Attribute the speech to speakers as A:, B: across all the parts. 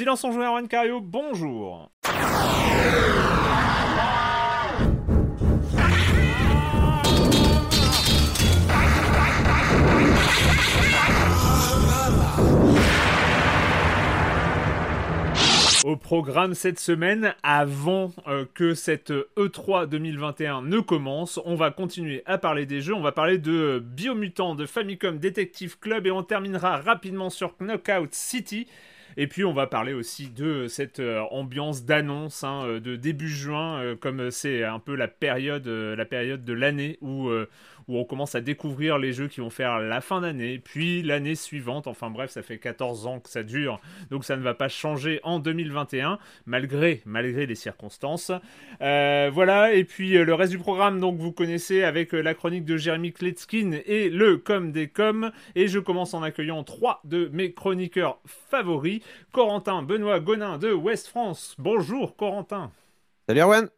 A: Silence en joueur, Cario, bonjour. Au programme cette semaine, avant euh, que cette E3 2021 ne commence, on va continuer à parler des jeux. On va parler de Biomutant, de Famicom Detective Club et on terminera rapidement sur Knockout City. Et puis on va parler aussi de cette euh, ambiance d'annonce hein, euh, de début juin, comme c'est un peu la période de l'année où où on commence à découvrir les jeux qui vont faire la fin d'année, puis l'année suivante. Enfin bref, ça fait 14 ans que ça dure, donc ça ne va pas changer en 2021, malgré, malgré les circonstances. Euh, voilà, et puis euh, le reste du programme, donc vous connaissez avec euh, la chronique de Jérémy Kletskin et le com des coms. Et je commence en accueillant trois de mes chroniqueurs favoris. Corentin Benoît Gonin de West France. Bonjour Corentin.
B: Salut Erwan.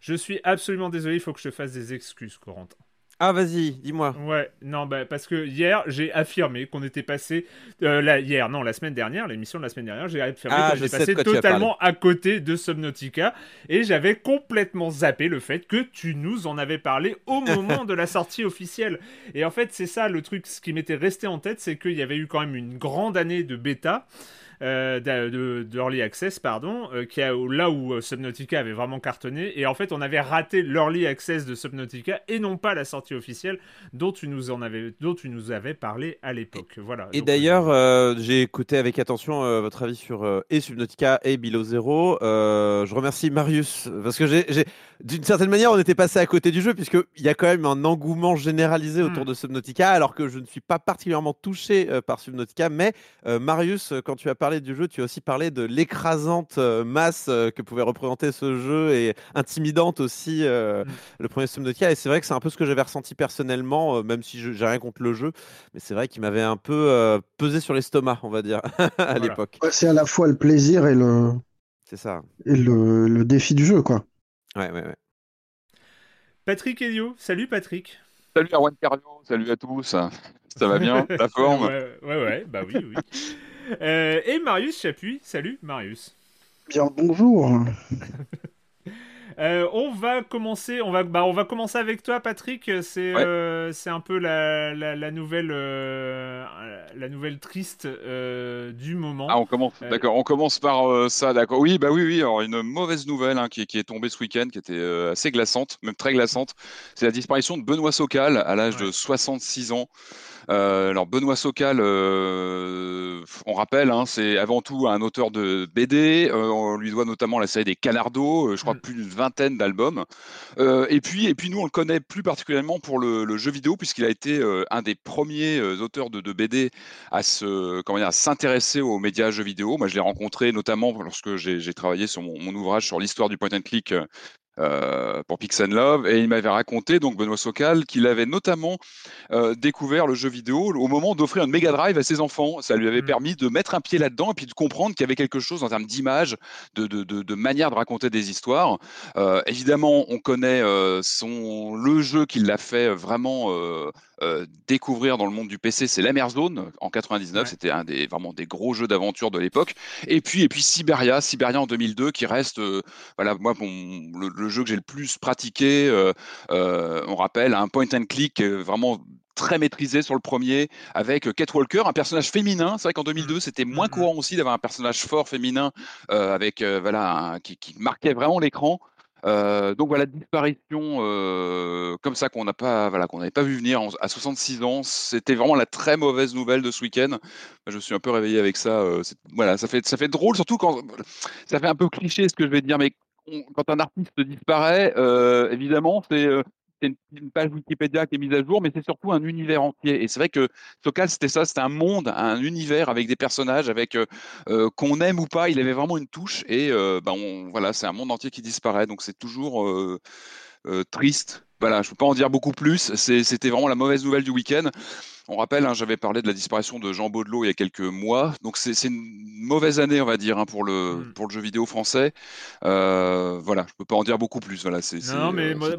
A: Je suis absolument désolé, il faut que je te fasse des excuses, Corentin.
B: Ah vas-y, dis-moi.
A: Ouais, non, bah, parce que hier, j'ai affirmé qu'on était passé... Euh, la, hier, non, la semaine dernière, l'émission de la semaine dernière, j'ai affirmé
B: Ah, sais de
A: passé totalement à côté de Subnautica. Et j'avais complètement zappé le fait que tu nous en avais parlé au moment de la sortie officielle. Et en fait, c'est ça le truc, ce qui m'était resté en tête, c'est qu'il y avait eu quand même une grande année de bêta euh, de, de- d'Early Access, pardon, euh, qui a, là où euh, Subnautica avait vraiment cartonné. Et en fait, on avait raté l'Early Access de Subnautica et non pas la sortie officielle dont tu nous, en avais, dont tu nous avais parlé à l'époque. Voilà.
B: Et d'ailleurs, euh, j'ai écouté avec attention votre avis sur et Subnautica et Below Zero. Je remercie Marius parce que j'ai- d'une certaine manière, on était passé à côté du jeu puisque il y a quand même un engouement généralisé autour
A: Mm.
B: de Subnautica, alors que je ne suis pas particulièrement touché euh, par Subnautica. Mais euh, Marius, euh, quand tu as parlé du jeu, tu as aussi parlé de l'écrasante euh, masse euh, que pouvait représenter ce jeu et intimidante aussi euh,
A: Mm.
B: le premier Subnautica. Et c'est vrai que c'est un peu ce que j'avais ressenti personnellement, euh, même si je- j'ai rien contre le jeu. Mais c'est vrai qu'il m'avait un peu euh, pesé sur l'estomac, on va dire, à
A: Voilà.
B: l'époque.
C: Ouais, c'est à la fois le plaisir et le,
B: C'est ça.
C: et le, le défi du jeu, quoi.
B: Ouais, ouais, ouais.
A: Patrick Elio, salut Patrick.
D: Salut Erwan Cario, salut à tous. Ça va bien, la forme?
A: Ouais, ouais, ouais, bah oui, oui. Euh, et Marius Chapuis, salut Marius.
C: Bien, bonjour.
A: Euh, on va commencer, on va, bah, on va commencer avec toi, Patrick. C'est,
D: Ouais.
A: euh, c'est un peu la, la, la nouvelle, euh, la nouvelle triste du moment.
D: Ah, on commence, d'accord, on commence par ça, d'accord. Oui, bah oui, oui, alors une mauvaise nouvelle hein, qui, qui est tombée ce week-end, qui était assez glaçante, même très glaçante. C'est la disparition de Benoît Socal à l'âge
A: Ouais.
D: de 66 ans. Euh, alors Benoît Socal, euh, on rappelle, hein, c'est avant tout un auteur de BD. euh, on lui doit notamment la série des Canardos, je crois
A: Mm.
D: plus d'une vingtaine d'albums. Et puis, et puis nous, on le connaît plus particulièrement pour le, le jeu vidéo, puisqu'il a été un des premiers auteurs de, de BD à se, comment dire, à s'intéresser aux médias jeux vidéo. Moi, je l'ai rencontré notamment lorsque j'ai j'ai travaillé sur mon, mon ouvrage sur l'histoire du point and click. Euh, pour Pix and Love et il m'avait raconté donc Benoît Socal qu'il avait notamment euh, découvert le jeu vidéo au moment d'offrir une Mega Drive à ses enfants. Ça lui avait
A: Mm.
D: permis de mettre un pied là-dedans et puis de comprendre qu'il y avait quelque chose en termes d'image, de, de, de, de manière de raconter des histoires. Euh, évidemment, on connaît son, le jeu qui l'a fait vraiment euh, euh, découvrir dans le monde du PC, c'est la Zone en 99.
A: Ouais.
D: C'était un des vraiment des gros jeux d'aventure de l'époque. Et puis et puis Siberia, Siberia en 2002, qui reste euh, voilà moi le, le jeu que j'ai le plus pratiqué. euh, euh, on rappelle un point and click euh, vraiment très maîtrisé sur le premier avec euh, Kate Walker, un personnage féminin. C'est vrai qu'en 2002, c'était moins
A: Mhm.
D: courant aussi d'avoir un personnage fort féminin euh, avec euh, voilà un- qui, qui marquait vraiment l'écran. Donc voilà, disparition comme ça qu'on n'a pas, voilà, qu'on n'avait pas vu venir en- à 66 ans. C'était vraiment la très mauvaise nouvelle de ce week-end. Je me suis un peu réveillé avec ça. voilà, ça fait, ça fait drôle, surtout quand ça fait un peu cliché ce que je vais dire, mais quand un artiste disparaît, évidemment, c'est c'est une, page Wikipédia qui est mise à jour, mais c'est surtout un univers entier. Et c'est vrai que Sokal, c'était ça, c'était un monde, un univers avec des personnages, avec qu'on aime ou pas, il avait vraiment une touche. Et ben voilà, c'est un monde entier qui disparaît. Donc c'est toujours triste. Voilà, je peux pas en dire beaucoup plus. C'était vraiment la mauvaise nouvelle du week-end. On rappelle, hein, j'avais parlé de la disparition de Jean Baudelot il y a quelques mois. Donc c'est une mauvaise année, on va dire, hein, pour, le, mm. pour le jeu vidéo français. Euh, voilà, je peux pas en dire beaucoup plus. Voilà, c'est
A: non, mais moi,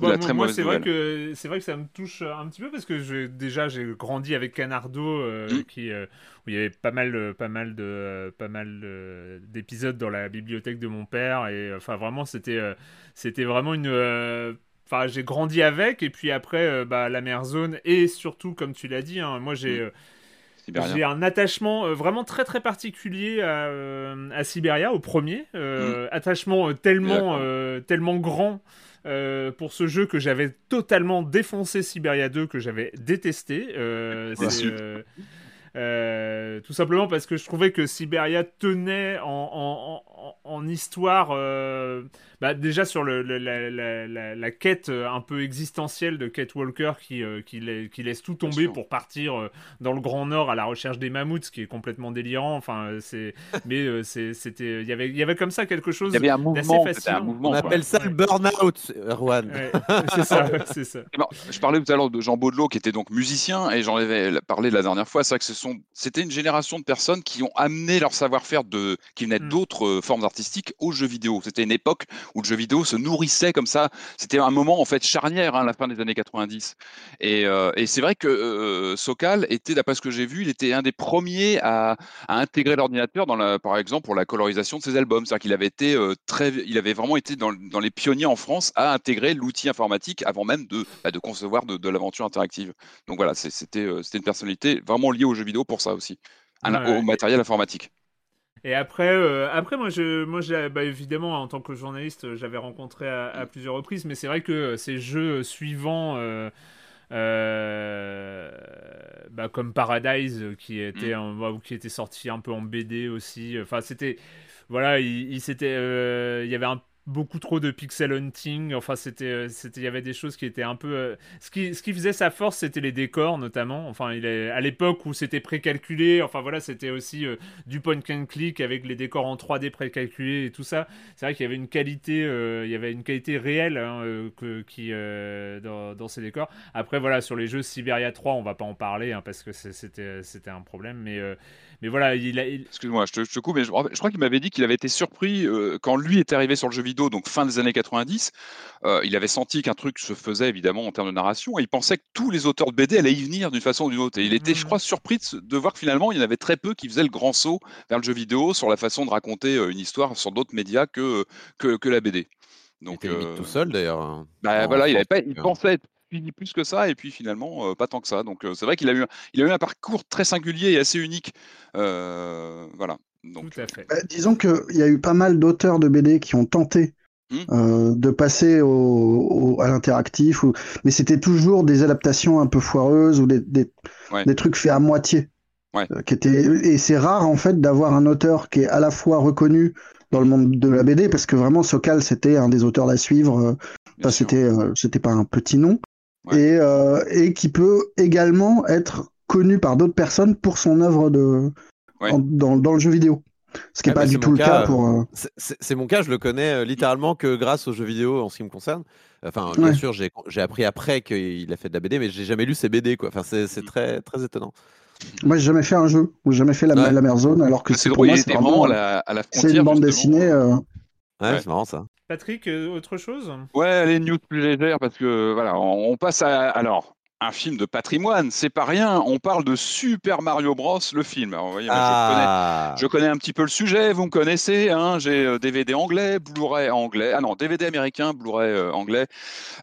A: c'est vrai que c'est vrai que ça me touche un petit peu parce que déjà j'ai grandi avec Canardo, euh, mm. qui euh, où il y avait pas mal, pas mal de, pas mal d'épisodes dans la bibliothèque de mon père et enfin vraiment c'était, c'était vraiment une Enfin, j'ai grandi avec, et puis après, euh, bah, la mer zone, et surtout, comme tu l'as dit, hein, moi j'ai. Euh, j'ai un attachement euh, vraiment très très particulier à, à Sibéria, au premier. Mm. Attachement tellement, tellement grand pour ce jeu que j'avais totalement défoncé Siberia 2, que j'avais détesté. tout simplement parce que je trouvais que Siberia tenait en, en histoire bah, déjà sur le, la, quête euh, un peu existentielle de Kate Walker qui, euh, qui, laisse tout tomber pour partir euh, dans le Grand Nord à la recherche des mammouths, ce qui est complètement délirant. Enfin, c'est, mais c'était, il y avait, il y avait comme ça quelque chose d'assez
B: fascinant. On appelle ça le burn-out, Erwan.
A: c'est ça, c'est ça.
D: Ben, je parlais tout à l'heure de Jean Baudelot qui était donc musicien et j'en avais parlé la dernière fois. C'est vrai que ce sont, c'était une génération de personnes qui ont amené leur savoir-faire de, qui venaient mm. d'autres formes artistiques aux jeux vidéo. C'était une époque où le jeu vidéo se nourrissait comme ça. C'était un moment en fait charnière à hein, la fin des années 90. Euh, et, c'est vrai que euh, Sokal était, d'après ce que j'ai vu, il était un des premiers à, intégrer l'ordinateur dans la, par exemple pour la colorisation de ses albums. C'est-à-dire qu'il avait été euh, très, il avait vraiment été dans, les pionniers en France à intégrer l'outil informatique avant même de, bah, de concevoir de, l'aventure interactive. Donc voilà, c'était c'était une personnalité vraiment liée au jeu vidéo pour ça aussi, au matériel informatique.
A: Et après, euh, après moi, je, moi bah, évidemment, en tant que journaliste, j'avais rencontré à, plusieurs reprises, mais c'est vrai que ces jeux suivants, euh, euh, bah, comme Paradise, qui était, mm. qui était sorti un peu en BD aussi, enfin, c'était. Voilà, il, il, il y avait un beaucoup trop de pixel hunting. Enfin, c'était, euh, c'était, il y avait des choses qui étaient un peu. Euh, ce qui, ce qui faisait sa force, c'était les décors notamment. Enfin, il est à l'époque où c'était précalculé. Enfin voilà, c'était aussi euh, du point and click avec les décors en 3D précalculés et tout ça. C'est vrai qu'il y avait une qualité, il y avait une qualité réelle hein, que, qui dans, ces décors. Après voilà, sur les jeux Siberia 3, on va pas en parler hein, parce que c'était, c'était un problème, mais mais voilà, il a.
D: Excuse-moi, je te, coupe, mais je, crois qu'il m'avait dit qu'il avait été surpris euh, quand lui est arrivé sur le jeu vidéo, donc fin des années 90. Euh, il avait senti qu'un truc se faisait évidemment en termes de narration et il pensait que tous les auteurs de BD allaient y venir d'une façon ou d'une autre. Et il était, je mmh. crois, surpris de, voir que finalement, il y en avait très peu qui faisaient le grand saut vers le jeu vidéo sur la façon de raconter euh, une histoire sur d'autres médias que, que, la BD.
B: Donc, il était tout seul d'ailleurs. Hein.
D: Bah, voilà, il, avait pas, il pensait être plus que ça, et puis finalement, pas tant que ça. Donc c'est vrai qu'il a, eu, il a eu un parcours très singulier et assez unique. voilà. Donc,
C: Tout à fait. Bah, disons qu'il y a eu pas mal d'auteurs de BD qui ont tenté mmh. de passer au, à l'interactif, ou... mais c'était toujours des adaptations un peu foireuses ou des, des, des trucs faits à moitié. qui étaient... Et c'est rare en fait d'avoir un auteur qui est à la fois reconnu dans le monde de la BD, parce que vraiment Sokal c'était un des auteurs à suivre. Enfin, c'était c'était pas un petit nom, et, euh, et qui peut également être connu par d'autres personnes pour son œuvre de, dans, dans, le jeu vidéo. Ce qui n'est pas bah, du tout le cas, pour. Euh,
B: c'est mon cas, je le connais euh, littéralement que grâce aux jeux vidéo en ce qui me concerne. Enfin, bien sûr, j'ai appris après qu'il a fait de la BD, mais j'ai jamais lu ses BD, quoi. Enfin, c'est très, très étonnant.
C: Moi, j'ai jamais fait un jeu, j'ai jamais fait la, la mer zone, alors que
D: c'est vraiment à la, à la
C: C'est une bande dessinée.
B: Ouais, c'est marrant ça.
A: Patrick, autre chose?
D: Ouais, les news plus légères parce que voilà, on passe à alors un film de patrimoine, c'est pas rien. On parle de Super Mario Bros, le film. Ah. je, connais, un petit peu le sujet, vous me connaissez. Hein, J'ai DVD euh, anglais, Blu-ray anglais. Ah non, DVD américain, Blu-ray euh, anglais.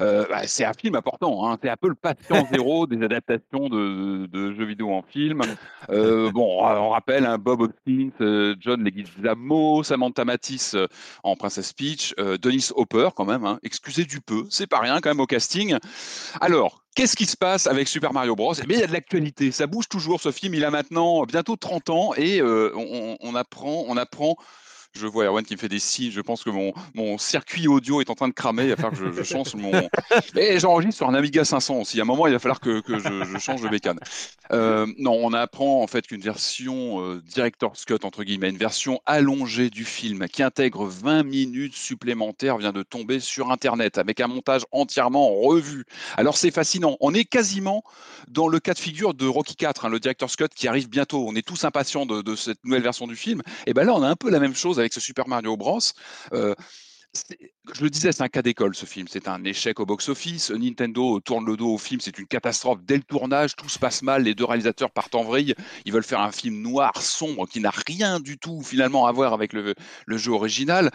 D: Euh, bah, c'est un film important. Hein. C'est un peu le patient zéro des adaptations de, jeux vidéo en film. bon, on rappelle hein, Bob Hoskins, John Leguizamo, Samantha Matisse en Princess Peach, Dennis Hopper quand même. Hein. Excusez du peu, c'est pas rien quand même au casting. Alors, Qu'est-ce qui se passe avec Super Mario Bros? Eh bien, il y a de l'actualité. Ça bouge toujours. Ce film, il a maintenant bientôt 30 ans et euh, on, apprend, on apprend je vois Erwan qui me fait des signes. Je pense que mon, mon circuit audio est en train de cramer. Il va falloir que je, je change mon. Et j'enregistre sur un Amiga 500 aussi. À un moment, il va falloir que, que je, je, change de bécane. Euh, non, on apprend en fait qu'une version euh, Director's Cut, entre guillemets, une version allongée du film qui intègre 20 minutes supplémentaires vient de tomber sur Internet avec un montage entièrement revu. Alors c'est fascinant. On est quasiment dans le cas de figure de Rocky 4, hein, le Director's Cut qui arrive bientôt. On est tous impatients de, de cette nouvelle version du film. Et ben là, on a un peu la même chose avec ce Super Mario Bros. Euh, je le disais, c'est un cas d'école ce film. C'est un échec au box-office. Nintendo tourne le dos au film. C'est une catastrophe dès le tournage. Tout se passe mal. Les deux réalisateurs partent en vrille. Ils veulent faire un film noir, sombre, qui n'a rien du tout finalement à voir avec le, le jeu original.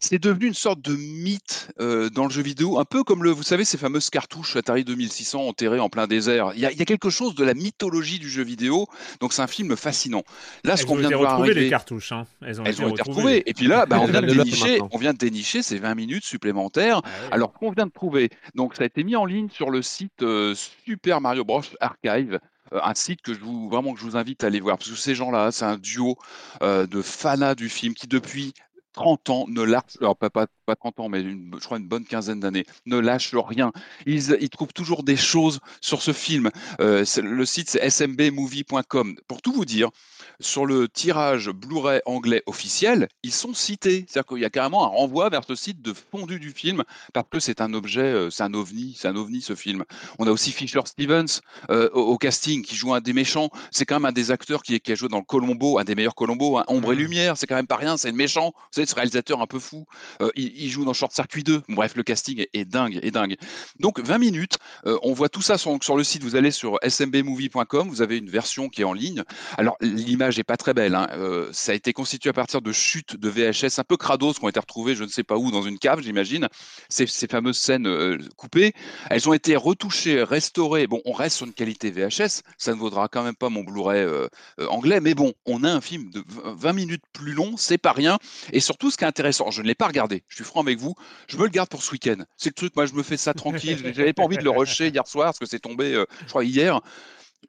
D: C'est devenu une sorte de mythe euh, dans le jeu vidéo, un peu comme le, vous savez, ces fameuses cartouches Atari 2600 enterrées en plein désert. Il y, a, il y a quelque chose de la mythologie du jeu vidéo. Donc c'est un film fascinant.
A: Là, ce qu'on vient de voir arriver, les cartouches. Hein.
D: Elles ont, Elles été, ont été retrouvées. Et puis là, bah, on, vient de dénicher, on vient de dénicher ces 20 minutes supplémentaires. Ah Alors qu'on vient de trouver. Donc ça a été mis en ligne sur le site euh, Super Mario Bros Archive euh, un site que je vous vraiment que je vous invite à aller voir parce que ces gens-là, c'est un duo euh, de fanas du film qui depuis 30 ans ne lâche, alors pas, pas, pas 30 ans, mais une, je crois une bonne quinzaine d'années, ne lâche rien. Ils, ils, trouvent toujours des choses sur ce film. Euh, le site, c'est smbmovie.com. Pour tout vous dire, sur le tirage Blu-ray anglais officiel, ils sont cités. C'est-à-dire qu'il y a carrément un renvoi vers ce site de fondu du film, parce que c'est un objet, euh, c'est un ovni, c'est un ovni ce film. On a aussi Fisher Stevens euh, au, au, casting, qui joue un des méchants. C'est quand même un des acteurs qui, qui, a joué dans le Colombo, un des meilleurs Colombo, hein. Ombre et mmh. Lumière, c'est quand même pas rien, c'est le méchant. Vous savez, ce réalisateur un peu fou. Euh, il, il, joue dans Short Circuit 2. Bref, le casting est, est dingue, est dingue. Donc 20 minutes, euh, on voit tout ça sur, sur, le site. Vous allez sur smbmovie.com, vous avez une version qui est en ligne. Alors l'image est pas très belle. Hein. Euh, ça a été constitué à partir de chutes de VHS un peu crados qui ont été retrouvées, je ne sais pas où, dans une cave, j'imagine. Ces, ces, fameuses scènes euh, coupées, elles ont été retouchées, restaurées. Bon, on reste sur une qualité VHS. Ça ne vaudra quand même pas mon Blu-ray euh, anglais, mais bon, on a un film de 20 minutes plus long, c'est pas rien. Et surtout, ce qui est intéressant, je ne l'ai pas regardé. Je suis franc avec vous. Je me le garde pour ce week-end. C'est le truc. Moi, je me fais ça tranquille. J'avais pas envie de le rusher hier soir parce que c'est tombé, je crois, hier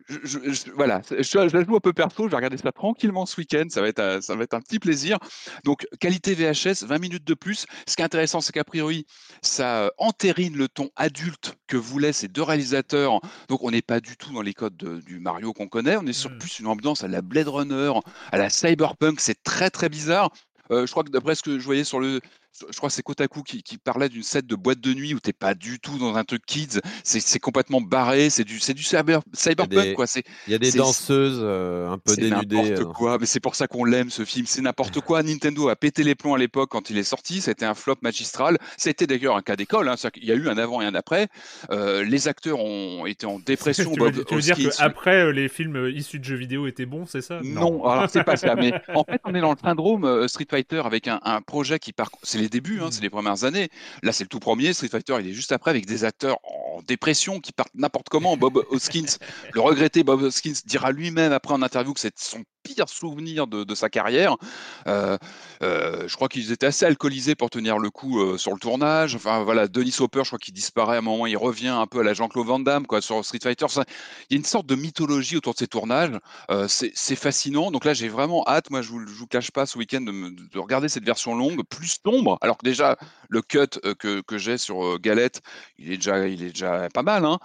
D: je, je, voilà, je, la joue un peu perso, je vais regarder ça tranquillement ce week-end, ça, va être, euh, ça va être un petit plaisir. Donc, qualité VHS, 20 minutes de plus. Ce qui est intéressant, c'est qu'a priori, ça euh, entérine le ton adulte que voulaient ces deux réalisateurs. Donc, on n'est pas du tout dans les codes de, du Mario qu'on connaît, on est sur mmh. plus une ambiance à la Blade Runner, à la Cyberpunk, c'est très très bizarre. Euh, je crois que d'après ce que je voyais sur le, je crois que c'est Kotaku qui, qui parlait d'une set de boîte de nuit où t'es pas du tout dans un truc kids, c'est complètement barré, c'est du, du cyber, cyberpunk quoi.
B: Il y a des danseuses euh, un peu dénudées.
D: N'importe euh. quoi, mais c'est pour ça qu'on l'aime ce film. C'est n'importe quoi. Nintendo a pété les plombs à l'époque quand il est sorti. C'était un flop magistral. C'était d'ailleurs un cas d'école. Hein, il y a eu un avant et un après. Euh, les acteurs ont été en dépression.
A: tu, veux, tu veux dire qu'après les films issus de jeux vidéo étaient bons, c'est ça?
D: Non, non alors c'est pas ça. Mais en fait, on est dans le syndrome Street Fighter avec un, un projet qui part. C'est les débuts, hein, c'est les premières années. Là, c'est le tout premier. Street Fighter, il est juste après avec des acteurs en dépression qui partent n'importe comment. Bob Hoskins, le regretté Bob Hoskins, dira lui-même après en interview que c'est son pire souvenir de, sa carrière. Euh, euh, je crois qu'ils étaient assez alcoolisés pour tenir le coup euh, sur le tournage. Enfin voilà, Denis Hopper, je crois qu'il disparaît à un moment, il revient un peu à la Jean-Claude Van Damme quoi, sur Street Fighter. Ça, il y a une sorte de mythologie autour de ces tournages. C'est fascinant. Donc là, j'ai vraiment hâte. Moi, je vous, cache pas ce week-end de, de, regarder cette version longue, plus sombre. Alors que déjà, le cut que, j'ai sur Galette, il est déjà, il est déjà pas mal. Hein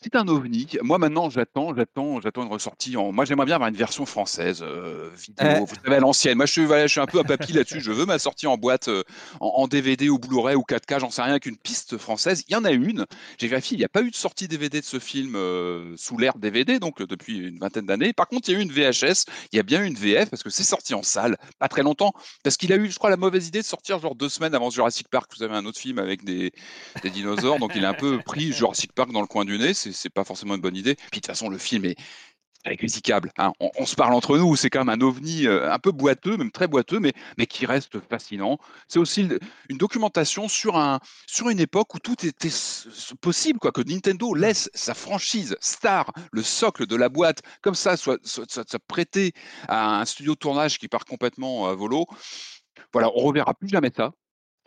D: c'est un ovni. Moi, maintenant, j'attends, j'attends, j'attends une ressortie. En... Moi, j'aimerais bien avoir une version française euh, vidéo. Euh... Vous savez, à l'ancienne. Moi, je suis, voilà, je suis un peu à papy là-dessus. Je veux ma sortie en boîte, euh, en, en, DVD ou Blu-ray ou 4K. J'en sais rien qu'une piste française. Il y en a une. J'ai vérifié. Il n'y a pas eu de sortie DVD de ce film euh, sous l'ère DVD, donc depuis une vingtaine d'années. Par contre, il y a eu une VHS. Il y a bien eu une VF parce que c'est sorti en salle, pas très longtemps, parce qu'il a eu, je crois, la mauvaise idée de sortir genre deux semaines avant Jurassic Park. Vous avez un autre film avec des, des dinosaures, donc il a un peu pris Jurassic Park dans le coin du nez. C'est pas forcément une bonne idée. Puis de toute façon, le film est critiquable. Hein. On, se parle entre nous, c'est quand même un ovni euh, un peu boiteux, même très boiteux, mais, mais qui reste fascinant. C'est aussi une documentation sur, un, sur une époque où tout était possible, quoi, que Nintendo laisse sa franchise star, le socle de la boîte, comme ça, soit, soit, prêté à un studio de tournage qui part complètement à volo. Voilà, on reverra plus jamais ça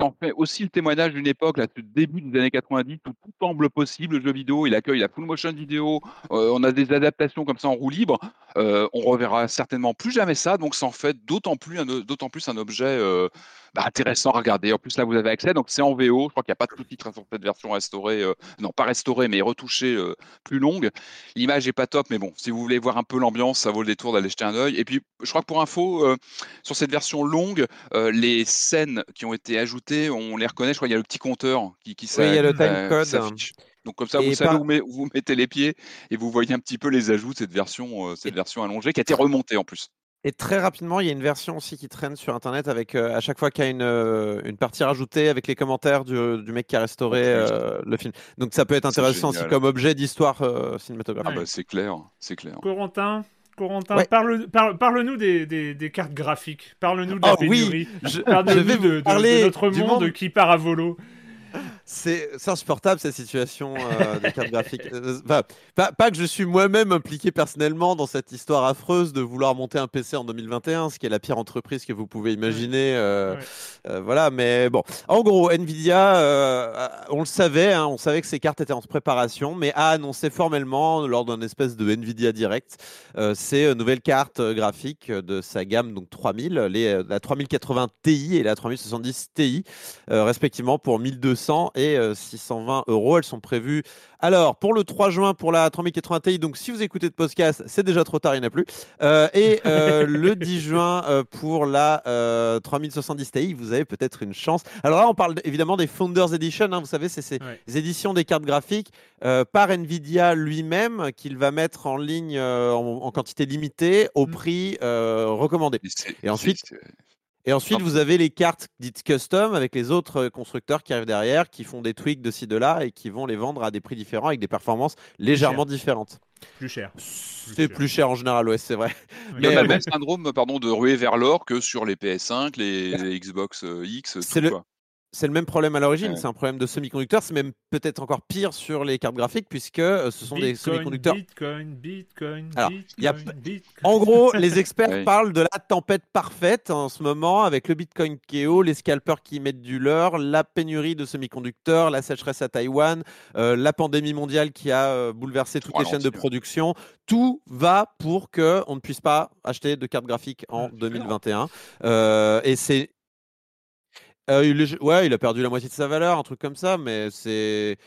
D: en fait aussi le témoignage d'une époque, là, du début des années 90, où tout semble possible, le jeu vidéo, il accueille la full motion vidéo, euh, on a des adaptations comme ça en roue libre, euh, on reverra certainement plus jamais ça, donc ça en fait d'autant plus, plus un objet euh, bah, intéressant à regarder. En plus, là, vous avez accès, donc c'est en VO. Je crois qu'il n'y a pas de sous-titres sur cette version restaurée, euh, non pas restaurée, mais retouchée euh, plus longue. L'image n'est pas top, mais bon, si vous voulez voir un peu l'ambiance, ça vaut le détour d'aller jeter un œil. Et puis, je crois que pour info, euh, sur cette version longue, les scènes qui ont été ajoutées, on les reconnaît. Je crois qu'il y a le petit compteur qui, qui
B: Oui, il y a le time code.
D: Donc comme ça, vous savez où, vous mettez les pieds et vous voyez un petit peu les ajouts de cette version, cette version allongée qui a été remontée en plus.
B: Et très rapidement, il y a une version aussi qui traîne sur Internet avec euh, à chaque fois qu'il y a une, euh, une, partie rajoutée avec les commentaires du, du mec qui a restauré euh, le film. Donc ça peut être intéressant aussi comme objet d'histoire cinématographique.
D: Ah bah, c'est clair, c'est clair.
A: Corentin, Corentin, parle, parle, nous des, des, des, cartes graphiques. Parle-nous de la oh, pénurie.
B: Oui, je, vais de, parler
A: de, notre monde, qui part à volo.
B: C'est insupportable cette situation euh, des cartes graphiques. Euh, pas, que je suis moi-même impliqué personnellement dans cette histoire affreuse de vouloir monter un PC en 2021, ce qui est la pire entreprise que vous pouvez imaginer. Euh, voilà, mais bon. En gros, Nvidia, on le savait, hein, on savait que ces cartes étaient en préparation, mais a annoncé formellement lors d'un espèce de Nvidia Direct ces nouvelles cartes graphiques de sa gamme donc 3000, les, la 3080 Ti et la 3070 Ti, respectivement pour 1200 et 620 euh, euros. Elles sont prévues alors pour le 3 juin pour la 3080 Ti. Donc si vous écoutez de podcast, c'est déjà trop tard, il n'y en a plus. Euh, et euh, le 10 juin pour la 3070 Ti, vous avez peut-être une chance. Alors là, on parle évidemment des Founders Edition. Hein. vous savez, c'est ces éditions des cartes graphiques par Nvidia lui-même qu'il va mettre en ligne en, quantité limitée au mmh. prix recommandé. Et ensuite. Et ensuite, vous avez les cartes dites custom avec les autres constructeurs qui arrivent derrière, qui font des tweaks de ci, de là et qui vont les vendre à des prix différents avec des performances légèrement différentes.
A: Plus cher.
B: C'est plus cher en général, ouais, c'est vrai.
D: Mais il y a le même syndrome pardon, de ruer vers l'or que sur les PS5, les, Xbox euh, X. C'est le,
B: c'est le même problème à l'origine, c'est un problème de semi-conducteurs. C'est même peut-être encore pire sur les cartes graphiques puisque euh, ce sont des semi-conducteurs.
A: Bitcoin, Bitcoin,
B: Bitcoin, En gros, les experts parlent de la tempête parfaite en ce moment avec le Bitcoin qui les scalpers qui mettent du leurre, la pénurie de semi-conducteurs, la sécheresse à Taïwan, euh, la pandémie mondiale qui a euh, bouleversé toutes les chaînes de production. Tout va pour que on ne puisse pas acheter de cartes graphiques en 2021. et c'est euh, il ouais, il a perdu la moitié de sa valeur, un truc comme ça, mais c'est.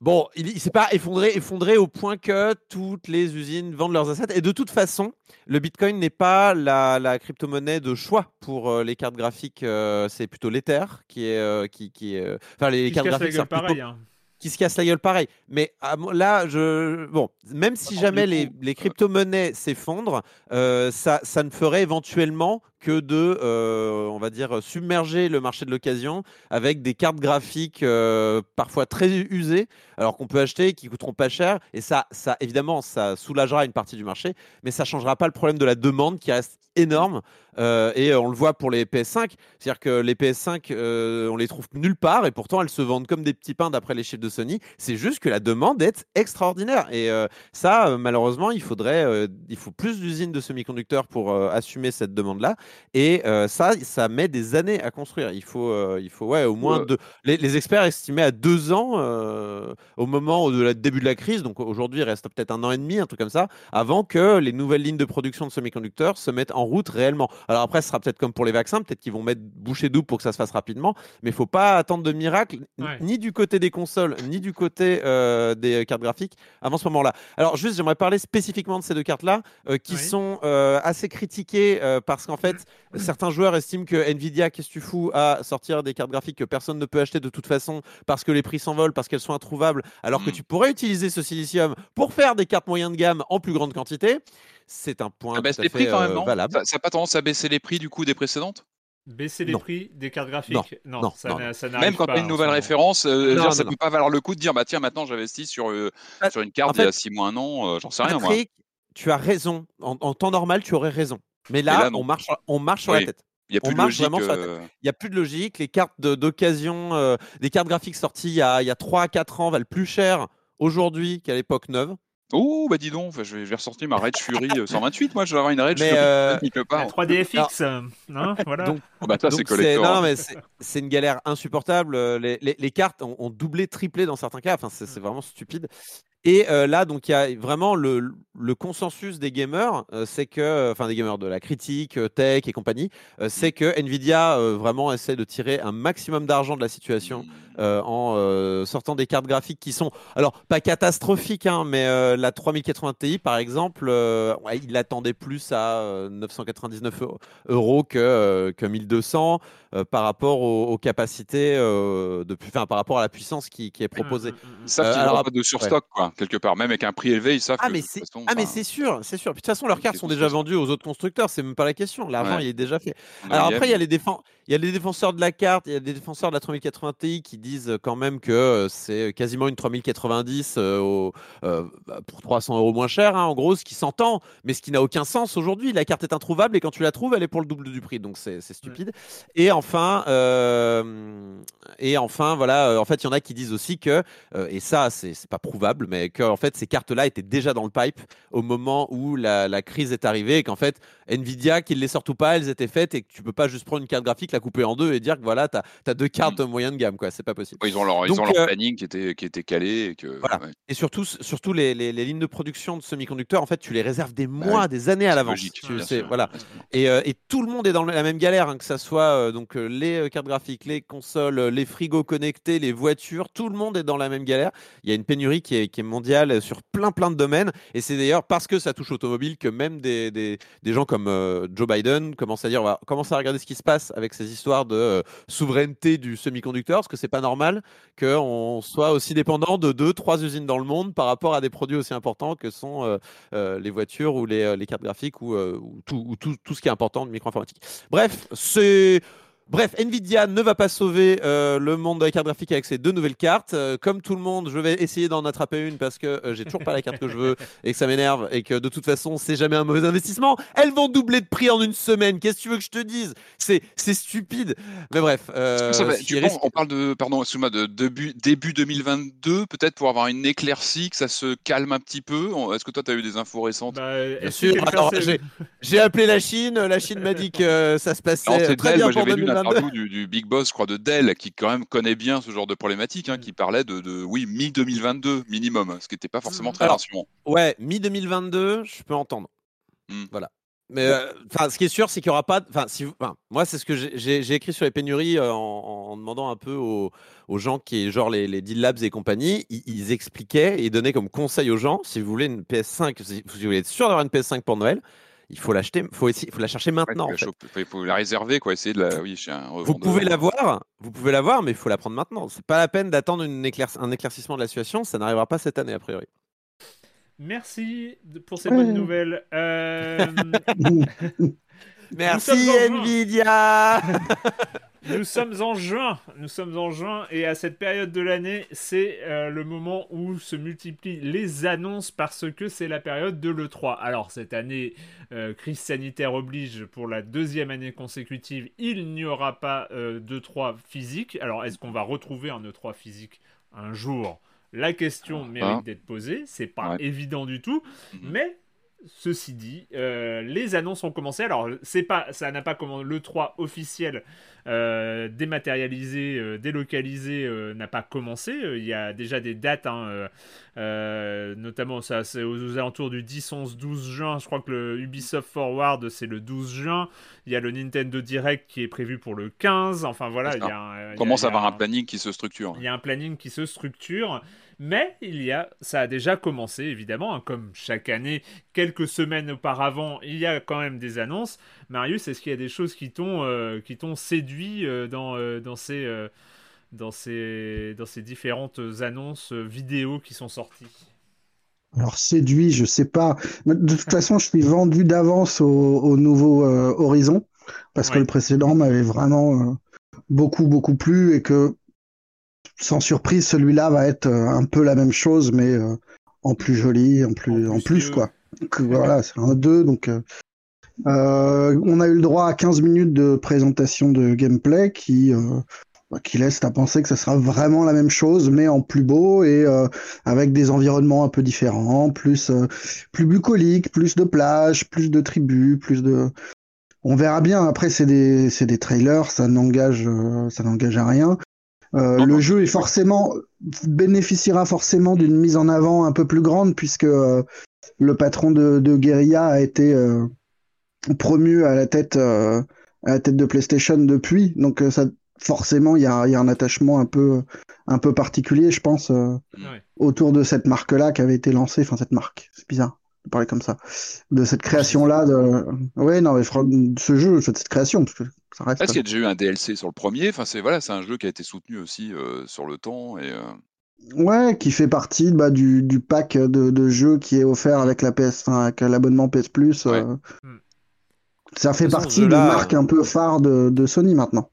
B: Bon, il, s'est pas effondré, effondré au point que toutes les usines vendent leurs assets. Et de toute façon, le Bitcoin n'est pas la, crypto-monnaie de choix pour euh, les cartes graphiques. Euh, c'est plutôt l'Ether qui est, qui, qui
A: enfin les, cartes graphiques. pareil, hein
B: qui se casse la gueule pareil. Mais ah, là, je, bon, même si jamais les, les crypto-monnaies s'effondrent, euh, ça, ça ne ferait éventuellement que de, euh, on va dire, submerger le marché de l'occasion avec des cartes graphiques euh, parfois très usées, alors qu'on peut acheter, qui coûteront pas cher. Et ça, ça, évidemment, ça soulagera une partie du marché, mais ça changera pas le problème de la demande qui reste énorme. Euh, et on le voit pour les PS5, c'est-à-dire que les PS5, euh, on les trouve nulle part et pourtant elles se vendent comme des petits pains d'après les chiffres de Sony. C'est juste que la demande est extraordinaire et ça, malheureusement, il faudrait, il faut plus d'usines de semi-conducteurs pour assumer cette demande-là. Et ça, ça met des années à construire. Il faut, il faut, ouais, au moins deux. Les, experts estimaient à deux ans au moment du début de la crise. Donc aujourd'hui, il reste peut-être un an et demi, un truc comme ça, avant que les nouvelles lignes de production de semi-conducteurs se mettent en route réellement. Alors après, ce sera peut-être comme pour les vaccins, peut-être qu'ils vont mettre bouchée double pour que ça se fasse rapidement, mais il faut pas attendre de miracle, ni du côté des consoles, ni du côté euh, des cartes graphiques avant ce moment-là. Alors juste, j'aimerais parler spécifiquement de ces deux cartes-là, euh, qui sont euh, assez critiquées parce qu'en fait, certains joueurs estiment que Nvidia, qu'est-ce que tu fous à sortir des cartes graphiques que personne ne peut acheter de toute façon parce que les prix s'envolent, parce qu'elles sont introuvables, alors que mm. tu pourrais utiliser ce silicium pour faire des cartes moyennes de gamme en plus grande quantité c'est un point ça tout à fait euh, valable.
D: Ça n'a pas tendance à baisser les prix du coup des précédentes?
A: Baisser les prix des cartes graphiques? Non, ça,
D: Même quand tu as une nouvelle référence, euh, ça ne peut pas valoir le coup de dire bah tiens, maintenant j'investis sur, euh, bah, sur une carte il y a 6 mois, un an, j'en sais rien. Moi.
B: Tu as raison. En, temps normal, tu aurais raison. Mais là, on marche, on marche sur la tête.
D: Il n'y a plus de logique.
B: Il a plus de logique. Les cartes d'occasion, des cartes graphiques sorties il y a, il y a 3 à 4 ans valent plus cher aujourd'hui qu'à l'époque neuve.
D: Oh, bah dis donc, je vais, ressortir ma Rage Fury 128, moi je vais avoir une Rage
B: mais
D: Fury
A: euh... pas. 3DFX, hein, voilà.
B: Donc,
D: oh, bah, c'est collector.
B: Non, mais c'est une galère insupportable. Les, les, les cartes ont, ont, doublé, triplé dans certains cas. Enfin, c'est vraiment stupide. Et euh, là, donc, il y a vraiment le, le consensus des gamers, euh, c'est que, enfin, des gamers de la critique, euh, tech et compagnie, c'est que Nvidia vraiment essaie de tirer un maximum d'argent de la situation en sortant des cartes graphiques qui sont, alors, pas catastrophiques, hein, mais la 3080 Ti, par exemple, il attendait plus à 999 euros que, que 1200 par rapport aux, capacités, de, enfin, par rapport à la puissance qui, qui est proposée. Mmh,
D: mmh, mmh. Ça, alors, pas de surstock, quoi quelque part. Même avec un prix élevé, ils savent
B: ah,
D: que
B: mais c'est... ah, mais c'est sûr, c'est sûr. de toute façon, leurs cartes sont déjà vendues aux autres constructeurs, c'est même pas la question. L'argent, il est déjà fait. Alors après, il y a les défenseurs. Il y a les défenseurs de la carte, il y a des défenseurs de la 3080 Ti qui disent quand même que euh, c'est quasiment une 3090 euh, euh, bah, pour 300 euros moins cher, hein, en gros, ce qui s'entend, mais ce qui n'a aucun sens aujourd'hui. La carte est introuvable et quand tu la trouves, elle est pour le double du prix, donc c'est stupide. Et enfin, et enfin, voilà, en fait, il y en a qui disent aussi que, et ça, c'est pas prouvable, mais que en fait, ces cartes-là étaient déjà dans le pipe au moment où la, la crise est arrivée et qu'en fait, Nvidia, qu'ils les sortent ou pas, elles étaient faites et que tu peux pas juste prendre une carte graphique, la couper en deux et dire que voilà, tu as, deux cartes mm. moyen de gamme, quoi. C'est pas possible.
D: ils ont leur, ils ont leur euh, planning qui était, qui était calé. Et, que,
B: voilà. et surtout, surtout les, les, lignes de production de semi-conducteurs, en fait, tu les réserves des bah mois, des années à l'avance. Voilà. Et, euh, et, tout le monde est dans la même galère, hein, que ça soit euh, donc les cartes graphiques, les consoles, les frigos connectés, les voitures, tout le monde est dans la même galère. Il y a une pénurie qui est, qui est mondiale sur plein plein de domaines. Et c'est d'ailleurs parce que ça touche automobile que même des, des, des gens comme Joe Biden commencent à dire on va commencer à regarder ce qui se passe avec ces histoires de euh, souveraineté du semi-conducteur, parce que c'est pas normal qu'on soit aussi dépendant de deux, trois usines dans le monde par rapport à des produits aussi importants que sont euh, euh, les voitures ou les, cartes graphiques ou, tout, ou tout, tout, ce qui est important de micro-informatique. Bref, c'est Bref, Nvidia ne va pas sauver euh, le monde de la carte graphique avec ses deux nouvelles cartes. Euh, comme tout le monde, je vais essayer d'en attraper une parce que euh, j'ai toujours pas la carte que je veux et que ça m'énerve et que de toute façon, c'est jamais un mauvais investissement. Elles vont doubler de prix en une semaine. Qu'est-ce que tu veux que je te dise? C'est stupide. Mais bref.
D: on parle de, pardon, excuse-moi, de début, début 2022, peut-être pour avoir une éclaircie, que ça se calme un petit peu? Est-ce que toi, tu as eu des infos récentes?
B: Bah, Bien sûr. J'ai appelé la Chine. La Chine m'a dit que ça se passait très bien pour 2022
D: du, Big Boss, je crois, de Dell, qui quand même connaît bien ce genre de problématique, hein, qui parlait de, oui, mi-2022 minimum, ce qui n'était pas forcément très rassurant.
B: Ouais, mi-2022, je peux entendre. Hmm. Voilà. Mais euh, enfin, ce qui est sûr, c'est qu'il n'y aura pas. Enfin, si moi, c'est ce que j'ai écrit sur les pénuries euh, en, demandant un peu aux, gens qui, genre les, les Deal Labs et compagnie, ils, expliquaient et donnaient comme conseil aux gens si vous voulez une PS5, si vous voulez être sûr d'avoir une PS5 pour Noël, il faut l'acheter, faut, faut la chercher maintenant.
D: Il faut la réserver, quoi, essayer de la. Oui,
B: vous pouvez l'avoir, vous pouvez l'avoir, mais il faut la prendre maintenant. C'est pas la peine d'attendre un éclaircissement de la situation, ça n'arrivera pas cette année a priori.
A: Merci pour ces bonnes nouvelles. Euh,
B: Merci Nvidia.
A: Nous sommes en juin, nous sommes en juin et à cette période de l'année, c'est euh, le moment où se multiplient les annonces parce que c'est la période de l'E3. Alors cette année, euh, crise sanitaire oblige pour la deuxième année consécutive, il n'y aura pas euh, d'E3 physique. Alors est-ce qu'on va retrouver un E3 physique un jour? La question mérite d'être posée, c'est pas évident du tout, mhm. mais Ceci dit, euh, les annonces ont commencé. Alors, c'est pas, ça n'a pas commencé. Le 3 officiel euh, dématérialisé, euh, délocalisé n'a pas commencé. Il y a déjà des dates, hein, notamment ça, c'est aux, alentours du 10, 11, 12 juin. Je crois que le Ubisoft Forward c'est le 12 juin. Il y a le Nintendo Direct qui est prévu pour le 15. Enfin voilà, il y a,
D: commence à avoir un planning qui se structure.
A: Il y a un planning qui se structure. Mais il y a, ça a déjà commencé évidemment, hein, comme chaque année, quelques semaines auparavant, il y a quand même des annonces. Marius, est-ce qu'il y a des choses qui t'ont euh, qui t'ont séduit euh, dans, euh, dans ces dans ces dans ces différentes annonces vidéo qui sont sorties?
C: Alors séduit, je sais pas. De toute façon, je suis vendu d'avance au, nouveau Horizon parce que le précédent m'avait vraiment beaucoup beaucoup plu et que sans surprise, celui-là va être euh, un peu la même chose, mais euh, en plus joli, en plus, en plus, quoi. voilà, c'est un 2, donc. Euh, on a eu le droit à 15 minutes de présentation de gameplay qui bah, qui laisse à penser que ça sera vraiment la même chose, mais en plus beau et euh, avec des environnements un peu différents, plus plus bucolique, plus de plages, plus de tribus, plus de. On verra bien. Après, c'est des c'est des trailers, ça n'engage ça n'engage à rien. Le jeu est forcément bénéficiera forcément d'une mise en avant un peu plus grande puisque le patron de, de Guerilla a été promu à la tête à la tête de PlayStation depuis, donc ça forcément, il y a, un attachement un peu, un peu particulier, je pense, euh, autour de cette marque-là qui avait été lancée. Enfin, cette marque, c'est bizarre de parler comme ça, de cette création-là. De... Ouais, non, mais ce jeu, cette création, parce que ça reste.
D: Est-ce qu'il y a déjà eu un DLC sur le premier? Enfin, c'est voilà, c'est un jeu qui a été soutenu aussi euh, sur le temps et. Euh,
C: ouais, qui fait partie bah, du, du, pack de, jeux qui est offert avec la PS, avec l'abonnement PS Plus. Hmm. Ça fait partie des marques un peu phare de, de Sony maintenant.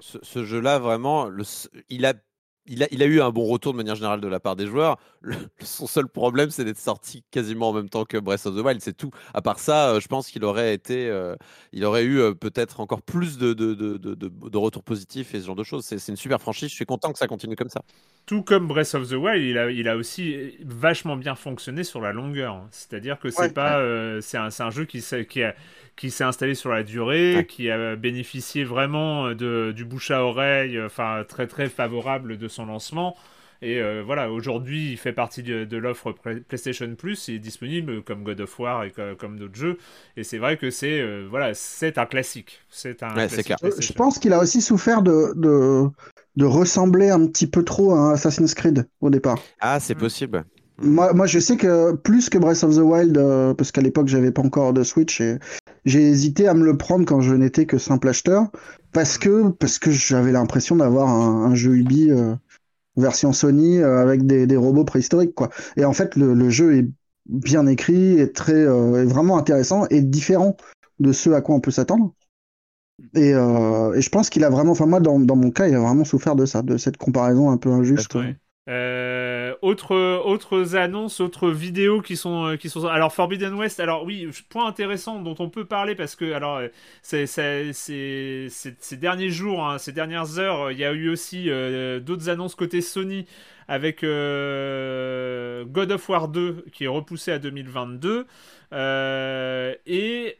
B: Ce, jeu-là, vraiment, le, il, a, il, a, eu un bon retour de manière générale de la part des joueurs. son seul problème, c'est d'être sorti quasiment en même temps que Breath of the Wild. C'est tout. À part ça, euh, je pense qu'il aurait été, euh, il aurait eu euh, peut-être encore plus de, de, de, de, retours positifs et ce genre de choses. C'est une super franchise. Je suis content que ça continue comme ça.
A: Tout comme Breath of the Wild, il a, il a aussi vachement bien fonctionné sur la longueur. C'est-à-dire que c'est pas, c'est un, un, jeu qui, qui a qui s'est installé sur la durée, qui a bénéficié vraiment euh, de, du bouche à oreille, euh, enfin très très favorable de son lancement. Et euh, voilà, aujourd'hui, il fait partie de, l'offre PlayStation Plus. Il est disponible comme God of War et comme, d'autres jeux. Et c'est vrai que c'est voilà, c'est un classique. C'est un.
C: Je pense qu'il a aussi souffert de, de, de ressembler un petit peu trop à Assassin's Creed au départ.
B: Ah, c'est possible.
C: Moi, moi, je sais que plus que Breath of the Wild, euh, parce qu'à l'époque, j'avais pas encore de Switch, et j'ai hésité à me le prendre quand je n'étais que simple acheteur, parce que, parce que j'avais l'impression d'avoir un, jeu Ubi euh, version Sony euh, avec des, des, robots préhistoriques, quoi. Et en fait, le, le jeu est bien écrit, est très, est vraiment intéressant et différent de ce à quoi on peut s'attendre. Et, et, je pense qu'il a vraiment, enfin moi, dans, dans, mon cas, il a vraiment souffert de ça, de cette comparaison un peu injuste.
A: Euh, autres, autres annonces, autres vidéos qui sont, euh, qui sont. Alors, Forbidden West, alors oui, point intéressant dont on peut parler parce que, alors, euh, ces derniers jours, hein, ces dernières heures, il y a eu aussi d'autres annonces côté Sony avec God of War 2 qui est repoussé à 2022 et,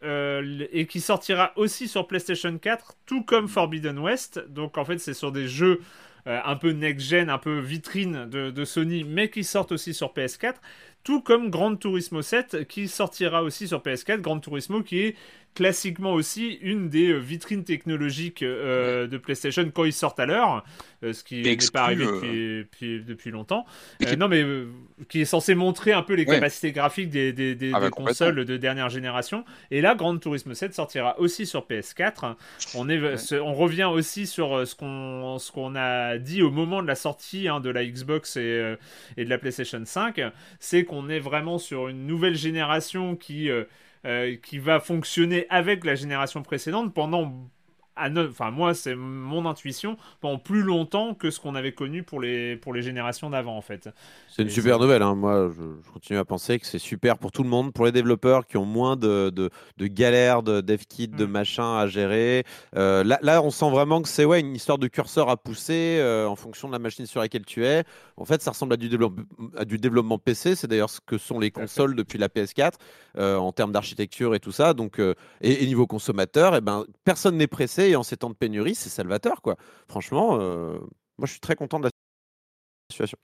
A: et qui sortira aussi sur PlayStation 4, tout comme Forbidden West. Donc, en fait, c'est sur des jeux euh, un peu next-gen, un peu vitrine de, Sony, mais qui sortent aussi sur PS4. Tout comme Gran Turismo 7 qui sortira aussi sur PS4. Gran Turismo qui est classiquement aussi une des euh, vitrines technologiques euh, de PlayStation quand ils sortent à l'heure, euh, ce qui n'est pas arrivé depuis, depuis, longtemps. non, mais qui est censé montrer un peu les capacités graphiques des, des, des, ah bah, consoles de dernière génération. Et là, Grand Turismo 7 sortira aussi sur PS4. On, est, on revient aussi sur ce qu'on qu'on a dit au moment de la sortie hein, de la Xbox et, et, de la PlayStation 5. C'est qu'on est vraiment sur une nouvelle génération qui euh, qui va fonctionner avec la génération précédente pendant enfin moi c'est mon intuition, pendant plus longtemps que ce qu'on avait connu pour les, pour les générations d'avant en fait.
B: C'est une super nouvelle, hein. moi je, continue à penser que c'est super pour tout le monde, pour les développeurs qui ont moins de, de, de galères, de dev kit, de mm. machin à gérer. Euh, là, là, on sent vraiment que c'est ouais, une histoire de curseur à pousser euh, en fonction de la machine sur laquelle tu es. En fait, ça ressemble à du, développement, à du développement PC, c'est d'ailleurs ce que sont les consoles depuis la PS4 euh, en termes d'architecture et tout ça. Donc, et, niveau consommateur, et eh ben, personne n'est pressé en ces temps de pénurie, c'est salvateur, quoi. Franchement, euh, moi, je suis très content de la situation.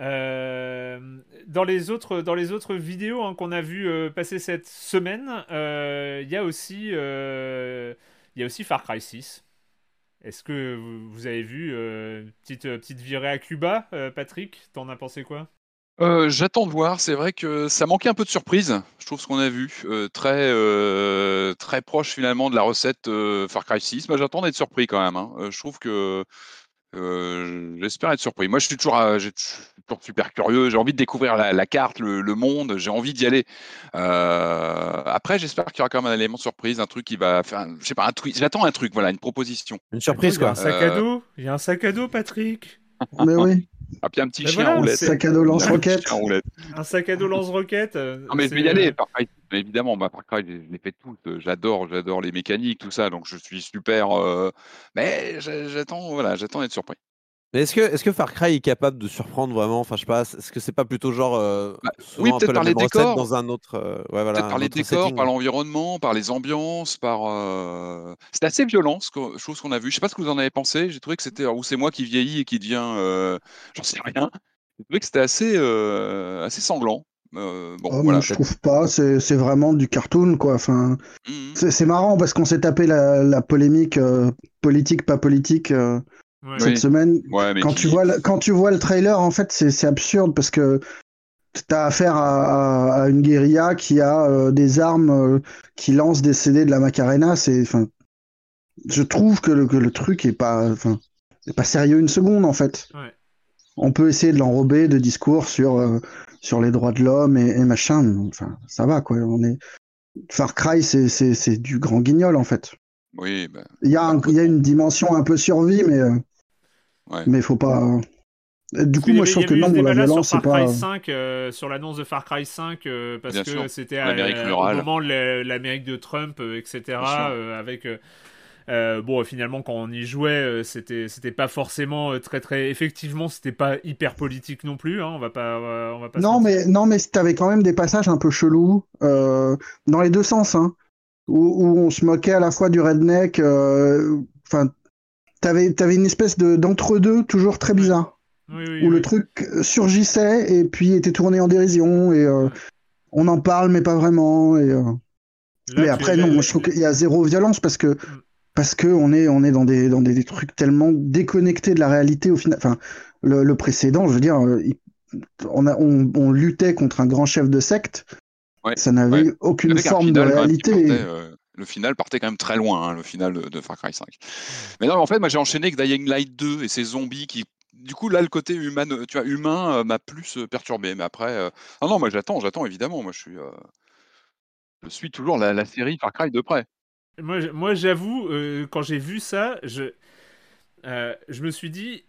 A: Euh, dans, les autres, dans les autres vidéos hein, qu'on a vu euh, passer cette semaine, il y a aussi il y a aussi Far Cry 6. Est-ce que vous, avez vu petite petite virée à Cuba, Patrick? T'en as pensé quoi?
D: Euh, j'attends de voir. C'est vrai que ça manquait un peu de surprise. Je trouve ce qu'on a vu euh, très euh, très proche finalement de la recette Far Cry 6. Moi, j'attends d'être surpris quand même. Hein. je trouve que j'espère être surpris. Moi, je suis toujours, toujours super curieux. J'ai envie de découvrir la, carte, le, monde. J'ai envie d'y aller. après, j'espère qu'il y aura quand même un élément de surprise, un truc qui va faire, je sais pas, un tweet. J'attends un truc, voilà, une proposition.
B: Une surprise quoi.
A: Un sac à dos. Il y a un sac à dos, Patrick.
C: Mais oui.
D: Ah, puis un petit chien roulette.
C: Un sac à dos lance-roquette.
A: Un sac à dos lance-roquette.
D: Non, mais je vais y aller. Par évidemment, bah, Par Cry, je l'ai fait tout. J'adore, j'adore les mécaniques, tout ça. Donc, je suis super. Mais j'attends, voilà, j'attends d'être surpris.
B: Est-ce que, est que Far Cry est capable de surprendre vraiment? Enfin, je sais pas. Est-ce que c'est pas plutôt genre bah,
D: oui, peut-être par les décors
B: dans un autre,
D: ouais, voilà, par les décors, par l'environnement, par les ambiances, par. C'est assez violent, ce chose qu'on a vu. Je sais pas ce que vous en avez pensé. J'ai trouvé que c'était ou c'est moi qui vieillis et qui devient, j'en sais rien. J'ai trouvé que c'était assez, assez sanglant.
C: Euh, bon, oh, je trouve pas, c'est vraiment du cartoon quoi. Enfin, mmh c'est marrant parce qu'on s'est tapé la, polémique euh, politique pas politique euh, cette semaine. quand tu vois le, quand tu vois le trailer, en fait, c'est absurde parce que t'as affaire à, une guérilla qui a des armes qui lancent des CD de la Macarena. C'est, enfin, je trouve que le, que le truc est pas, enfin, pas sérieux une seconde en fait. On peut essayer de l'enrober de discours sur sur les droits de l'homme et, machin. Enfin, ça va quoi. On est Far Cry, c'est du grand guignol en fait.
D: Oui. Ben,
C: il, y a il y a une dimension un peu survie, mais euh, mais faut pas. Du coup, moi, je trouve que non, la violence, c'est pas.
A: 5, euh, sur l'annonce de Far Cry 5, euh, parce que c'était au moment de l'Amérique de Trump, etc., avec euh, bon, finalement, quand on y jouait, euh, c'était c'était pas forcément euh, très très. Effectivement, c'était pas hyper politique non plus. Hein, on va pas. on va pas
C: non, mais non, mais t'avais quand même des passages un peu chelous dans les deux sens, hein, où, on se moquait à la fois du redneck. Enfin, t'avais avais une espèce de d'entre deux toujours très bizarre, où le truc surgissait et puis était tourné en dérision et on en parle mais pas vraiment et. mais après, non, moi, je trouve qu'il y a zéro violence parce que mm parce que on est on est dans des dans des, trucs tellement déconnectés de la réalité au final. Enfin, le, précédent, je veux dire, euh, on, a, on, luttait contre un grand chef de secte. ça n'avait aucune forme de réalité.
D: Euh, le final partait quand même très loin, hein, le final de, Far Cry 5. Mais non, en fait, moi j'ai enchaîné avec Dying Light 2 et ces zombies qui du coup, là, le côté humain, tu vois, humain euh, m'a plus perturbé. Mais après, non, non, moi j'attends, j'attends évidemment. Moi, je suis, je suis toujours la, série Far Cry de près.
A: Moi, moi j'avoue, euh, quand j'ai vu ça, je, euh, je me suis dit.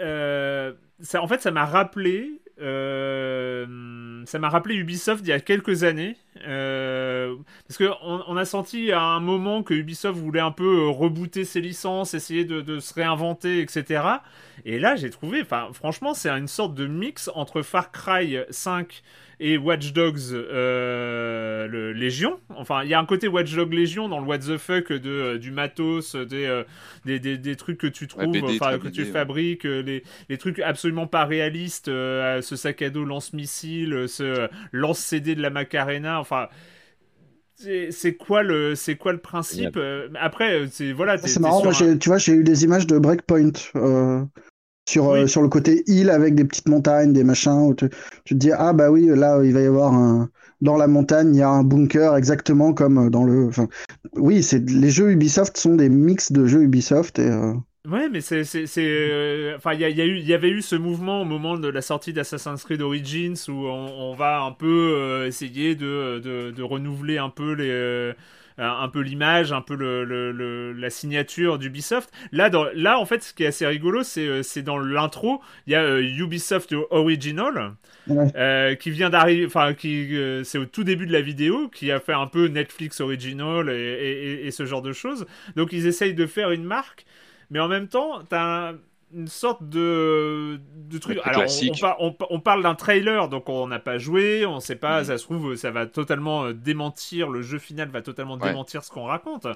A: Euh, ça, en fait, ça m'a rappelé. Ça m'a rappelé Ubisoft il y a quelques années. parce qu'on on a senti à un moment que Ubisoft voulait un peu rebooter ses licences, essayer de, de se réinventer, etc. Et là, j'ai trouvé. Franchement, c'est une sorte de mix entre Far Cry 5 et Watch Dogs euh, le Légion. Enfin, il y a un côté Watch Dogs Légion dans le What the fuck de, euh, du matos, des, euh, des, des, des, trucs que tu trouves, enfin, que tu fabriques, les, les, trucs absolument pas réalistes, ce sac à dos lance-missile, ce lance-CD de la Macarena, enfin c'est quoi le c'est quoi le principe après c'est voilà
C: c'est marrant moi, tu vois j'ai eu des images de Breakpoint sur, euh, sur le côté île avec des petites montagnes, des machins, où tu, te dis, ah bah oui, là, il va y avoir un. Dans la montagne, il y a un bunker exactement comme dans le. Enfin, oui, c'est les jeux Ubisoft sont des mix de jeux Ubisoft et. Euh,
A: ouais, mais c'est. Euh, enfin, il y, a, y, y, avait eu ce mouvement au moment de la sortie d'Assassin's Creed Origins où on, va un peu essayer de, de, de, renouveler un peu les un peu l'image, un peu le, la signature d'Ubisoft. Là, là, en fait, ce qui est assez rigolo, c'est euh, dans l'intro, il y a euh, Ubisoft Original. Euh, qui vient d'arriver, enfin, qui c'est au tout début de la vidéo, qui a fait un peu Netflix Original et, ce genre de choses. Donc ils essayent de faire une marque, mais en même temps, t'as une sorte de, de truc. Alors, on, on, parle d'un trailer, donc on n'a pas joué, on sait pas, mm. ça se trouve, ça va totalement euh, démentir, le jeu final va totalement démentir ce qu'on raconte.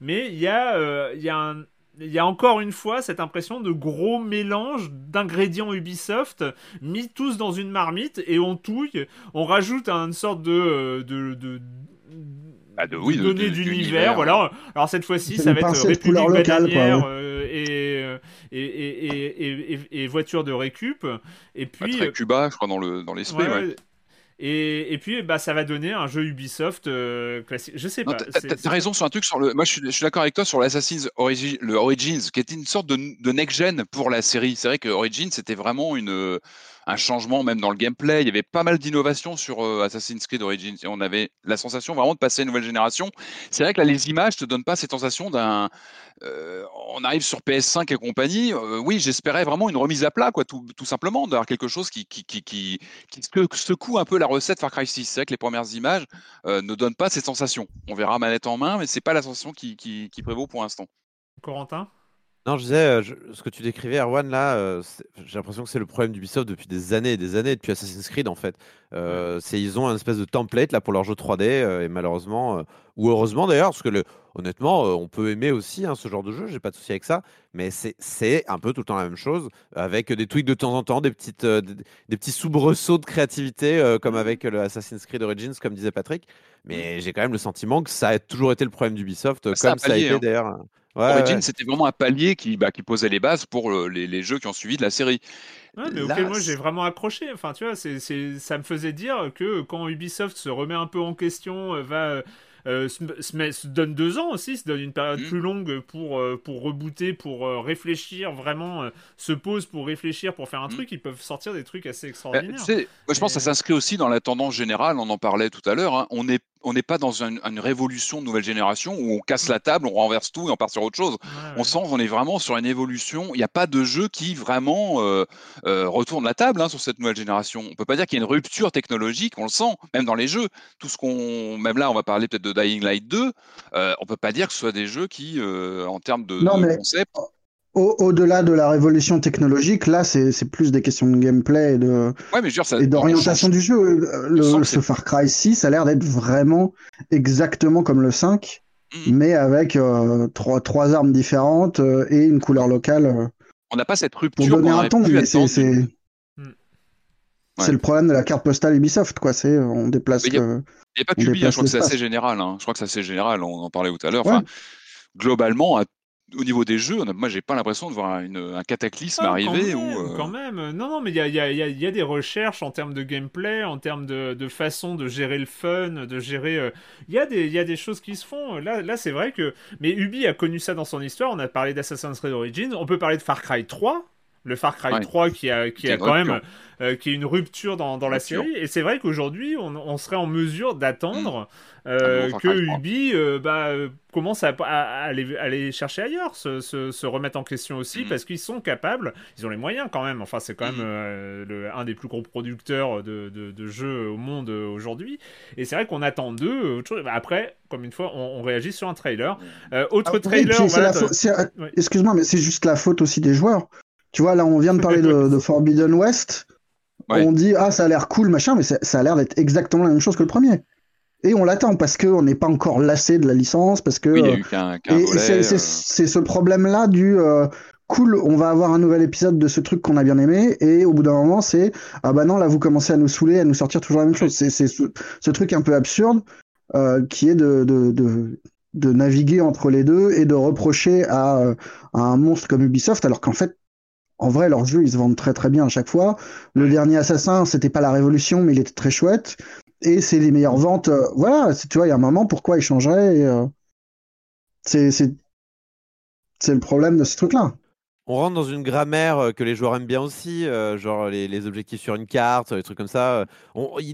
A: Mais il y, euh, il y, a il y a encore une fois cette impression de gros mélange d'ingrédients Ubisoft mis tous dans une marmite et on touille, on rajoute une sorte de, euh, de, de
D: ah de, oui,
A: données d'univers. Voilà. Alors cette fois-ci, ça va être République bananière et, et, et, et, voiture de récup. Et puis
D: très Cuba, je crois dans le dans l'esprit. Ouais,
A: Et, et, puis, bah, ça va donner un jeu Ubisoft euh, classique. Je sais pas.
D: T'as as raison sur un truc sur le. Moi, je suis, d'accord avec toi sur l'Assassin's Origi... le Origins, qui était une sorte de, de next-gen pour la série. C'est vrai que Origins, c'était vraiment une un changement même dans le gameplay. Il y avait pas mal d'innovations sur Assassin's Creed Origins. Et on avait la sensation vraiment de passer à une nouvelle génération. C'est vrai que les images te donnent pas cette sensation d'un. on arrive sur PS5 et compagnie. oui, j'espérais vraiment une remise à plat, quoi, tout, tout simplement, d'avoir quelque chose qui, qui, qui, qui, secoue un peu la recette Far Cry 6. C'est vrai que les premières images ne donnent pas cette sensation. On verra manette en main, mais c'est pas la sensation qui, qui prévaut pour l'instant.
A: Corentin?
B: Non, je disais, euh, ce que tu décrivais, Erwan, là, euh, j'ai l'impression que c'est le problème d'Ubisoft depuis des années et des années, depuis Assassin's Creed, en fait. Euh, c'est ils ont un espèce de template là pour leur jeu 3D et malheureusement ou heureusement d'ailleurs parce que le, honnêtement on peut aimer aussi hein, ce genre de jeu j'ai pas de souci avec ça mais c'est un peu tout le temps la même chose avec des tweaks de temps en temps des petites des, petits soubresauts de créativité comme avec le Assassin's Creed Origins comme disait Patrick mais j'ai quand même le sentiment que ça a toujours été le problème d'Ubisoft bah, comme ça a été hein. d'ailleurs
D: Origins, c'était vraiment un palier qui, bah, qui posait les bases pour les, les, jeux qui ont suivi de la série.
A: Ouais, mais auquel moi j'ai vraiment accroché. Enfin, tu vois, c'est, ça me faisait dire que quand Ubisoft se remet un peu en question, euh, va euh, se, donne deux ans aussi, se donne une période mm. plus longue pour, euh, pour rebooter, pour euh, réfléchir, vraiment se pose pour réfléchir, pour faire un mm. truc, ils peuvent sortir des trucs assez extraordinaires.
D: moi, je pense que ça s'inscrit aussi dans la tendance générale, on en parlait tout à l'heure, hein. on est on n'est pas dans une, révolution de nouvelle génération où on casse la table, on renverse tout et on part sur autre chose. on sent qu'on est vraiment sur une évolution. Il n'y a pas de jeu qui vraiment retourne la table hein, sur cette nouvelle génération. On peut pas dire qu'il y a une rupture technologique, on le sent, même dans les jeux. Tout ce qu'on, même là, on va parler peut-être de Dying Light 2, euh, on peut pas dire que ce soit des jeux qui, euh, en termes de, concept.
C: Au-delà de la révolution technologique, là, c'est plus des questions de gameplay et de et d'orientation du jeu. Le, ce Far Cry 6 a l'air d'être vraiment exactement comme le 5, mm. mais avec euh, trois, trois armes différentes et une couleur locale.
D: On n'a pas cette rupture.
C: Pour donner un ton, mais c'est c'est le problème de la carte postale Ubisoft, quoi. C'est on déplace.
D: Il n'y a, pas que Ubi, hein, je crois que c'est assez général. Hein. Je crois que c'est assez général. On en parlait tout à l'heure. Enfin, globalement, au niveau des jeux, moi, j'ai pas l'impression de voir un cataclysme ah, arriver.
A: Quand
D: même,
A: euh, quand même. Non, non, mais il y a, y, a, y a, des recherches en termes de gameplay, en termes de, de, façon de gérer le fun, de gérer. Euh, il y, a des, y a des choses qui se font. Là, là c'est vrai que. Mais Ubi a connu ça dans son histoire. On a parlé d'Assassin's Creed Origins. On peut parler de Far Cry 3 le Far Cry 3 qui a, qui a quand même euh, qui est une rupture dans, dans la série. Et c'est vrai qu'aujourd'hui, on, on, serait en mesure d'attendre mm. euh, que Ubi euh, bah, commence à, à, aller, aller, chercher ailleurs, se, se, se, remettre en question aussi, mm. parce qu'ils sont capables, ils ont les moyens quand même. Enfin, c'est quand même mm. le, un des plus gros producteurs de, de, de jeux au monde aujourd'hui. Et c'est vrai qu'on attend d'eux. Après, comme une fois, on, réagit sur un trailer. autre ah, trailer.
C: Excuse-moi, mais c'est juste la faute aussi des joueurs. Tu vois, là, on vient de parler de, Forbidden West. On dit, ah, ça a l'air cool, machin, mais ça, a l'air d'être exactement la même chose que le premier. Et on l'attend parce qu'on n'est pas encore lassé de la licence, parce que.
D: Oui, c'est
C: ce problème-là du. Euh, cool, on va avoir un nouvel épisode de ce truc qu'on a bien aimé, et au bout d'un moment, c'est ah bah non, là vous commencez à nous saouler, à nous sortir toujours la même chose. C'est ce, truc un peu absurde euh, qui est de, de, naviguer entre les deux et de reprocher à, à un monstre comme Ubisoft, alors qu'en fait, en vrai, leurs jeux, ils se vendent très très bien à chaque fois. Le dernier Assassin, c'était pas la révolution, mais il était très chouette. Et c'est les meilleures ventes. Euh, voilà, tu vois, il y a un moment, pourquoi ils changeraient euh, C'est le problème de ce truc-là
B: on rentre dans une grammaire euh, que les joueurs aiment bien aussi, euh, genre les, objectifs sur une carte, des trucs comme ça.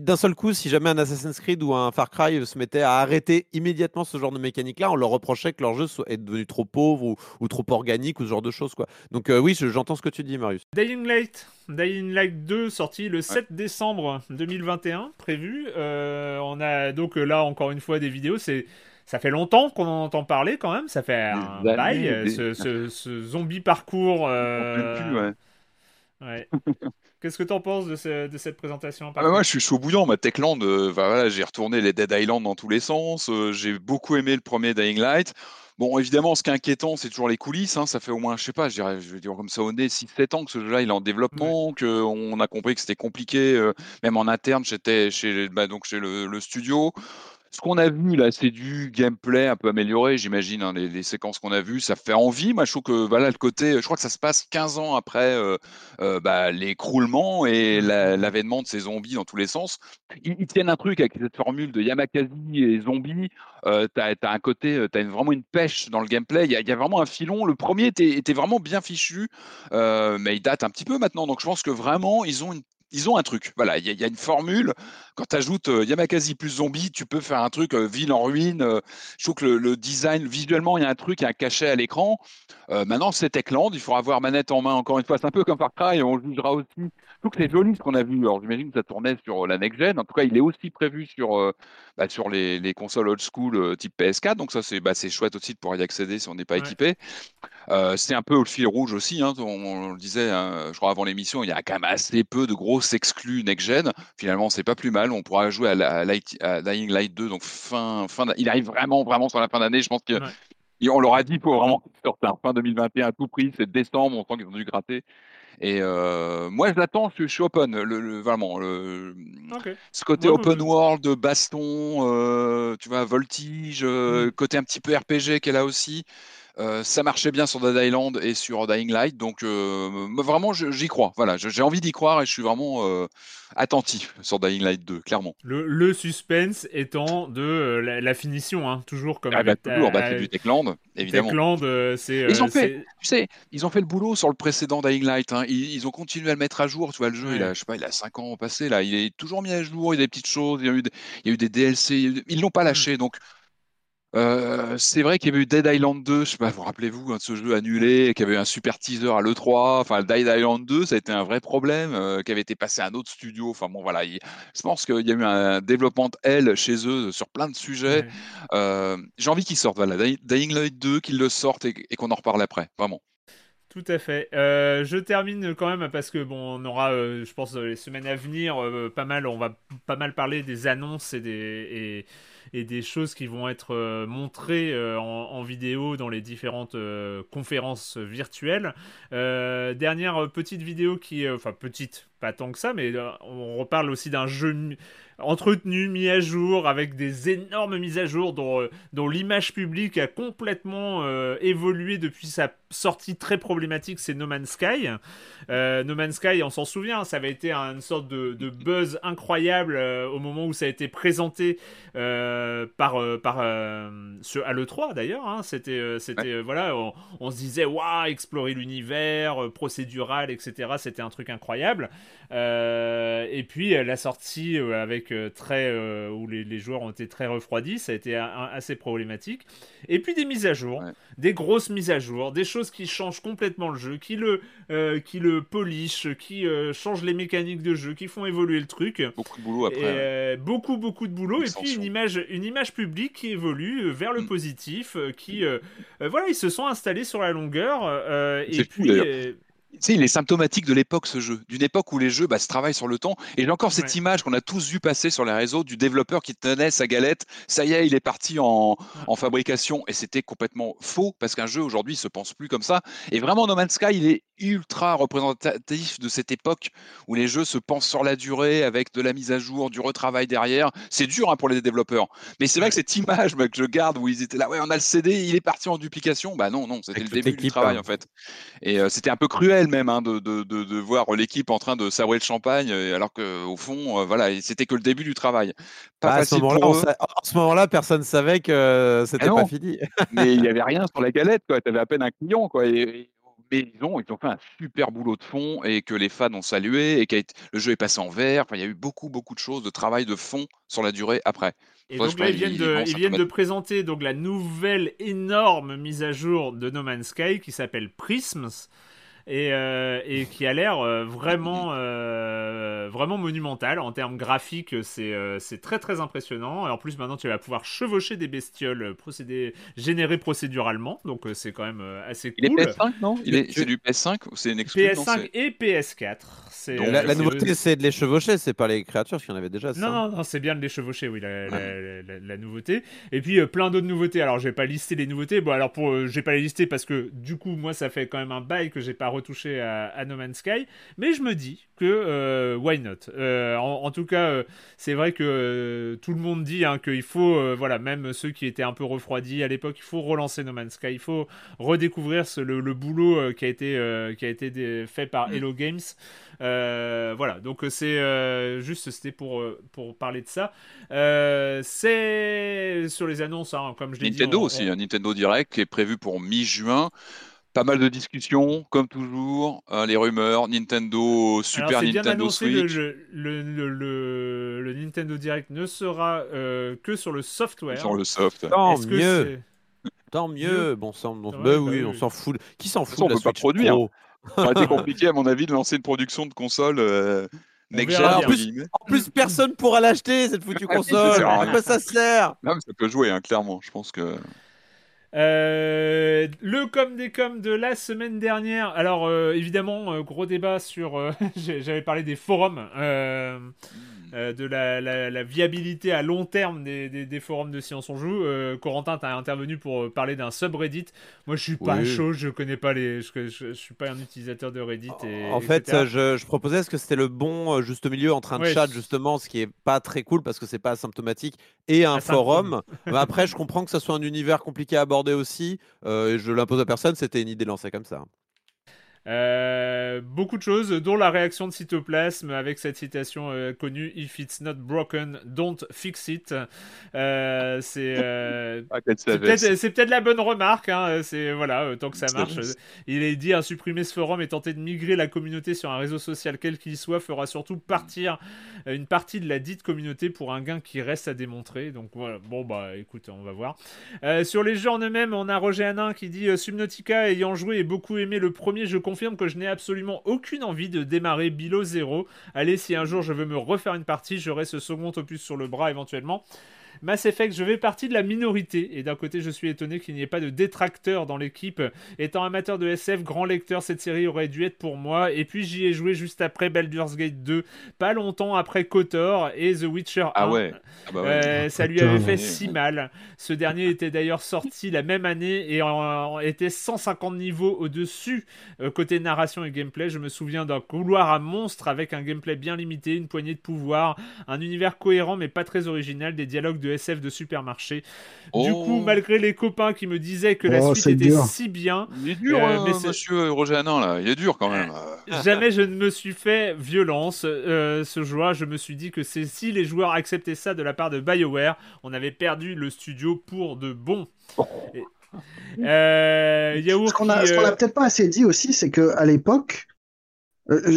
B: D'un seul coup, si jamais un Assassin's Creed ou un Far Cry se mettait à arrêter immédiatement ce genre de mécanique-là, on leur reprochait que leur jeu soit devenu trop pauvre ou, trop organique ou ce genre de choses. Quoi. Donc euh, oui, j'entends ce que tu dis, Marius.
A: Dying Light, Dying Light 2 sorti le 7 décembre 2021, prévu. on a donc là encore une fois des vidéos. C'est ça fait longtemps qu'on en entend parler quand même. Ça fait un bail, euh, ce, zombie parcours. Euh... ouais. Qu'est-ce que tu en penses de, cette présentation
D: ah bah Moi, je suis chaud bouillant. Ma Techland, euh, voilà, j'ai retourné les Dead Island dans tous les sens. Euh, j'ai beaucoup aimé le premier Dying Light. Bon, évidemment, ce qui est inquiétant, c'est toujours les coulisses. Hein. Ça fait au moins, je sais pas, je dirais, je vais dire comme ça au nez, 6-7 ans que ce jeu-là, il est en développement, qu'on a compris que c'était compliqué, même en interne, j'étais chez, bah, donc chez le studio. Ce qu'on a vu là, c'est du gameplay un peu amélioré, j'imagine, hein, les, séquences qu'on a vues, ça fait envie. Moi, je trouve que voilà, le côté, je crois que ça se passe 15 ans après euh, euh, bah, l'écroulement et l'avènement de ces zombies dans tous les sens. Ils, tiennent un truc avec cette formule de Yamakazi et zombies. Euh, tu un côté, tu as vraiment une pêche dans le gameplay. Il y, a vraiment un filon. Le premier était, était vraiment bien fichu, mais il date un petit peu maintenant. Donc je pense que vraiment, ils ont une ils ont un truc. Voilà, il y, a une formule. Quand tu ajoutes Yamakasi plus zombie, tu peux faire un truc ville en ruine. je trouve que le, design, visuellement, il y a un truc, il y a un cachet à l'écran. maintenant, c'est Techland. Il faudra avoir manette en main encore une fois. C'est un peu comme Far Cry. On jugera aussi. Trouve que c'est joli ce qu'on a vu. Alors, j'imagine que ça tournait sur la next gen. En tout cas, il est aussi prévu sur, bah, sur les, consoles old school type PS4. Donc, ça, c'est bah, chouette aussi de pouvoir y accéder si on n'est pas équipé. c'est un peu le fil rouge aussi. Hein, on, le disait, hein, je crois, avant l'émission, il y a quand même assez peu de grosses exclus next-gen. Finalement, c'est pas plus mal. On pourra jouer à, Dying Light 2, donc fin, fin il arrive vraiment, vraiment sur la fin d'année. Je pense que. On leur a dit pour vraiment sortir fin 2021 à tout prix, c'est décembre, on sent qu'ils ont dû gratter. Et euh, moi, je l'attends, je, suis open. Le, vraiment, le, ce côté open world, baston, euh, tu vois, voltige, euh, mmh. côté un petit peu RPG qu'elle a aussi. Euh, ça marchait bien sur Dead Island et sur Dying Light, donc euh, vraiment j'y crois. Voilà, j'ai envie d'y croire et je suis vraiment euh, attentif sur Dying Light 2, clairement.
A: Le, suspense étant de la, finition, hein, toujours comme
D: ah, bah, toujours bah, du Techland, évidemment.
A: Techland, c'est.
D: Ils ont fait, tu sais, ils ont fait le boulot sur le précédent Dying Light. Hein. Ils, ont continué à le mettre à jour. Tu vois, le jeu, il a, je sais pas, il a 5 ans passé là, il est toujours mis à jour. Il y a des petites choses, il y a eu, il y a eu des DLC. Ils l'ont pas mm. lâché, donc euh, c'est vrai qu'il y avait eu Dead Island 2, je sais pas, vous rappelez-vous hein, de ce jeu annulé, qu'il y avait eu un super teaser à l'E3, enfin Dead Island 2, ça a été un vrai problème, euh, qui avait été passé à un autre studio, enfin bon voilà, je pense qu'il y a eu un développement de L chez eux sur plein de sujets. Euh, j'ai envie qu'ils sortent, voilà, Dying Light 2, qu'ils le sortent et, qu'on en reparle après, vraiment.
A: Tout à fait. je termine quand même parce que bon, on aura, je pense, les semaines à venir, pas mal, on va pas mal parler des annonces et des et des choses qui vont être euh, montrées euh, en, vidéo dans les différentes euh, conférences virtuelles. dernière petite vidéo qui, enfin petite, pas tant que ça, mais on reparle aussi d'un jeu entretenu, mis à jour, avec des énormes mises à jour dont, dont l'image publique a complètement évolué depuis sa sortie très problématique, c'est No Man's Sky. no Man's Sky, on s'en souvient, ça avait été une sorte de, buzz incroyable au moment où ça a été présenté euh, par, euh, par euh, à l'E3 d'ailleurs. Hein, c'était, c'était voilà, on, se disait waouh, explorer l'univers, procédural, etc. C'était un truc incroyable. et puis la sortie avec très où les, joueurs ont été très refroidis, ça a été assez problématique. Et puis des mises à jour, des grosses mises à jour, des choses qui changent complètement le jeu, qui le qui le polish, qui changent les mécaniques de jeu, qui font évoluer le truc.
D: Beaucoup de boulot après.
A: beaucoup beaucoup de boulot et puis une image une image publique qui évolue euh, vers le mm. positif, euh, qui, euh, voilà, ils se sont installés sur la longueur. et puis,
D: sais, il est symptomatique de l'époque, ce jeu. D'une époque où les jeux bah, se travaillent sur le temps. Et j'ai encore cette image qu'on a tous vu passer sur les réseaux du développeur qui tenait sa galette. Ça y est, il est parti en, fabrication. Et c'était complètement faux parce qu'un jeu aujourd'hui se pense plus comme ça. Et vraiment, No Man's Sky, il est ultra représentatif de cette époque où les jeux se pensent sur la durée avec de la mise à jour, du retravail derrière. C'est dur hein, pour les développeurs. Mais c'est vrai que cette image que je garde où ils étaient là, ouais, on a le CD, il est parti en duplication. Bah non, non, c'était le début du travail hein. en fait. Et euh, c'était un peu cruel même hein, de, de, de, voir l'équipe en train de savourer le champagne, alors qu'au fond, euh, voilà, c'était que le début du travail.
B: Pas à ce moment-là, ce moment personne savait que c'était ah pas fini.
D: mais il n'y avait rien sur la galette, tu avais à peine un client. Quoi, et, mais ils ont, ils ont fait un super boulot de fond et que les fans ont salué et que le jeu est passé en vert. Enfin, il y a eu beaucoup, beaucoup de choses, de travail de fond sur la durée après.
A: Et donc là, ils viennent, de, ils viennent de présenter donc la nouvelle énorme mise à jour de No Man's Sky qui s'appelle Prisms et, euh, et qui a l'air euh, vraiment, euh, vraiment monumental en termes graphiques. C'est c'est très très impressionnant. Et en plus, maintenant, tu vas pouvoir chevaucher des bestioles procédé, générées procéduralement. Donc, c'est quand même assez cool.
D: Il est PS5, non C'est du PS5 ou c'est une
A: PS5 et PS4.
B: La, la, nouveauté, c'est de les chevaucher, c'est pas les créatures, qui en avait déjà.
A: Non, non, non c'est bien de les chevaucher, oui, la, la nouveauté. Et puis, plein d'autres nouveautés. Alors, je vais pas lister les nouveautés. Bon, alors, pour, je vais pas les lister parce que du coup, moi, ça fait quand même un bail que j'ai pas retouché à, No Man's Sky, mais je me dis que euh, why not? Euh, en, tout cas, euh, c'est vrai que tout le monde dit hein, qu'il faut, voilà, même ceux qui étaient un peu refroidis à l'époque, il faut relancer No Man's Sky, il faut redécouvrir le, boulot qui a été, qui a été fait par mm. Hello Games. voilà, donc c'est juste, c'était pour, pour parler de ça. c'est sur les annonces, hein, comme je l'ai
D: dit. Nintendo aussi, un Nintendo Direct qui est prévu pour mi-juin. Pas mal de discussions, comme toujours, hein, les rumeurs, Nintendo, Super Nintendo Switch.
A: Le, le, le, le, Nintendo Direct ne sera euh, que sur le software.
D: Sur le soft.
B: Tant mieux. Tant mieux. Bon sang, bon, bah, oui, bah on s'en fout. Qui s'en fout On
D: ne peut pas produire. Ça aurait été compliqué, à mon avis, de lancer une production de console. Euh,
B: en, plus, en plus, personne pourra l'acheter cette foutue console. À quoi ça sert?
D: Non, mais ça peut jouer, hein, clairement. Je pense que.
A: Euh, le com des coms de la semaine dernière. Alors euh, évidemment, euh, gros débat sur. J'avais parlé des forums. Euh, de la, viabilité à long terme des, forums de Science on Joue. Euh, Corentin, tu as intervenu pour euh, parler d'un subreddit. Moi, je suis pas chaud, je connais pas les. Je, je, suis pas un utilisateur de Reddit.
B: en fait, je, proposais est-ce que c'était le bon juste milieu entre un chat, justement, ce qui est pas très cool parce que c'est pas asymptomatique, et un forum. après, je comprends que ça soit un univers compliqué à aborder aussi. et je l'impose à personne, c'était une idée lancée comme ça.
A: Euh, beaucoup de choses, dont la réaction de Cytoplasme avec cette citation euh, connue If it's not broken, don't fix it. Euh, c'est ah, peut-être la bonne remarque. Hein, c'est voilà, tant que ça marche. Il est dit à supprimer ce forum et tenter de migrer la communauté sur un réseau social quel qu'il soit fera surtout partir une partie de la dite communauté pour un gain qui reste à démontrer. Donc voilà, bon bah écoute, on va voir. sur les jeux en eux-mêmes, on a Roger Hanin qui dit Subnautica ayant joué et beaucoup aimé le premier jeu confirme que je n'ai absolument aucune envie de démarrer Bilo 0. Allez, si un jour je veux me refaire une partie, j'aurai ce second opus sur le bras éventuellement. Mass Effect, je vais partie de la minorité. Et d'un côté, je suis étonné qu'il n'y ait pas de détracteurs dans l'équipe. Étant amateur de SF, grand lecteur, cette série aurait dû être pour moi. Et puis j'y ai joué juste après Baldur's Gate 2, pas longtemps après KOTOR et The Witcher 1.
D: Ah ouais. Ah bah
A: euh, ça lui avait fait si mal. Ce dernier était d'ailleurs sorti la même année et était 150 niveaux au-dessus euh, côté narration et gameplay. Je me souviens d'un couloir à monstre avec un gameplay bien limité, une poignée de pouvoir, un univers cohérent mais pas très original, des dialogues de SF de supermarché. Du coup, oh. malgré les copains qui me disaient que la oh, suite était si bien.
D: Il est dur, euh, hein, monsieur Roger Hanan, là. Il est dur quand même.
A: Jamais je ne me suis fait violence euh, ce jour. Je me suis dit que si les joueurs acceptaient ça de la part de BioWare, on avait perdu le studio pour de bon. Oh.
C: Euh, ce qu'on a, a peut-être pas assez dit aussi, c'est que à l'époque, euh,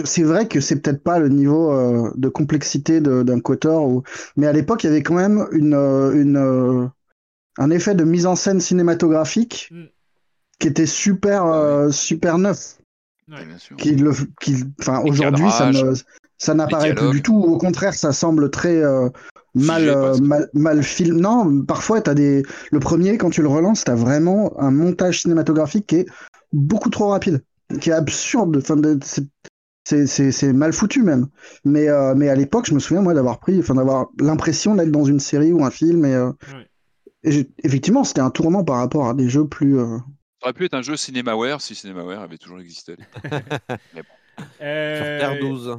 C: c'est vrai que c'est peut-être pas le niveau euh, de complexité d'un Kotor, ou... mais à l'époque, il y avait quand même une, euh, une, un effet de mise en scène cinématographique mm. qui était super, super neuf. Qui le, qui, enfin, aujourd'hui, ça ne, ça n'apparaît plus du tout. Au contraire, ça semble très mal, mal, mal film. Non, parfois, as des. Le premier, quand tu le relances, tu as vraiment un montage cinématographique qui est beaucoup trop rapide, qui est absurde. Enfin, c'est mal foutu même. Mais, euh, mais à l'époque, je me souviens moi d'avoir pris, enfin d'avoir l'impression d'être dans une série ou un film. Et, euh, effectivement, c'était un tournant par rapport à des jeux plus. Euh,
D: Ça aurait pu être un jeu Cinemaware si Cinemaware avait toujours existé.
B: mais bon. Sur 12.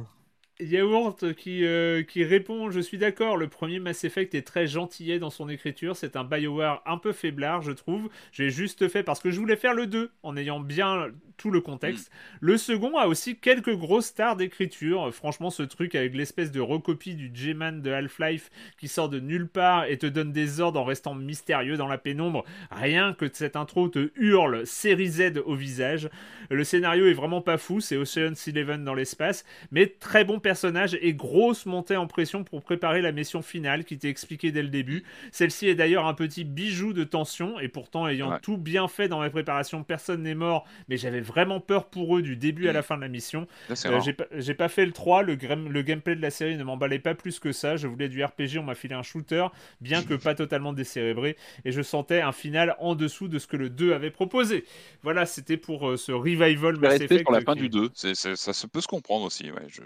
A: Yaourt qui, euh, qui répond Je suis d'accord, le premier Mass Effect est très gentillet dans son écriture. C'est un BioWare un peu faiblard, je trouve. J'ai juste fait parce que je voulais faire le 2 en ayant bien tout le contexte. Le second a aussi quelques grosses stars d'écriture. Franchement, ce truc avec l'espèce de recopie du J-Man de Half-Life qui sort de nulle part et te donne des ordres en restant mystérieux dans la pénombre. Rien que cette intro te hurle série Z au visage. Le scénario est vraiment pas fou, c'est Ocean's Eleven dans l'espace, mais très bon personnage et grosse montée en pression pour préparer la mission finale qui t'est expliquée dès le début. Celle-ci est d'ailleurs un petit bijou de tension et pourtant ayant tout bien fait dans mes préparations, personne n'est mort, mais j'avais vraiment peur pour eux du début à la fin de la mission. Euh, j'ai pas fait le 3, le, le gameplay de la série ne m'emballait pas plus que ça. Je voulais du RPG, on m'a filé un shooter, bien que pas totalement décérébré, et je sentais un final en dessous de ce que le 2 avait proposé. Voilà, c'était pour euh, ce revival
D: Mass Effect. pour la fin du 2, ça se peut se comprendre aussi. Ouais, je,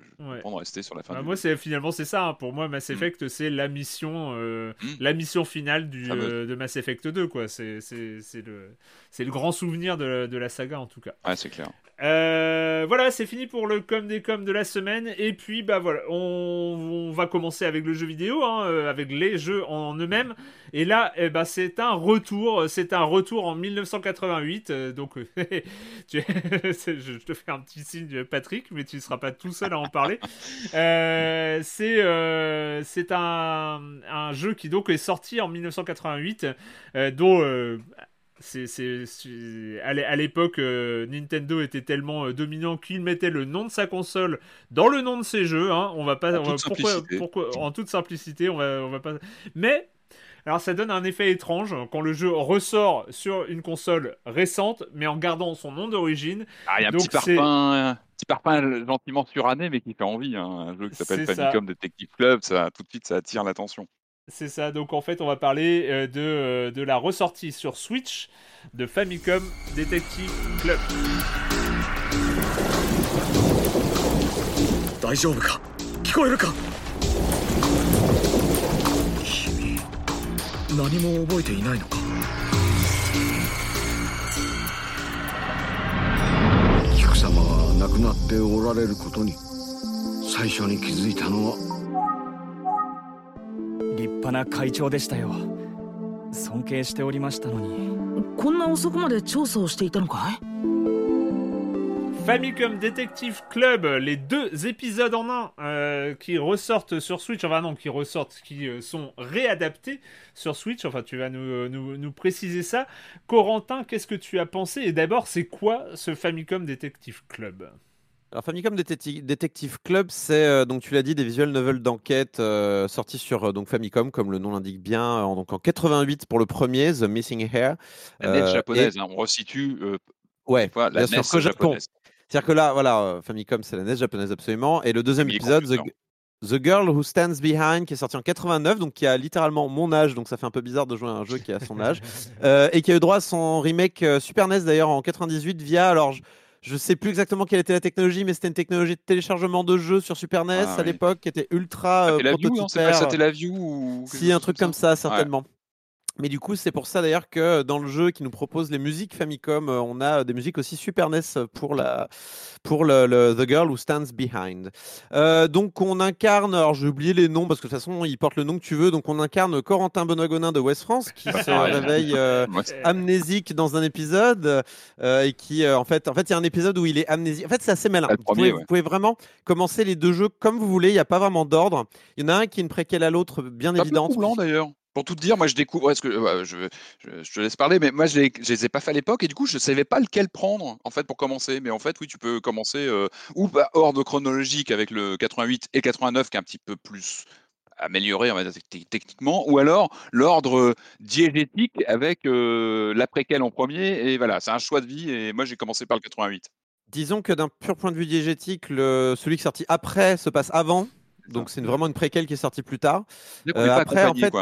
D: rester sur la fin.
A: Bah, moi, c'est finalement c'est ça. Hein. Pour moi, Mass mm. Effect, c'est la mission, euh, mm. la mission finale du, euh, de Mass Effect 2. Quoi. C'est, le, c'est le grand souvenir de, de, la saga en tout cas.
D: Ouais, c'est clair.
A: Euh, voilà, c'est fini pour le com des com de la semaine. Et puis, bah voilà, on, va commencer avec le jeu vidéo, hein, avec les jeux en eux-mêmes. Et là, eh ben, c'est un retour. C'est un retour en 1988. Euh, donc, je te fais un petit signe, Patrick, mais tu ne seras pas tout seul à en parler. c'est c'est un, un, jeu qui donc est sorti en 1988, dont c'est, à l'époque, euh, Nintendo était tellement euh, dominant qu'il mettait le nom de sa console dans le nom de ses jeux. Hein. On va pas,
D: en, toute pourquoi,
A: pourquoi, en toute simplicité, on va, on va pas. Mais alors ça donne un effet étrange quand le jeu ressort sur une console récente, mais en gardant son nom d'origine.
D: Ah, il y a un petit parfum, petit parfum gentiment suranné, mais qui fait envie. Hein. Un jeu qui s'appelle Famicom Detective Club, ça tout de suite ça attire l'attention.
A: C'est ça, donc en fait on va parler euh, de, euh, de la ressortie sur Switch de Famicom Detective Club. 大丈夫か聞こえるか 何も覚えていないのか？菊様が亡くなっておられることに。最初に気づいたのは？立派な会長でしたよ。尊敬しておりましたのに。こんな遅くまで調査をしていたのかい？Famicom Detective Club, les deux épisodes en un euh, qui ressortent sur Switch, enfin non, qui ressortent, qui euh, sont réadaptés sur Switch, enfin tu vas nous, nous, nous préciser ça. Corentin, qu'est-ce que tu as pensé? Et d'abord, c'est quoi ce Famicom Detective Club?
B: Alors Famicom Detective Club, c'est euh, donc tu l'as dit des visual novels d'enquête euh, sortis sur euh, donc Famicom comme le nom l'indique bien en, donc en 88 pour le premier The Missing Hair.
D: La NES japonaise, hein, on resitue.
B: ouais, la bien NES sûr, japonaise. C'est-à-dire que là, voilà, Famicom c'est la NES japonaise absolument. Et le deuxième épisode, The, Girl Who Stands Behind, qui est sorti en 89, donc qui a littéralement mon âge, donc ça fait un peu bizarre de jouer à un jeu qui a son âge, et qui a eu droit à son remake Super NES d'ailleurs en 98 via alors. Je sais plus exactement quelle était la technologie, mais c'était une technologie de téléchargement de jeux sur Super NES ah à l'époque qui était ultra
D: euh, la View, C'était la View ou
B: Si, un truc comme ça, certainement. Mais du coup, c'est pour ça d'ailleurs que dans le jeu qui nous propose les musiques Famicom, euh, on a des musiques aussi Super NES pour, la, pour le, The Girl Who Stands Behind. Euh, donc on incarne, alors j'ai oublié les noms parce que de toute façon ils portent le nom que tu veux, donc on incarne Corentin Bonagonin de West France qui se réveille euh, amnésique dans un épisode et qui en fait, en fait il y a un épisode où il est amnésique. En fait c'est assez malin. vous, pouvez, vraiment commencer les deux jeux comme vous voulez, il n'y a pas vraiment d'ordre. Il y en a un qui est une préquelle à l'autre bien évidente.
D: d'ailleurs. Pour tout te dire, moi je découvre, que euh, je, je, te laisse parler, mais moi je ne les ai pas fait à l'époque et du coup je ne savais pas lequel prendre en fait pour commencer. Mais en fait, oui, tu peux commencer euh, ou par ordre chronologique avec le 88 et 89 qui est un petit peu plus amélioré techniquement, ou alors l'ordre diégétique avec euh, l'après-quel en premier. Et voilà, c'est un choix de vie et moi j'ai commencé par le 88.
B: Disons que d'un pur point de vue diégétique, le, celui qui est sorti après se passe avant donc c'est vraiment une préquelle qui est sortie plus tard.
D: Euh, après, en fait,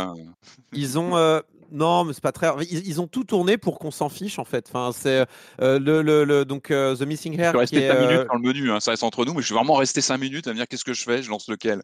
B: ils ont. Euh, non, mais c'est pas très. Ils, ont tout tourné pour qu'on s'en fiche en fait. Enfin, c'est euh, le, le, donc The Missing Hair.
D: Je suis resté 5 minutes dans le menu, hein, ça reste entre nous, mais je suis vraiment resté 5 minutes à me dire qu'est-ce que je fais, je lance lequel?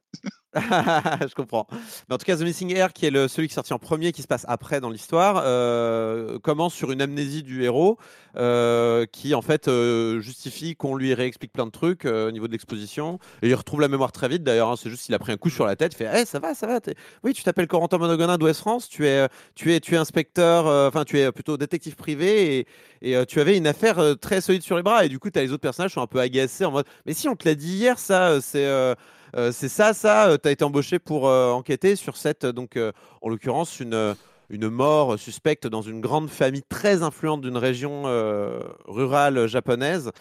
B: je comprends. Mais en tout cas, The Missing Air, qui est celui qui est en premier, qui se passe après dans l'histoire, euh, commence sur une amnésie du héros, euh, qui en fait euh, justifie qu'on lui réexplique plein de trucs au niveau de l'exposition. Et il retrouve la mémoire très vite d'ailleurs. Hein, c'est juste qu'il a pris un coup sur la tête. Il fait hey, ça va, ça va. Oui, tu t'appelles Corentin Monogonin d'Ouest France. Tu es, tu es, tu es inspecteur. Enfin, tu es plutôt détective privé et, et tu avais une affaire très solide sur les bras. Et du coup, tu as les autres personnages qui sont un peu agacés en mode mais si on te l'a dit hier, ça, c'est c'est ça, ça, euh, tu as été embauché pour euh, enquêter sur cette, donc en l'occurrence, une une mort suspecte dans une grande famille très influente d'une région rurale japonaise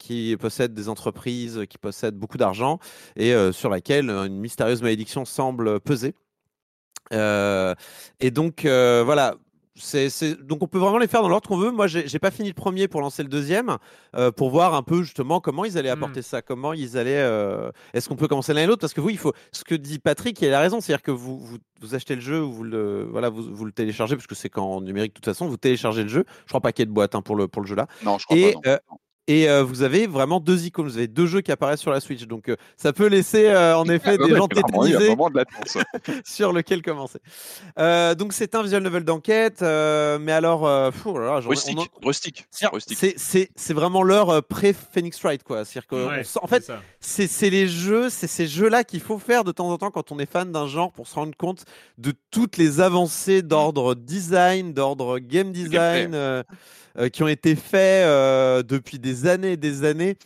B: qui possède des entreprises, qui possède beaucoup d'argent et sur laquelle une mystérieuse malédiction semble peser. et donc voilà, donc on peut vraiment les faire dans l'ordre qu'on veut. Moi, j'ai pas fini le premier pour lancer le deuxième, euh, pour voir un peu justement comment ils allaient apporter hmm. ça, comment ils allaient. Euh, est-ce qu'on peut commencer l'un et l'autre? Parce que vous, il faut. Ce que dit Patrick, il a raison, c'est-à-dire que vous, vous, achetez le jeu, vous le voilà, vous, vous le téléchargez parce que c'est qu'en numérique de toute façon, vous téléchargez le jeu. Je crois pas qu'il y ait de boîte hein, pour le pour le jeu là.
D: Non, je crois et, pas. Euh,
B: et euh, vous avez vraiment deux icônes, vous avez deux jeux qui apparaissent sur la Switch. Donc euh, ça peut laisser euh, en effet des gens tétanisés sur lequel commencer. donc c'est un visual novel d'enquête, mais alors...
D: rustique.
B: C'est vraiment l'heure pré-Phoenix Wright. Quoi. Que en fait, c'est les jeux, c'est ces jeux-là qu'il faut faire de temps en temps quand on est fan d'un genre pour se rendre compte de toutes les avancées d'ordre design, d'ordre game design. Euh, qui ont été faits euh, depuis des années et des années.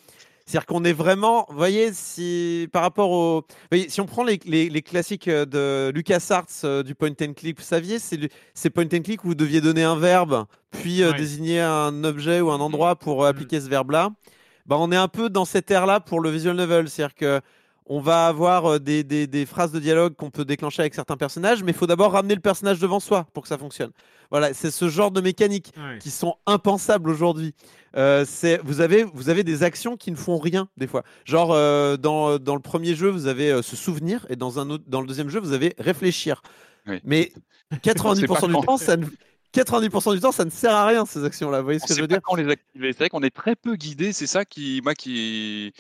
B: C'est-à-dire qu'on est vraiment, vous voyez, si par rapport au, si on prend les, les, classiques euh, de LucasArts euh, du point and click, vous saviez, c'est point and click où vous deviez donner un verbe, puis euh, désigner un objet ou un endroit pour mm. appliquer ce verbe-là. Bah, on est un peu dans cette ère-là pour le visual novel, c'est-à-dire que on va avoir des, des, des phrases de dialogue qu'on peut déclencher avec certains personnages, mais il faut d'abord ramener le personnage devant soi pour que ça fonctionne. Voilà, c'est ce genre de mécaniques qui sont impensables aujourd'hui. Euh, vous, avez, vous avez des actions qui ne font rien des fois. Genre euh, dans, dans, le premier jeu, vous avez euh, se souvenir et dans, un autre, dans le deuxième jeu, vous avez réfléchir. Mais 90% du temps, ça ne... 90% du temps, ça ne sert à rien ces actions-là. Vous voyez ce que je veux dire?
D: quand les activer. C'est vrai qu'on est très peu guidé. C'est ça qui, moi, qui,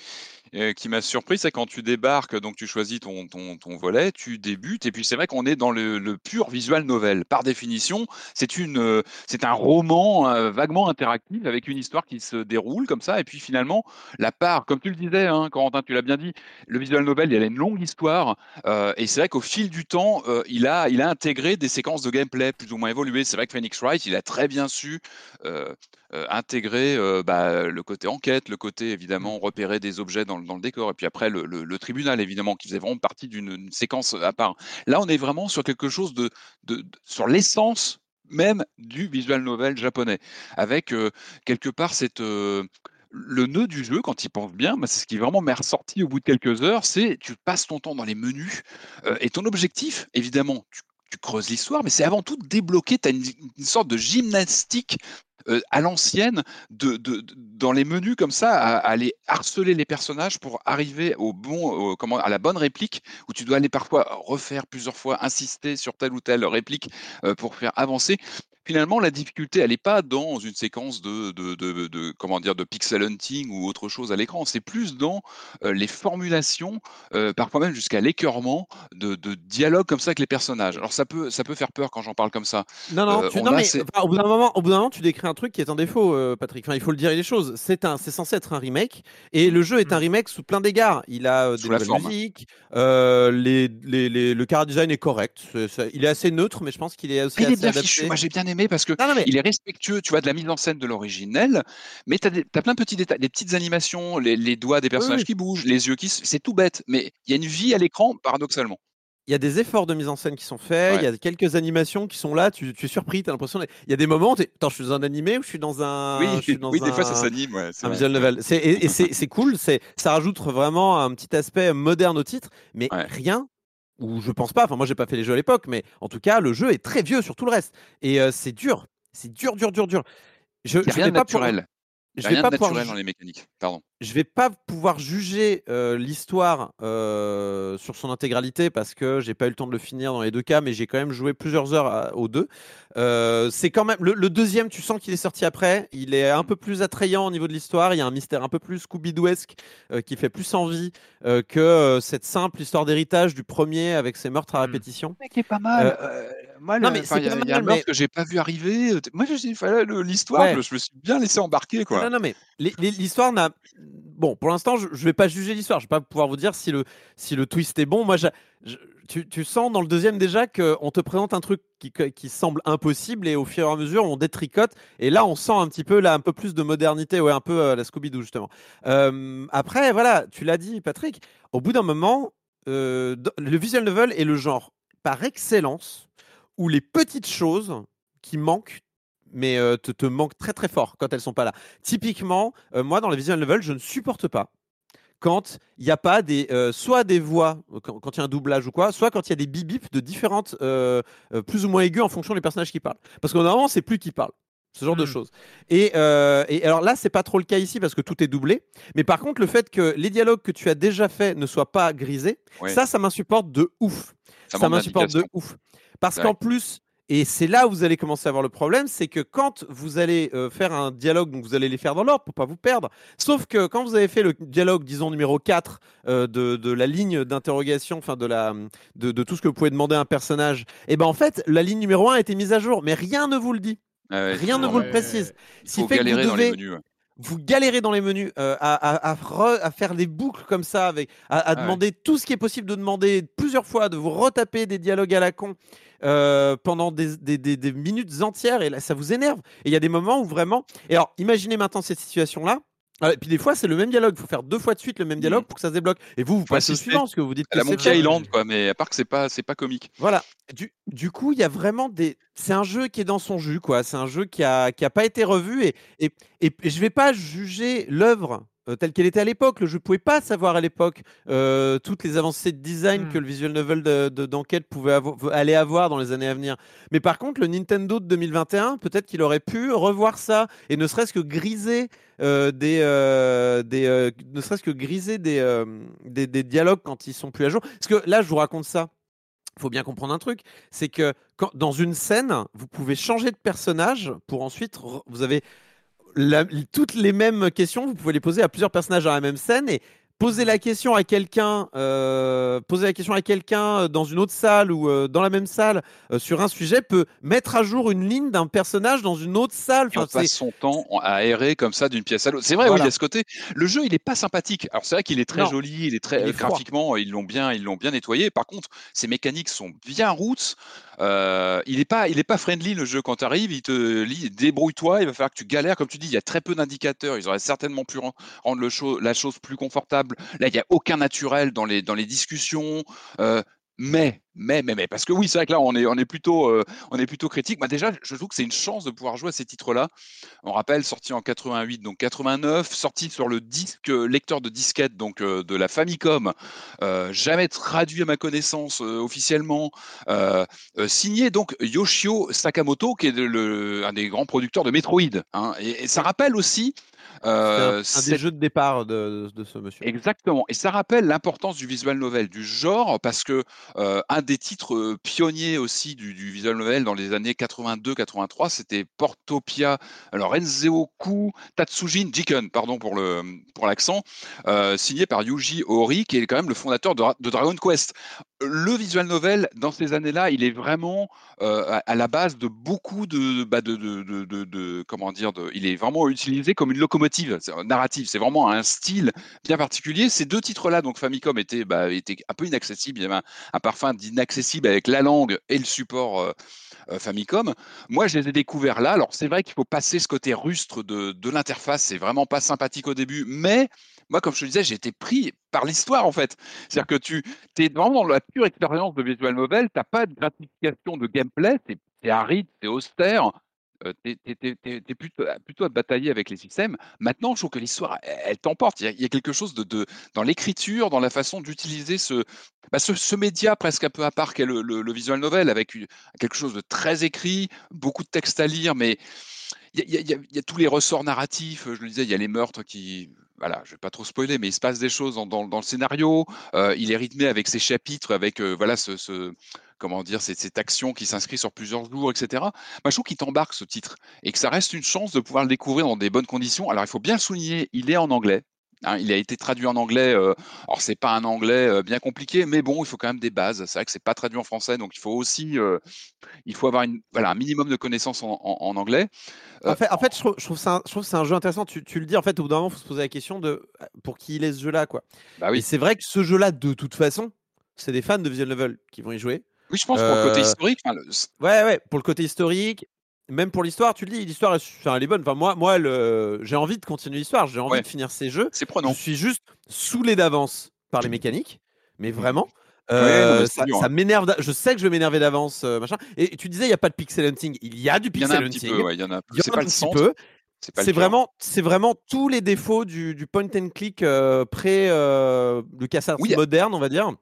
D: euh, qui m'a surpris, c'est quand tu débarques, donc tu choisis ton, ton, ton volet, tu débutes, et puis c'est vrai qu'on est dans le, pur visual novel. Par définition, c'est euh, un roman euh, vaguement interactif avec une histoire qui se déroule comme ça, et puis finalement, la part, comme tu le disais, hein, Corentin, tu l'as bien dit, le visual novel, il a une longue histoire, euh, et c'est vrai qu'au fil du temps, il, a, il a intégré des séquences de gameplay plus ou moins évoluées. C'est vrai que Phoenix Wright, il a très bien su intégrer bah, le côté enquête, le côté évidemment repérer des objets dans, dans le décor, et puis après le, tribunal évidemment qui faisait vraiment partie d'une séquence à part. Là, on est vraiment sur quelque chose de, de, sur l'essence même du visual novel japonais, avec quelque part cette le nœud du jeu, quand il pense bien, bah, c'est ce qui vraiment m'est ressorti au bout de quelques heures, c'est tu passes ton temps dans les menus et ton objectif, évidemment, tu, creuses l'histoire, mais c'est avant tout de débloquer, tu as une, sorte de gymnastique euh, à l'ancienne, de, dans les menus comme ça, à, aller harceler les personnages pour arriver au bon, comment, à la bonne réplique, où tu dois aller parfois refaire plusieurs fois, insister sur telle ou telle réplique euh, pour faire avancer finalement, la difficulté, elle n'est pas dans une séquence de, comment dire, de pixel hunting ou autre chose à l'écran. C'est plus dans euh, les formulations, parfois même jusqu'à l'écœurement de, dialogue comme ça avec les personnages. Alors ça peut, ça peut faire peur quand j'en parle comme ça.
B: Non, non, non mais au bout d'un moment, au bout d'un moment, tu décris un truc qui est en défaut, Patrick. Enfin, il faut le dire les choses. C'est un, c'est censé être un remake et le jeu est un mmh. remake sous plein d'égards. Il a des nouvelles musiques, les, les, les, le car design est correct. il est assez neutre, mais je pense qu'il est aussi assez adapté.
D: Moi, j'ai bien parce que il est respectueux, tu vois, de la mise en scène de l'originel, mais tu as, plein de petits détails, des petites animations, les, doigts des personnages qui bougent, les yeux qui, c'est tout bête, mais il y a une vie à l'écran paradoxalement.
B: Il y a des efforts de mise en scène qui sont faits, il y a quelques animations qui sont là, tu, es surpris, tu as l'impression. Il y a des moments Attends, je suis dans un animé ou je suis dans un.
D: Oui,
B: dans
D: oui des fois ça s'anime. Ouais,
B: un visual novel. Et, c'est cool, ça rajoute vraiment un petit aspect moderne au titre, mais rien ou je pense pas, enfin moi j'ai pas fait les jeux à l'époque, mais en tout cas le jeu est très vieux sur tout le reste. Et euh, c'est dur, c'est dur, dur, dur, dur.
D: Je, Il y a rien de naturel. Je vais pas naturel dans les mécaniques. Pardon.
B: Je vais pas pouvoir juger euh, l'histoire euh, sur son intégralité parce que j'ai pas eu le temps de le finir dans les deux cas, mais j'ai quand même joué plusieurs heures aux deux. Euh, c'est quand même le, deuxième, tu sens qu'il est sorti après. Il est un peu plus attrayant au niveau de l'histoire. Il y a un mystère un peu plus Scooby-Dooesque qui fait plus envie que cette simple histoire d'héritage du premier avec ses meurtres à mmh. répétition.
D: Mais qui est pas mal. Moi, non, mais il y, a un meurtre que j'ai pas vu arriver. Moi, l'histoire, je me suis bien laissé embarquer quoi.
B: Non, non, mais l'histoire n'a. Bon, pour l'instant, je ne vais pas juger l'histoire. Je ne vais pas pouvoir vous dire si le, si le twist est bon. Moi, tu, tu, sens dans le deuxième déjà qu'on te présente un truc qui, qui, semble impossible et au fur et à mesure, on détricote. Et là, on sent un petit peu là, un peu plus de modernité, ouais, un peu euh, la Scooby-Doo, justement. Euh, après, voilà, tu l'as dit, Patrick, au bout d'un moment, euh, le visual novel est le genre par excellence où les petites choses qui manquent mais te, te manquent très très fort quand elles sont pas là. Typiquement, moi dans les visual novels, je ne supporte pas quand il n'y a pas des soit des voix quand il y a un doublage ou quoi, soit quand il y a des bip de différentes plus ou moins aiguës en fonction des personnages qui parlent. Parce que normalement c'est plus qui parle. Ce genre de mmh. choses. Et, et, alors là, c'est pas trop le cas ici parce que tout est doublé. Mais par contre, le fait que les dialogues que tu as déjà fait ne soient pas grisés, ça, ça m'insupporte de ouf. Ça, m'insupporte de ouf. Parce qu'en plus, et c'est là où vous allez commencer à avoir le problème, c'est que quand vous allez euh, faire un dialogue, donc vous allez les faire dans l'ordre pour pas vous perdre. Sauf que quand vous avez fait le dialogue, disons numéro 4 euh, de, de, la ligne d'interrogation, enfin de, la, de, de, tout ce que vous pouvez demander à un personnage, et eh ben en fait, la ligne numéro 1 a été mise à jour, mais rien ne vous le dit. Ah rien ne vous le précise.
D: Si fait que vous devez, dans les menus,
B: vous galérez dans les menus euh, à, à, faire des boucles comme ça, avec, à, ah demander tout ce qui est possible de demander plusieurs fois, de vous retaper des dialogues à la con euh, pendant des, des, des, minutes entières, et là, ça vous énerve. Et il y a des moments où vraiment. Et alors, imaginez maintenant cette situation-là. Et puis des fois, c'est le même dialogue. Il faut faire deux fois de suite le même mmh. dialogue pour que ça se débloque. Et vous, vous passez au suivant, ce que vous dites.
D: la Monkey Island, quoi. Mais à part que c'est pas, c'est pas comique.
B: Voilà. Du, du coup, il y a vraiment des. C'est un jeu qui est dans son jus, quoi. C'est un jeu qui a, qui a pas été revu et, et, et, je vais pas juger l'œuvre euh, telle qu'elle était à l'époque. Le jeu ne pouvait pas savoir à l'époque euh, toutes les avancées de design que mmh. le visual novel d'enquête de, pouvait aller avoir dans les années à venir. Mais par contre, le Nintendo de 2021, peut-être qu'il aurait pu revoir ça et ne serait-ce que griser euh, des, des ne serait-ce que griser des, des, des, dialogues quand ils sont plus à jour. Parce que là, je vous raconte ça. Il faut bien comprendre un truc, c'est que quand, dans une scène, vous pouvez changer de personnage pour ensuite, vous avez toutes les mêmes questions, vous pouvez les poser à plusieurs personnages dans la même scène et poser la question à quelqu'un, euh, poser la question à quelqu'un euh, dans une autre salle ou euh, dans la même salle sur un sujet peut mettre à jour une ligne d'un personnage dans une autre salle.
D: Enfin, on passe son temps à errer comme ça d'une pièce à l'autre. C'est vrai, oui, il y a ce côté. Le jeu, il n'est pas sympathique. Alors c'est vrai qu'il est très joli, il est très graphiquement, ils l'ont bien, ils l'ont bien nettoyé. Par contre, ses mécaniques sont bien roots. Il n'est pas, il est pas friendly le jeu quand tu arrives. Il te dit débrouille-toi. Il va falloir que tu galères. Comme tu dis, il y a très peu d'indicateurs. Ils auraient certainement pu rendre le la chose plus confortable Là, il n'y a aucun naturel dans les, dans les discussions. Euh, mais, mais, mais, mais, parce que oui, c'est vrai que là, on est, plutôt, euh, on est plutôt critique. Bah, déjà, je trouve que c'est une chance de pouvoir jouer à ces titres-là. On rappelle, sorti en 88, donc 89, sorti sur le disque lecteur de disquette donc euh, de la Famicom, jamais traduit à ma connaissance officiellement, signé donc Yoshio Sakamoto, qui est un des grands producteurs de Metroid. Hein. et, ça rappelle aussi
B: euh, c'est un, des jeux de départ de, ce monsieur.
D: Exactement. Et ça rappelle l'importance du visual novel, du genre, parce que euh, un des titres euh, pionniers aussi du, visual novel dans les années 82-83, c'était Portopia. Alors Enzo Ku Tatsujin Jiken, pardon pour le pour l'accent, signé par Yuji Ori, qui est quand même le fondateur de, Dragon Quest. Le visual novel dans ces années-là, il est vraiment à, la base de beaucoup de, bah comment dire, il est vraiment utilisé comme une locomotive narrative. C'est vraiment un style bien particulier. Ces deux titres-là, donc Famicom, étaient, bah, un peu inaccessibles. Il y avait un, parfum d'inaccessible avec la langue et le support euh, euh, Famicom. Moi, je les ai découverts là. Alors, c'est vrai qu'il faut passer ce côté rustre de l'interface. C'est vraiment pas sympathique au début, mais moi, comme je te disais, j'ai été pris par l'histoire, en fait. C'est-à-dire que tu es vraiment dans la pure expérience de visual novel, tu n'as pas de gratification de gameplay, c'est aride, c'est austère, tu es, plutôt, à batailler avec les systèmes. Maintenant, je trouve que l'histoire, elle, t'emporte. Il, y a quelque chose de, dans l'écriture, dans la façon d'utiliser bah, ce, ce, média presque un peu à part qu'est le, visual novel, avec quelque chose de très écrit, beaucoup de textes à lire, mais il y, a tous les ressorts narratifs. Je le disais, il y a les meurtres qui, voilà, je vais pas trop spoiler, mais il se passe des choses dans, le scénario. il est rythmé avec ses chapitres, avec voilà ce, comment dire, cette, cette action qui s'inscrit sur plusieurs jours, etc. Je trouve qu'il t'embarque ce titre et que ça reste une chance de pouvoir le découvrir dans des bonnes conditions. Alors, il faut bien souligner, il est en anglais. Hein, il a été traduit en anglais. Euh, alors, c'est pas un anglais euh, bien compliqué, mais bon, il faut quand même des bases. C'est vrai que c'est pas traduit en français, donc il faut aussi, euh, il faut avoir une, voilà, un minimum de connaissances en, anglais.
B: En fait, en fait, je trouve, je trouve que c'est un jeu intéressant. Tu, tu, le dis, en fait, au bout d'un moment, il faut se poser la question de pour qui il est ce jeu-là, quoi. Bah oui. Et c'est vrai que ce jeu-là, de toute façon, c'est des fans de visual novel qui vont y jouer.
D: Oui, je pense pour le côté euh, historique.
B: Ouais, ouais, pour le côté historique. Même pour l'histoire, tu le dis, l'histoire, elle est bonne. Enfin, moi, moi j'ai envie de continuer l'histoire, j'ai envie de finir ces jeux.
D: C'est prenant.
B: Je suis juste saoulé d'avance par les mécaniques, mais mmh. vraiment. Euh, ça, hein. m'énerve. Je sais que je vais m'énerver d'avance, euh, machin. Et tu disais, il n'y a pas de pixel hunting. Il y a du pixel hunting.
D: il y en a. C'est pas le petit peu.
B: C'est vraiment, c'est vraiment tous les défauts du, point and click pré LucasArts oui, moderne, on va dire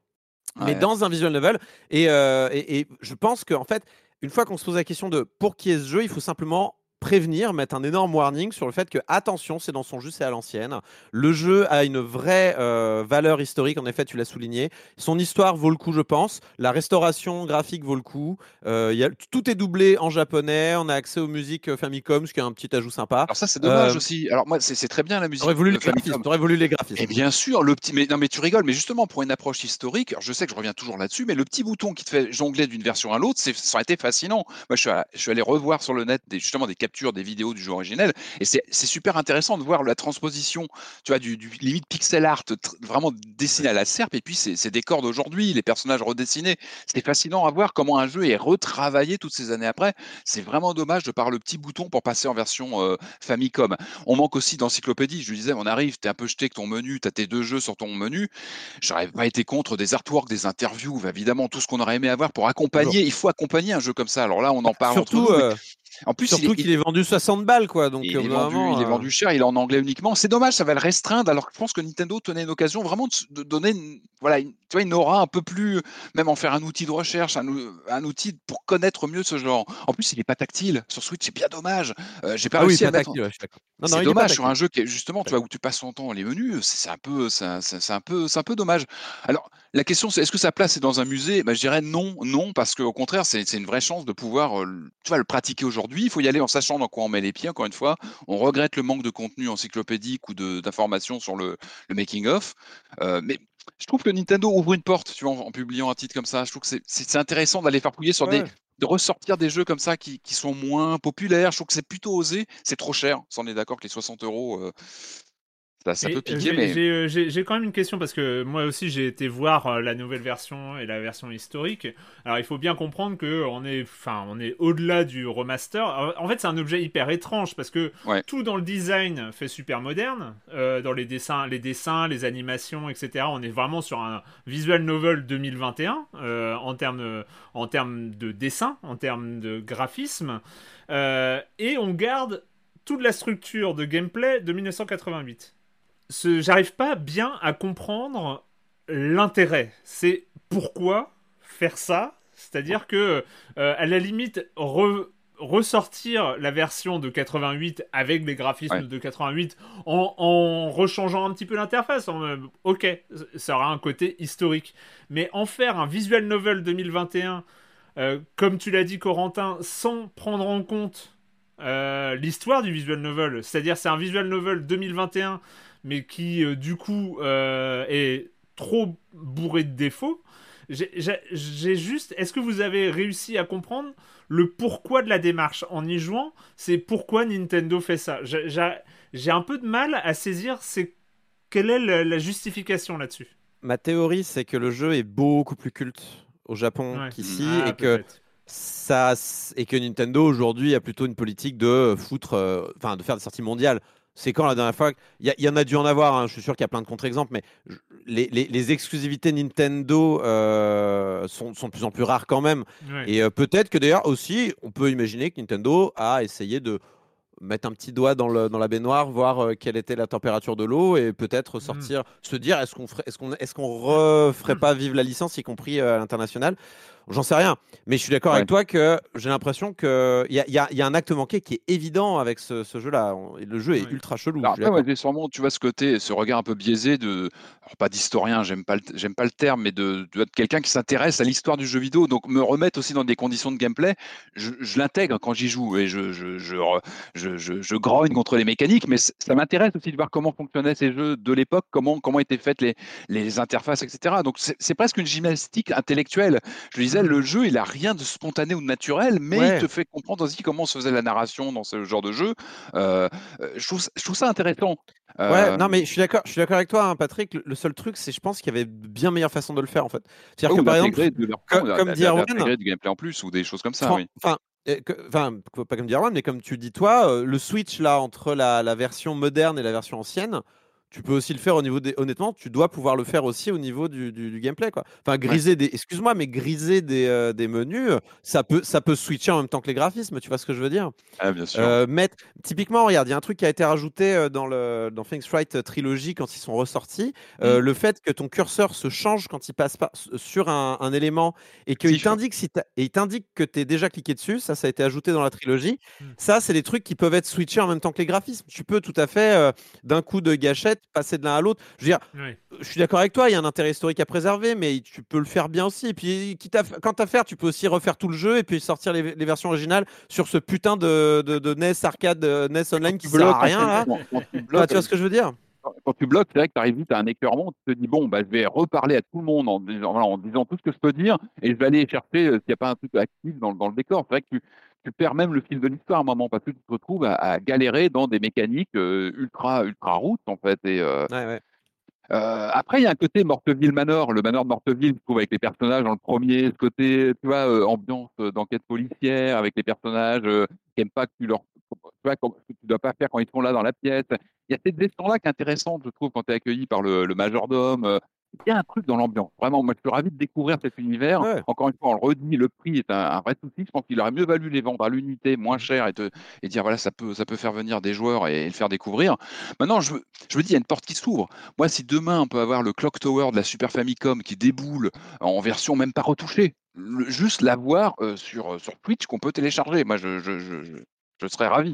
B: mais dans un visual novel. Euh, et, et, je pense qu'en fait, une fois qu'on se pose la question de pour qui est ce jeu, il faut simplement prévenir, mettre un énorme warning sur le fait que attention, c'est dans son jeu, c'est à l'ancienne. Le jeu a une vraie euh, valeur historique, en effet, tu l'as souligné. Son histoire vaut le coup, je pense. La restauration graphique vaut le coup. Euh, y a, tout est doublé en japonais. On a accès aux musiques euh, Famicom, ce qui est un petit ajout sympa.
D: Alors ça, c'est dommage aussi. Alors moi, c'est très bien la musique.
B: T'aurais voulu, les graphismes. Aurais voulu les graphismes.
D: Et bien sûr, le petit. Mais non, mais tu rigoles. Mais justement, pour une approche historique, je sais que je reviens toujours là-dessus, mais le petit bouton qui te fait jongler d'une version à l'autre, ça aurait été fascinant. Moi, je suis, allé revoir sur le net des, justement des capture des vidéos du jeu originel. Et c'est super intéressant de voir la transposition, tu vois, du, limite pixel art vraiment dessiné à la serpe, et puis ces décors d'aujourd'hui, les personnages redessinés. C'est fascinant à voir comment un jeu est retravaillé toutes ces années après. C'est vraiment dommage de par le petit bouton pour passer en version euh, Famicom. On manque aussi d'encyclopédie. Je lui disais, on arrive, tu es un peu jeté avec ton menu, tu as tes deux jeux sur ton menu. J'aurais pas été contre des artworks, des interviews, évidemment, tout ce qu'on aurait aimé avoir pour accompagner. Il faut accompagner un jeu comme ça. Alors là, on en parle
B: Surtout,
D: euh,
B: en plus, Surtout qu'il est vendu 60 balles, quoi. Donc,
D: il, est vendu, il est vendu cher, il est en anglais uniquement. C'est dommage, ça va le restreindre. Alors que je pense que Nintendo tenait une occasion vraiment de, donner une, voilà, tu vois, une aura un peu plus, même en faire un outil de recherche, un, outil pour connaître mieux ce genre. En plus, il n'est pas tactile. Sur Switch, c'est bien dommage. Euh, J'ai pas ah réussi à mettre. c'est dommage sur un jeu qui est justement, tu vois, où tu passes ton temps les menus. C'est un peu, c'est un peu, c'est un peu dommage. Alors, la question, c'est est-ce que sa place est dans un musée? Ben, Je dirais non, non, parce qu'au contraire, c'est une vraie chance de pouvoir euh, tu vois, le pratiquer aujourd'hui. Il faut y aller en sachant dans quoi on met les pieds, encore une fois. On regrette le manque de contenu encyclopédique ou d'informations sur le, making-of. Euh, mais je trouve que Nintendo ouvre une porte tu vois, en, publiant un titre comme ça. Je trouve que c'est intéressant d'aller faire fouiller sur des de ressortir des jeux comme ça qui, sont moins populaires. Je trouve que c'est plutôt osé. C'est trop cher. On est d'accord que les 60 euros, ça, peut piquer, mais.
A: Euh, j'ai quand même une question parce que moi aussi j'ai été voir euh, la nouvelle version et la version historique. Alors il faut bien comprendre que on est, enfin, on est au-delà du remaster. En fait, c'est un objet hyper étrange parce que tout dans le design fait super moderne, euh, dans les dessins, les dessins, les animations, etc. On est vraiment sur un visual novel 2021 en termes, en termes de dessin, en termes de graphisme, et on garde toute la structure de gameplay de 1988 j'arrive pas bien à comprendre l'intérêt. C'est pourquoi faire ça? C'est-à-dire que, euh, à la limite, ressortir la version de 88 avec les graphismes de 88 en, rechangeant un petit peu l'interface. Ok, ça aura un côté historique. Mais en faire un visual novel 2021, euh, comme tu l'as dit Corentin, sans prendre en compte euh, l'histoire du visual novel, c'est-à-dire c'est un visual novel 2021 mais qui euh, du coup euh, est trop bourré de défauts. J'ai juste. Est-ce que vous avez réussi à comprendre le pourquoi de la démarche? En y jouant C'est pourquoi Nintendo fait ça. J'ai un peu de mal à saisir c'est quelle est la, justification là-dessus?
B: Ma théorie, c'est que le jeu est beaucoup plus culte au Japon qu'ici ah, et que ça et que Nintendo aujourd'hui a plutôt une politique de foutre, euh, enfin de faire des sorties mondiales. C'est quand la dernière fois Il y, en a dû en avoir, hein, je suis sûr qu'il y a plein de contre-exemples, mais les, exclusivités Nintendo euh, sont, de plus en plus rares quand même. Et euh, peut-être que d'ailleurs aussi, on peut imaginer que Nintendo a essayé de mettre un petit doigt dans, la baignoire, voir euh, quelle était la température de l'eau et peut-être mm. sortir, se dire est-ce qu'on est-ce qu'on est-ce qu'on referait pas vivre la licence, y compris à l'international? J'en sais rien, mais je suis d'accord avec toi que j'ai l'impression qu'il y a, y, a, y a un acte manqué qui est évident avec ce, jeu-là. Le jeu est ultra chelou.
D: Alors, après, sûrement, tu vois ce côté, ce regard un peu biaisé de, pas d'historien, j'aime pas, j'aime pas le terme, mais de, de, quelqu'un qui s'intéresse à l'histoire du jeu vidéo. Donc me remettre aussi dans des conditions de gameplay, je, l'intègre quand j'y joue et je, je, je, je, grogne contre les mécaniques, mais ça m'intéresse aussi de voir comment fonctionnaient ces jeux de l'époque, comment, comment étaient faites les, les interfaces, etc. Donc c'est presque une gymnastique intellectuelle. Je disais, le jeu, il a rien de spontané ou de naturel, mais il te fait comprendre aussi comment se faisait la narration dans ce genre de jeu. Euh, euh, je, trouve, je, trouve, ça intéressant.
B: Ouais, euh, non, mais je suis d'accord, je suis d'accord avec toi, hein, Patrick. Le, seul truc, c'est, je pense qu'il y avait bien meilleure façon de le faire, en fait.
D: C'est-à-dire que par exemple, comme, comme Erwan, du gameplay en plus ou des choses comme ça.
B: Enfin, Enfin, pas comme dire mais comme tu dis toi, le switch là entre la, la, version moderne et la version ancienne, tu peux aussi le faire au niveau des. Honnêtement, tu dois pouvoir le faire aussi au niveau du, du, gameplay. Quoi. Enfin, griser des. Excuse-moi, mais griser des, euh, des, menus, ça peut, ça peut switcher en même temps que les graphismes. Tu vois ce que je veux dire?
D: Ah, bien sûr. Euh,
B: mettre... Typiquement, regarde, il y a un truc qui a été rajouté euh, dans, le, dans Things Right Trilogy quand ils sont ressortis. Mmh. Le fait que ton curseur se change quand il passe pas sur un, un élément et qu'il t'indique si et il t'indique que tu es déjà cliqué dessus. Ça, ça a été ajouté dans la trilogie. Mmh. Ça, c'est des trucs qui peuvent être switchés en même temps que les graphismes. Tu peux tout à fait, d'un coup de gâchette, passer de l'un à l'autre. Je veux dire, je suis d'accord avec toi, il y a un intérêt historique à préserver, mais tu peux le faire bien aussi. Et puis, quitte à, quand à faire, tu peux aussi refaire tout le jeu et puis sortir les, versions originales sur ce putain de, de, NES arcade, NES online qui sert à rien. tu, vois ce que je veux dire?
D: quand tu bloques, c'est vrai que tu arrives vite à un écœurement, tu te dis, bon, bah, je vais reparler à tout le monde en, en, disant tout ce que je peux dire et je vais aller chercher euh, s'il n'y a pas un truc actif dans, dans le décor. C'est vrai que tu, tu perds même le fil de l'histoire à un moment parce que tu te retrouves à, galérer dans des mécaniques ultra ultra routes en fait et après, il y a un côté Morteville Manor, le Manor de Morteville, je trouve, avec les personnages dans le premier, ce côté, tu vois, ambiance d'enquête policière, avec les personnages qui n'aiment pas que tu leur. Tu vois, que tu dois pas faire quand ils sont là dans la pièce. Il y a cette gestion-là qui est intéressante, je trouve, quand tu es accueilli par le, le majordome il y a un truc dans l'ambiance. Vraiment, moi, je suis ravi de découvrir cet univers. Encore une fois, on le redit, le prix est un, vrai souci. Je pense qu'il aurait mieux valu les vendre à l'unité moins cher et, et dire voilà, ça peut, ça peut faire venir des joueurs et, le faire découvrir. Maintenant, je, je me dis, il y a une porte qui s'ouvre. Moi, si demain, on peut avoir le Clock Tower de la Super Famicom qui déboule en version même pas retouchée, juste l'avoir euh, sur, sur Twitch qu'on peut télécharger, moi, je, je, je, je serais ravi.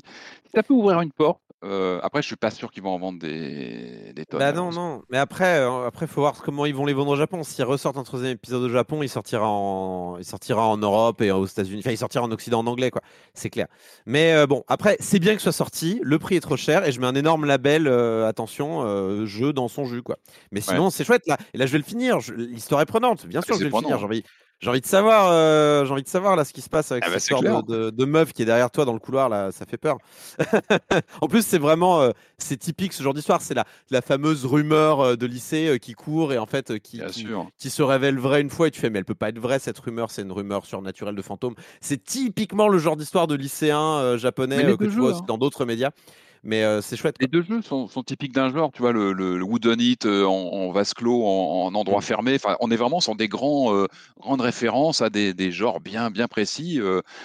D: Ça peut ouvrir une porte, euh, après, je suis pas sûr qu'ils vont en vendre des, des tonnes.
B: Bah non, non. Mais après, euh, après, faut voir comment ils vont les vendre au Japon. S'ils ressortent un troisième épisode au Japon, il sortira en, il sortira en Europe et aux États-Unis. Enfin, il sortira en Occident en anglais, quoi. C'est clair. Mais euh, bon, après, c'est bien que ce soit sorti. Le prix est trop cher et je mets un énorme label, attention, jeu dans son jus, quoi. Mais sinon, c'est chouette là. Et là, je vais le finir. L'histoire est prenante. Bien sûr, je vais le finir. J'ai envie, j'ai envie de savoir, euh, j'ai envie de savoir là ce qui se passe avec ah cette bah de, de, meuf qui est derrière toi dans le couloir là, ça fait peur. en plus, c'est vraiment, euh, c'est typique ce genre d'histoire. C'est la, la fameuse rumeur euh, de lycée qui court et en fait qui, qui, se révèle vraie une fois et tu fais mais elle peut pas être vraie cette rumeur, c'est une rumeur surnaturelle de fantôme. C'est typiquement le genre d'histoire de lycéen japonais que tu vois aussi hein. dans d'autres médias. Mais euh, c'est chouette.
D: Les deux jeux sont, typiques d'un genre, tu vois, le, le, Wooden It euh, en, vase clos, en, endroit mmh. fermé. Enfin, on est vraiment sur des grands, euh, grandes références à des, des, genres bien, bien précis,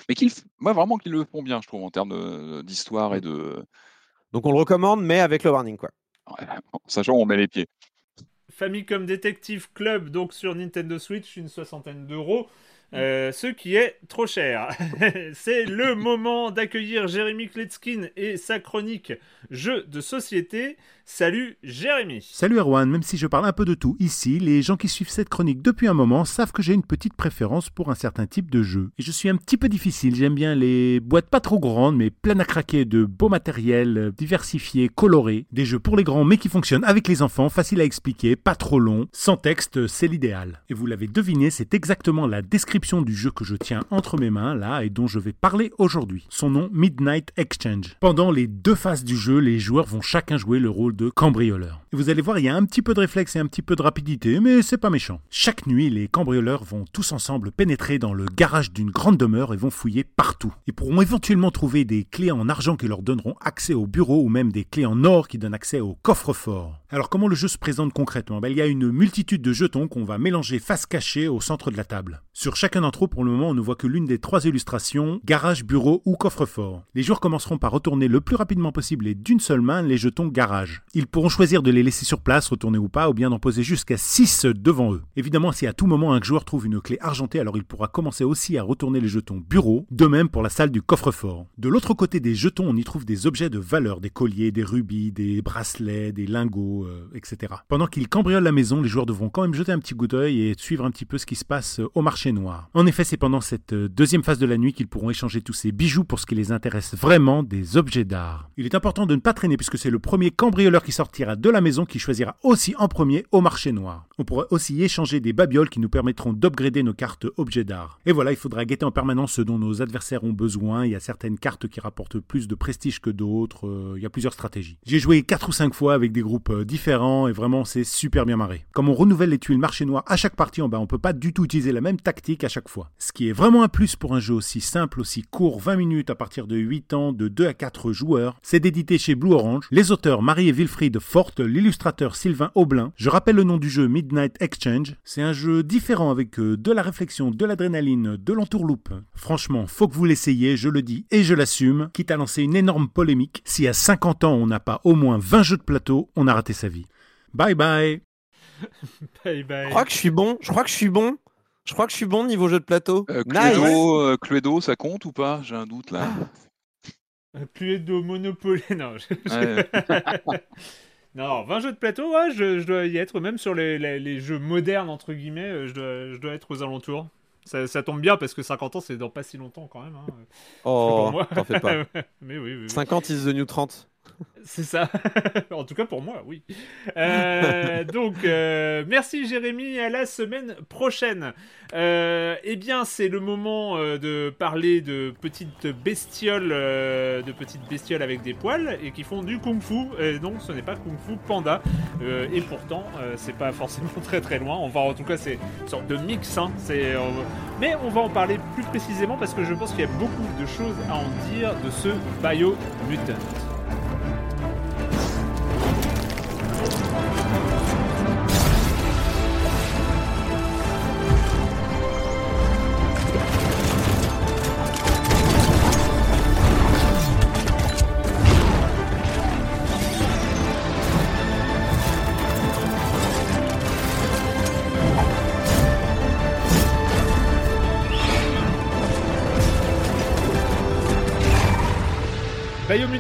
D: mais qui, moi, vraiment, qu'ils le font bien, je trouve, en termes d'histoire et de.
B: Donc, on le recommande, mais avec le warning, quoi.
D: sachant où on met les pieds.
A: Famicom Detective Club, donc sur Nintendo Switch, une soixantaine d'euros. Euh, ce qui est trop cher. c'est le moment d'accueillir Jérémy Kletskin et sa chronique Jeux de société. Salut Jérémy.
E: Salut Erwan, même si je parle un peu de tout ici, les gens qui suivent cette chronique depuis un moment savent que j'ai une petite préférence pour un certain type de jeu. Et je suis un petit peu difficile, j'aime bien les boîtes pas trop grandes mais pleines à craquer de beau matériel, diversifié, coloré, des jeux pour les grands mais qui fonctionnent avec les enfants, faciles à expliquer, pas trop long, sans texte, c'est l'idéal. Et vous l'avez deviné, c'est exactement la description du jeu que je tiens entre mes mains là et dont je vais parler aujourd'hui. Son nom Midnight Exchange. Pendant les deux phases du jeu, les joueurs vont chacun jouer le rôle de cambrioleur. Vous allez voir, il y a un petit peu de réflexe et un petit peu de rapidité, mais c'est pas méchant. Chaque nuit, les cambrioleurs vont tous ensemble pénétrer dans le garage d'une grande demeure et vont fouiller partout. Ils pourront éventuellement trouver des clés en argent qui leur donneront accès au bureau ou même des clés en or qui donnent accès au coffre-fort. Alors comment le jeu se présente concrètement? Ben, Il y a une multitude de jetons qu'on va mélanger face cachée au centre de la table. Sur chacun d'entre eux, pour le moment, on ne voit que l'une des trois illustrations, garage, bureau ou coffre-fort. Les joueurs commenceront par retourner le plus rapidement possible et d'une seule main les jetons garage. Ils pourront choisir de les laisser sur place, retourner ou pas, ou bien d'en poser jusqu'à 6 devant eux. Évidemment, si à tout moment un joueur trouve une clé argentée, alors il pourra commencer aussi à retourner les jetons bureau, de même pour la salle du coffre-fort. De l'autre côté des jetons, on y trouve des objets de valeur, des colliers, des rubis, des bracelets, des lingots, euh, etc. Pendant qu'ils cambriolent la maison, les joueurs devront quand même jeter un petit coup d'œil et suivre un petit peu ce qui se passe euh, au marché noir. En effet, c'est pendant cette euh, deuxième phase de la nuit qu'ils pourront échanger tous ces bijoux pour ce qui les intéresse vraiment, des objets d'art. Il est important de ne pas traîner puisque c'est le premier cambrioleur qui sortira de la maison qui choisira aussi en premier au marché noir. On pourra aussi échanger des babioles qui nous permettront d'upgrader nos cartes objets d'art. Et voilà, il faudra guetter en permanence ce dont nos adversaires ont besoin. Il y a certaines cartes qui rapportent plus de prestige que d'autres. Il y a plusieurs stratégies. J'ai joué 4 ou 5 fois avec des groupes différents et vraiment c'est super bien marré. Comme on renouvelle les tuiles marché noir à chaque partie, ben, on peut pas du tout utiliser la même tactique à chaque fois. Ce qui est vraiment un plus pour un jeu aussi simple, aussi court, 20 minutes à partir de 8 ans, de 2 à 4 joueurs, c'est d'éditer chez Blue Orange, les auteurs Marie et Wilfried Forte, l'illustrateur Sylvain Aublin. Je rappelle le nom du jeu Midnight Exchange. C'est un jeu différent avec euh, de la réflexion, de l'adrénaline, de l'entourloupe. Franchement, faut que vous l'essayiez, je le dis et je l'assume, quitte à lancer une énorme polémique. Si à 50 ans on n'a pas au moins 20 jeux de plateau, on a raté sa vie. Bye bye.
A: bye bye.
B: Je crois que je suis bon. Je crois que je suis bon. Je crois que je suis bon niveau jeu de plateau.
D: Euh, Cluedo, euh, Cluedo, ça compte ou pas? J'ai un doute là.
A: Ah. Euh, Cluedo, Monopoly, non. non, 20 jeux de plateau, ouais, je, dois y être. Même sur les, les, jeux modernes, entre guillemets, je dois, je dois être aux alentours. Ça, ça, tombe bien parce que 50 ans, c'est dans pas si longtemps quand même. Hein.
B: Oh, t'en fais pas.
A: Mais oui, oui,
B: 50 is the new 30.
A: C'est ça. en tout cas pour moi, oui. Euh, donc, euh, merci Jérémy. À la semaine prochaine. Euh, eh bien, c'est le moment de parler de petites bestioles, de petites bestioles avec des poils et qui font du kung-fu. non, ce n'est pas kung-fu panda. et pourtant, c'est pas forcément très très loin. On va en tout cas, c'est une sorte de mix. Hein. C'est, mais on va en parler plus précisément parce que je pense qu'il y a beaucoup de choses à en dire de ce Biomutant.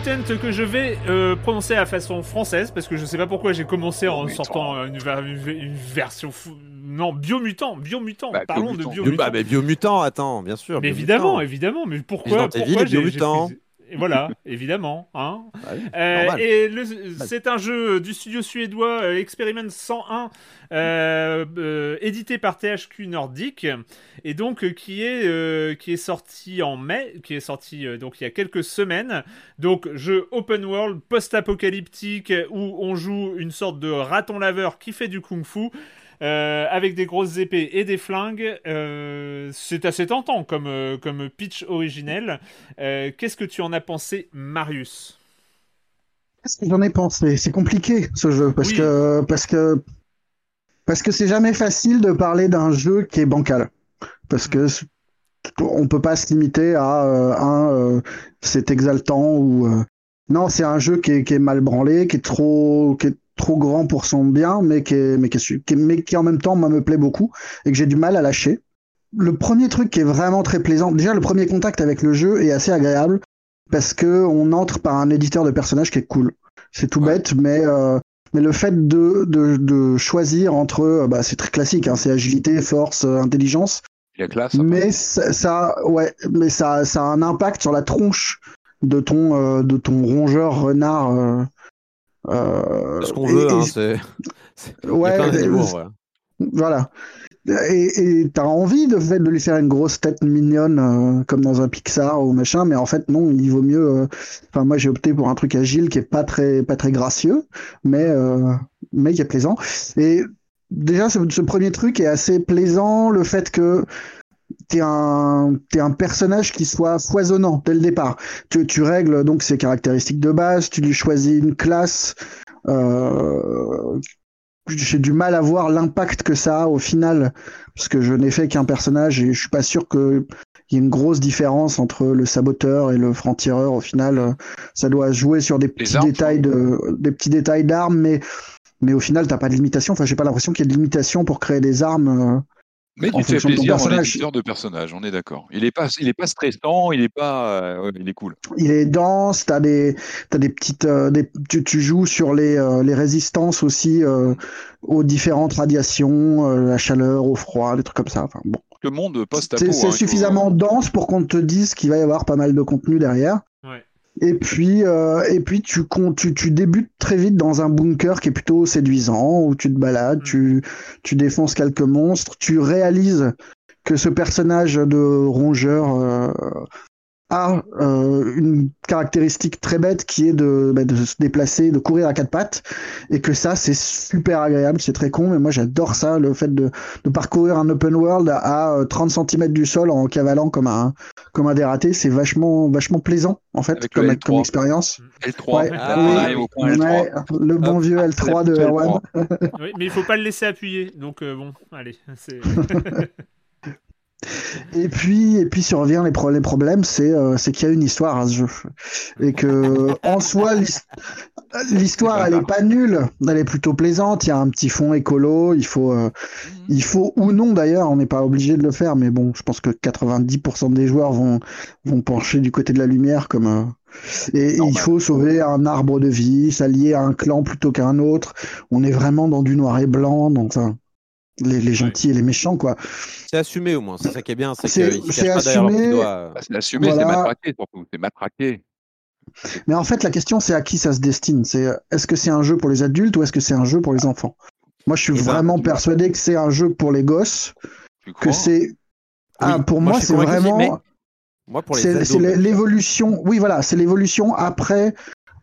A: Que je vais euh, prononcer à façon française parce que je sais pas pourquoi j'ai commencé en sortant une, version non biomutant biomutant bah, parlons de biomutant.
B: bah, mais biomutant attends bien sûr
A: mais évidemment évidemment mais pourquoi pourquoi biomutant voilà, évidemment. Hein. Bah euh, et c'est un jeu du studio suédois euh, Experiment 101, euh, édité par THQ Nordic, et donc qui est qui est sorti en mai, qui est sorti donc il y a quelques semaines. Donc jeu open world post-apocalyptique où on joue une sorte de raton laveur qui fait du kung-fu. Euh, avec des grosses épées et des flingues. Euh, c'est assez tentant comme, euh, comme pitch originel. Qu'est-ce que tu en as pensé, Marius?
C: Qu'est-ce que j'en ai pensé? C'est compliqué ce jeu parce que parce que parce que c'est jamais facile de parler d'un jeu qui est bancal parce que on peut pas se limiter à un c'est exaltant ou non c'est un jeu qui est, qui est, mal branlé qui est trop qui est trop grand pour son bien, mais qui, est, mais, qui mais qui en même temps me plaît beaucoup et que j'ai du mal à lâcher. Le premier truc qui est vraiment très plaisant, déjà le premier contact avec le jeu est assez agréable parce que on entre par un éditeur de personnages qui est cool. C'est tout bête, mais euh, mais le fait de, de, de choisir entre, bah, c'est très classique, hein, c'est agilité, force, intelligence.
D: Il classe.
C: Mais ça, ça, ouais, mais ça, ça a un impact sur la tronche de ton, euh, de ton rongeur renard euh,
B: euh, ce qu'on veut, hein, c'est.
C: Ouais, voilà. Et t'as envie de, fait, de lui faire une grosse tête mignonne euh, comme dans un Pixar ou machin, mais en fait non, il vaut mieux. Euh, enfin moi j'ai opté pour un truc agile qui est pas très pas très gracieux, mais mais qui est plaisant. Et déjà ce, ce, premier truc est assez plaisant, le fait que t'es un, es un personnage qui soit foisonnant dès le départ. Tu, tu règles donc ses caractéristiques de base, tu lui choisis une classe. Euh, j'ai du mal à voir l'impact que ça a au final, parce que je n'ai fait qu'un personnage et je suis pas sûr qu'il y ait une grosse différence entre le saboteur et le franc-tireur. Au final, ça doit jouer sur des petits détails de, des petits détails d'armes, mais mais au final, t'as pas de limitation. Enfin, j'ai pas l'impression qu'il y ait de limitation pour créer des armes. Euh,
D: mais il fait plaisir en éditeur de personnage, on est d'accord. Il est pas, il est pas stressant, il est pas, euh, il est cool.
C: Il est dense, t'as des, as des petites, euh, des, tu, tu, joues sur les, euh, les résistances aussi aux différentes radiations, la chaleur, au froid, des trucs comme ça. Enfin, bon.
D: Le monde post
C: C'est hein, suffisamment dense pour qu'on te dise qu'il va y avoir pas mal de contenu derrière. Et puis, euh, et puis tu, tu, tu débutes très vite dans un bunker qui est plutôt séduisant, où tu te balades, mm. tu, tu défonces quelques monstres, tu réalises que ce personnage de rongeur euh, a euh, une caractéristique très bête qui est de, bah, de, se déplacer, de courir à quatre pattes, et que ça c'est super agréable, c'est très con, mais moi j'adore ça, le fait de, de, parcourir un open world à 30 cm du sol en cavalant comme un comme un dératé, c'est vachement vachement plaisant en fait comme, comme expérience.
D: L3,
C: le bon vieux L3 de Erwan.
A: oui, mais il faut pas le laisser appuyer, donc euh, bon, allez, c'est
C: Et puis, et puis, si on revient les, les problèmes, c'est euh, qu'il y a une histoire à ce jeu et que en soi l'histoire elle est pas nulle, elle est plutôt plaisante. Il y a un petit fond écolo. Il faut euh, il faut ou non d'ailleurs, on n'est pas obligé de le faire, mais bon, je pense que 90% des joueurs vont vont pencher du côté de la lumière comme euh, et, il faut sauver un arbre de vie, s'allier à un clan plutôt qu'à un autre. On est vraiment dans du noir et blanc, donc les, gentils et les méchants, quoi.
B: C'est assumé au moins, c'est ça qui est bien.
C: C'est assumé.
D: C'est assumé, c'est matraqué surtout, c'est matraqué.
C: Mais en fait, la question, c'est à qui ça se destine. C'est est-ce que c'est un jeu pour les adultes ou est-ce que c'est un jeu pour les enfants? Moi, je suis eh ben, vraiment persuadé que c'est un jeu pour les gosses. Que c'est. Ah, pour moi, c'est vraiment. Moi, pour les C'est l'évolution. Oui, voilà, c'est l'évolution après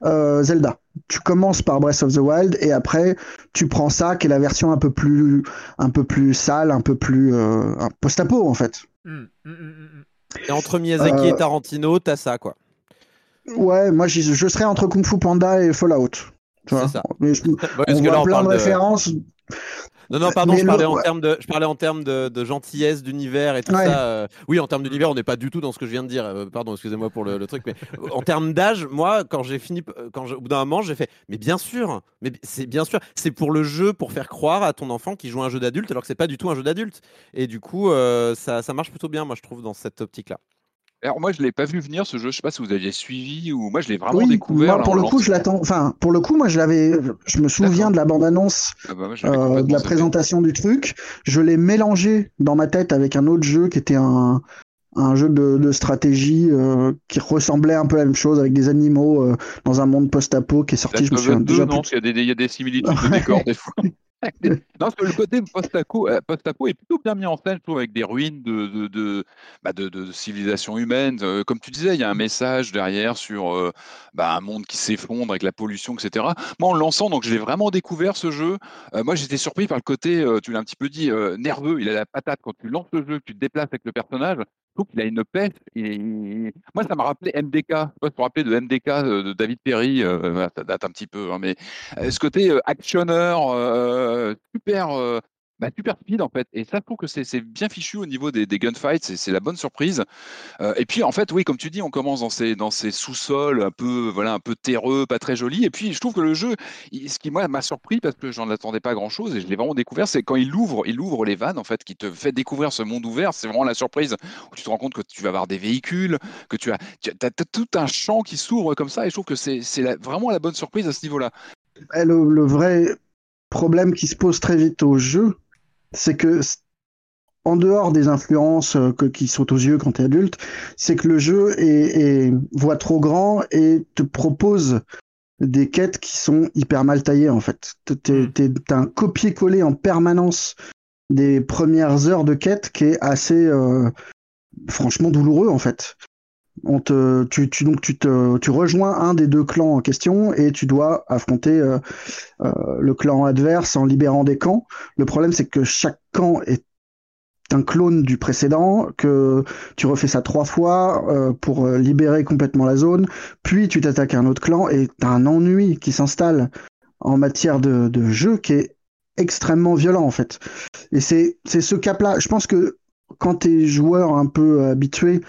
C: euh, Zelda. Tu commences par Breath of the Wild et après tu prends ça qui est la version un peu plus, un peu plus sale, un peu plus euh, post-apo en fait. Hum, hum,
B: hum, et entre Miyazaki et euh, Tarantino, t'as ça quoi.
C: Ouais, moi je, serais entre Kung Fu Panda et Fallout. C'est ça. Mais je, on voit plein de références.
B: Non, non, pardon, je parlais, en termes de, je parlais en termes de, gentillesse, d'univers et tout ça. Euh, oui, en termes d'univers, on n'est pas du tout dans ce que je viens de dire. Euh, pardon, excusez-moi pour le, truc. Mais en termes d'âge, moi, quand j'ai fini, quand au bout d'un moment, j'ai fait, mais bien sûr, mais c'est bien sûr, c'est pour le jeu, pour faire croire à ton enfant qu'il joue un jeu d'adulte, alors que c'est pas du tout un jeu d'adulte. Et du coup, euh, ça, ça marche plutôt bien, moi, je trouve, dans cette optique-là.
D: Alors moi je l'ai pas vu venir ce jeu, je sais pas si vous aviez suivi ou moi je l'ai vraiment découvert.
C: Moi, pour le coup je l'attends, enfin pour le coup moi je l'avais, je me souviens de la bande annonce, ah bah, euh, de la présentation du truc, je l'ai mélangé dans ma tête avec un autre jeu qui était un, un jeu de, stratégie euh, qui ressemblait un peu à la même chose avec des animaux euh, dans un monde post-apo qui est sorti.
D: je me souviens déjà. Non, il y, a des, il y a des similitudes de des fois. non, le côté post-apo euh, post est plutôt bien mis en scène, je trouve, avec des ruines de, de, de, bah de, civilisation humaine. Euh, comme tu disais, il y a un message derrière sur euh, bah, un monde qui s'effondre avec la pollution, etc. Moi, en le lançant, donc je l'ai vraiment découvert ce jeu. moi, j'étais surpris par le côté, tu l'as un petit peu dit, nerveux. Il a la patate quand tu lances le jeu, tu te déplaces avec le personnage. Je trouve qu'il a une pêche. Moi, ça m'a rappelé MDK. Je me rappelais de MDK de David Perry. ça date un petit peu, hein, mais ce côté actionneur euh, super, euh, bah, super speed en fait. Et ça, je trouve que c'est bien fichu au niveau des, gunfights, c'est la bonne surprise. Euh, et puis en fait, oui, comme tu dis, on commence dans ces, sous-sols un peu, voilà, un peu terreux, pas très jolis. Et puis je trouve que le jeu, ce qui moi m'a surpris parce que j'en attendais pas grand-chose et je l'ai vraiment découvert, c'est quand il ouvre, il ouvre les vannes en fait, qui te fait découvrir ce monde ouvert. C'est vraiment la surprise où tu te rends compte que tu vas avoir des véhicules, que tu as, tu as, tout un champ qui s'ouvre comme ça. Et je trouve que c'est vraiment la bonne surprise à ce niveau-là.
C: le, vrai problème qui se pose très vite au jeu, c'est que en dehors des influences euh, qui sautent aux yeux quand tu es adulte, c'est que le jeu est, voit trop grand et te propose des quêtes qui sont hyper mal taillées en fait. Hmm. T'as un copier-coller en permanence des premières heures de quête qui est assez euh, franchement douloureux en fait on te, tu, donc tu, te, tu rejoins un des deux clans en question et tu dois affronter euh, euh, le clan adverse en libérant des camps. Le problème, c'est que chaque camp est un clone du précédent, que tu refais ça trois fois euh, pour libérer complètement la zone, puis tu t'attaques à un autre clan et tu as un ennui qui s'installe en matière de, de jeu qui est extrêmement violent en fait. Et c'est ce cap-là. Je pense que quand tu es joueur un peu habitué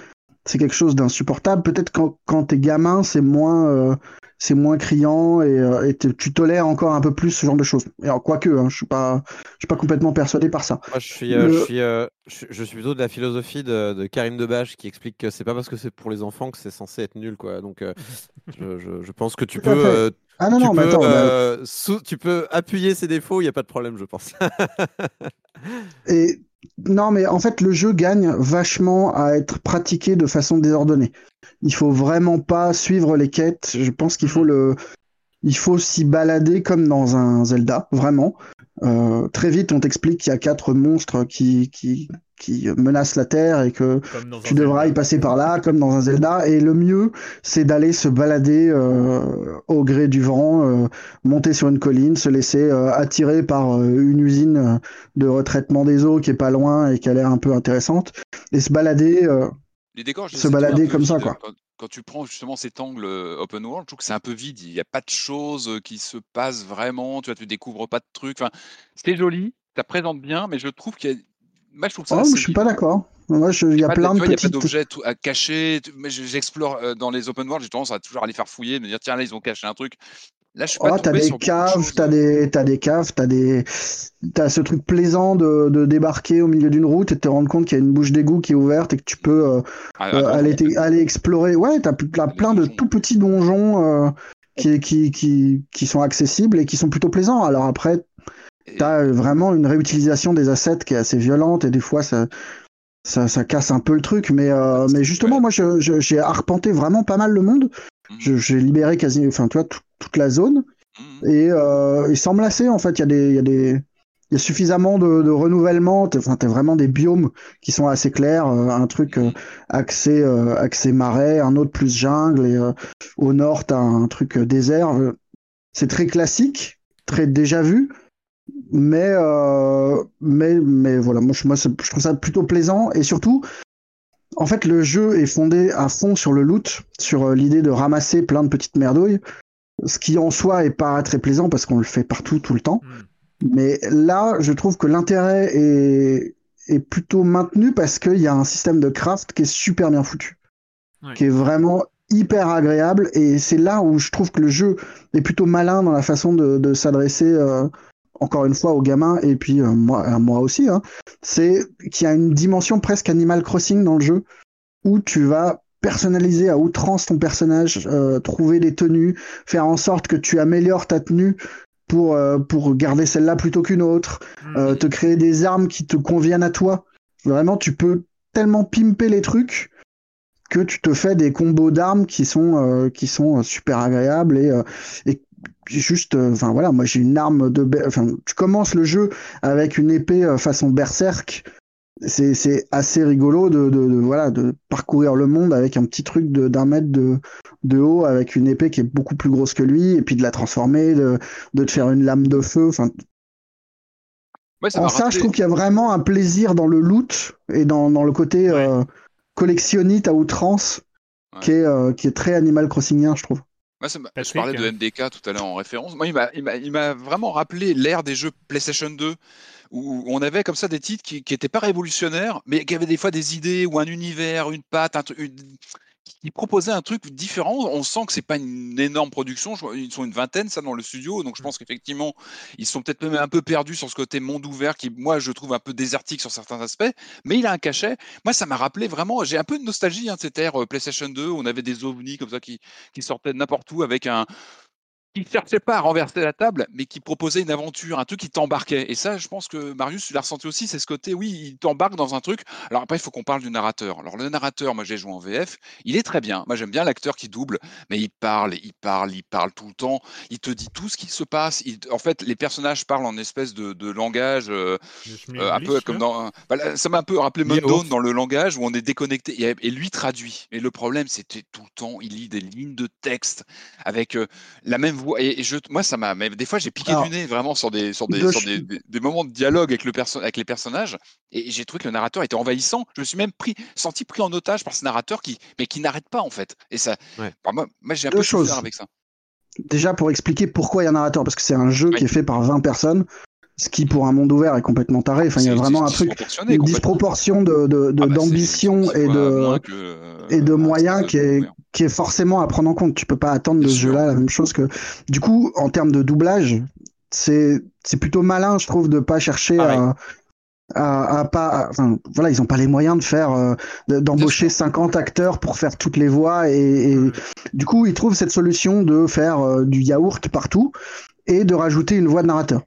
C: c'est quelque chose d'insupportable. Peut-être quand, quand t'es gamin, c'est moins, euh, c'est moins criant et, euh, tu tolères encore un peu plus ce genre de choses. Et alors, quoique, hein, je suis pas, je suis pas complètement persuadé par ça.
B: Moi, je suis, euh, je, suis je, suis, plutôt de la philosophie de, de Karim Debache qui explique que c'est pas parce que c'est pour les enfants que c'est censé être nul, quoi. Donc, je, je, pense que tu peux.
C: Ah non, non, mais attends,
B: tu peux appuyer ses défauts, il n'y a pas de problème, je pense.
C: et non, mais en fait, le jeu gagne vachement à être pratiqué de façon désordonnée. Il faut vraiment pas suivre les quêtes. Je pense qu'il faut le, il faut s'y balader comme dans un Zelda, vraiment. Euh, très vite, on t'explique qu'il y a quatre monstres qui, qui, qui menacent la Terre et que tu devras y passer par là, comme dans un Zelda. Et le mieux, c'est d'aller se balader euh, au gré du vent, euh, monter sur une colline, se laisser attirer par une usine de retraitement des eaux qui est pas loin et qui a l'air un peu intéressante, et se balader. Les décors, se balader comme ça, quoi
D: quand tu prends justement cet angle open world, je trouve que c'est un peu vide. Il n'y a pas de choses qui se passent vraiment. Tu vois, tu découvres pas de trucs. Enfin, c'est joli, ça présente bien, mais je trouve qu'il y a.
C: Moi, je trouve ça. Oh, je suis pas d'accord. Moi, il y a plein de,
D: Il n'y a pas d'objets à cacher. Mais j'explore dans les open world, j'ai tendance à toujours aller faire fouiller, me dire tiens là ils ont caché un truc.
C: Là, je suis pas oh, t'as des, caves, t'as des, as des caves, t'as des, t'as ce truc plaisant de, de débarquer au milieu d'une route et de te rendre compte qu'il y a une bouche d'égout qui est ouverte et que tu peux euh, ah, euh, aller, aller explorer. Ouais, t'as plein, plein de tout petits donjons euh, qui, qui, qui, qui sont accessibles et qui sont plutôt plaisants. Alors après, t'as vraiment une réutilisation des assets qui est assez violente et des fois ça, ça, ça casse un peu le truc. Mais, mais justement, moi, j'ai arpenté vraiment pas mal le monde. Mmh. J'ai libéré quasi, enfin, tu vois, toute la zone. Mmh. Et, euh, sans me lasser, en fait, il y a des, y a des, il y a suffisamment de, de renouvellement. Enfin, t'as vraiment des biomes qui sont assez clairs. Euh, un truc euh, axé, euh, axé marais, un autre plus jungle, et au nord t'as un truc désert. C'est très classique, très déjà vu, mais mais mais voilà. Moi, je, moi, je trouve ça plutôt plaisant et surtout. En fait, le jeu est fondé à fond sur le loot, sur l'idée de ramasser plein de petites merdouilles, ce qui en soi est pas très plaisant parce qu'on le fait partout tout le temps. Hmm. Mais là, je trouve que l'intérêt est, est plutôt maintenu parce qu'il y a un système de craft qui est super bien foutu, qui est vraiment hyper agréable. Et c'est là où je trouve que le jeu est plutôt malin dans la façon de, de s'adresser, euh, encore une fois, aux gamins et puis euh, moi, aussi. Hein. C'est qu'il y a une dimension presque Animal Crossing dans le jeu où tu vas personnaliser à outrance ton personnage, euh, trouver des tenues, faire en sorte que tu améliores ta tenue pour, euh, pour garder celle-là plutôt qu'une autre, mm. euh, te créer des armes qui te conviennent à toi. Vraiment, tu peux tellement pimper les trucs que tu te fais des combos d'armes qui sont euh, qui sont super agréables et, et juste enfin voilà moi j'ai une arme de enfin tu commences le jeu avec une épée façon berserk. C'est assez rigolo de, de, voilà de parcourir le monde avec un petit truc d'un mètre de, de haut avec une épée qui est beaucoup plus grosse que lui et puis de la transformer de, de te faire une lame de feu enfin. Ça en ça je trouve qu'il y a vraiment un plaisir dans le loot et dans, dans le côté euh, collectionnite à outrance qui est euh, qui est très Animal Crossingien je trouve
D: moi, ça je parlais de MDK tout à l'heure en référence. Moi, il m'a vraiment rappelé l'ère des jeux PlayStation 2 où on avait comme ça des titres qui n'étaient pas révolutionnaires, mais qui avaient des fois des idées ou un univers, une patte, un, une, qui proposaient un truc différent. On sent que c'est pas une énorme production. Ils sont une vingtaine, ça, dans le studio. Donc, je pense qu'effectivement, ils sont peut-être même un peu perdus sur ce côté monde ouvert qui, moi, je trouve un peu désertique sur certains aspects. Mais il a un cachet. Moi, ça m'a rappelé vraiment. J'ai un peu de nostalgie hein, de cette ère euh, PlayStation 2. Où on avait des ovnis comme ça qui, qui sortaient de n'importe où avec un, qui cherchait pas à renverser la table, mais qui proposait une aventure, un truc qui t'embarquait. Et ça, je pense que Marius, tu l'as ressenti aussi, c'est ce côté, oui, il t'embarque dans un truc. Alors après, il faut qu'on parle du narrateur. Alors le narrateur, moi j'ai joué en VF, il est très bien. Moi j'aime bien l'acteur qui double, mais il parle, il parle, il parle tout le temps. Il te dit tout ce qui se passe. en fait, les personnages parlent en espèce de, langage, euh, euh, un peu comme dans. Bah, ça m'a un peu rappelé Mundone dans le langage où on est déconnecté. Et, lui traduit. Et le problème, c'était tout le temps, il lit des lignes de texte avec euh, la même et, je, moi, ça m'a. Mais des fois, j'ai piqué du nez vraiment sur des, sur des, sur des, des, moments de dialogue avec, le perso avec les personnages. Et j'ai trouvé que le narrateur était envahissant. Je me suis même pris, senti pris en otage par ce narrateur qui, mais qui n'arrête pas, en fait. Et ça. moi, moi j'ai un peu
C: de
D: avec ça.
C: Déjà, pour expliquer pourquoi il y a un narrateur, parce que c'est un jeu qui est fait par 20 personnes ce qui pour un monde ouvert est complètement taré. Enfin, il y a vraiment un truc, une disproportion de, d'ambition de, de, ah bah, et de et de moyens qui est qui est forcément à prendre en compte. Tu peux pas attendre de ce jeu-là la même chose que. Du coup, en termes de doublage, c'est c'est plutôt malin, je trouve, de pas chercher à, à, pas. enfin, voilà, ils ont pas les moyens de faire euh, d'embaucher 50 acteurs pour faire toutes les voix et, du coup, ils trouvent cette solution de faire euh, du yaourt partout et de rajouter une voix de narrateur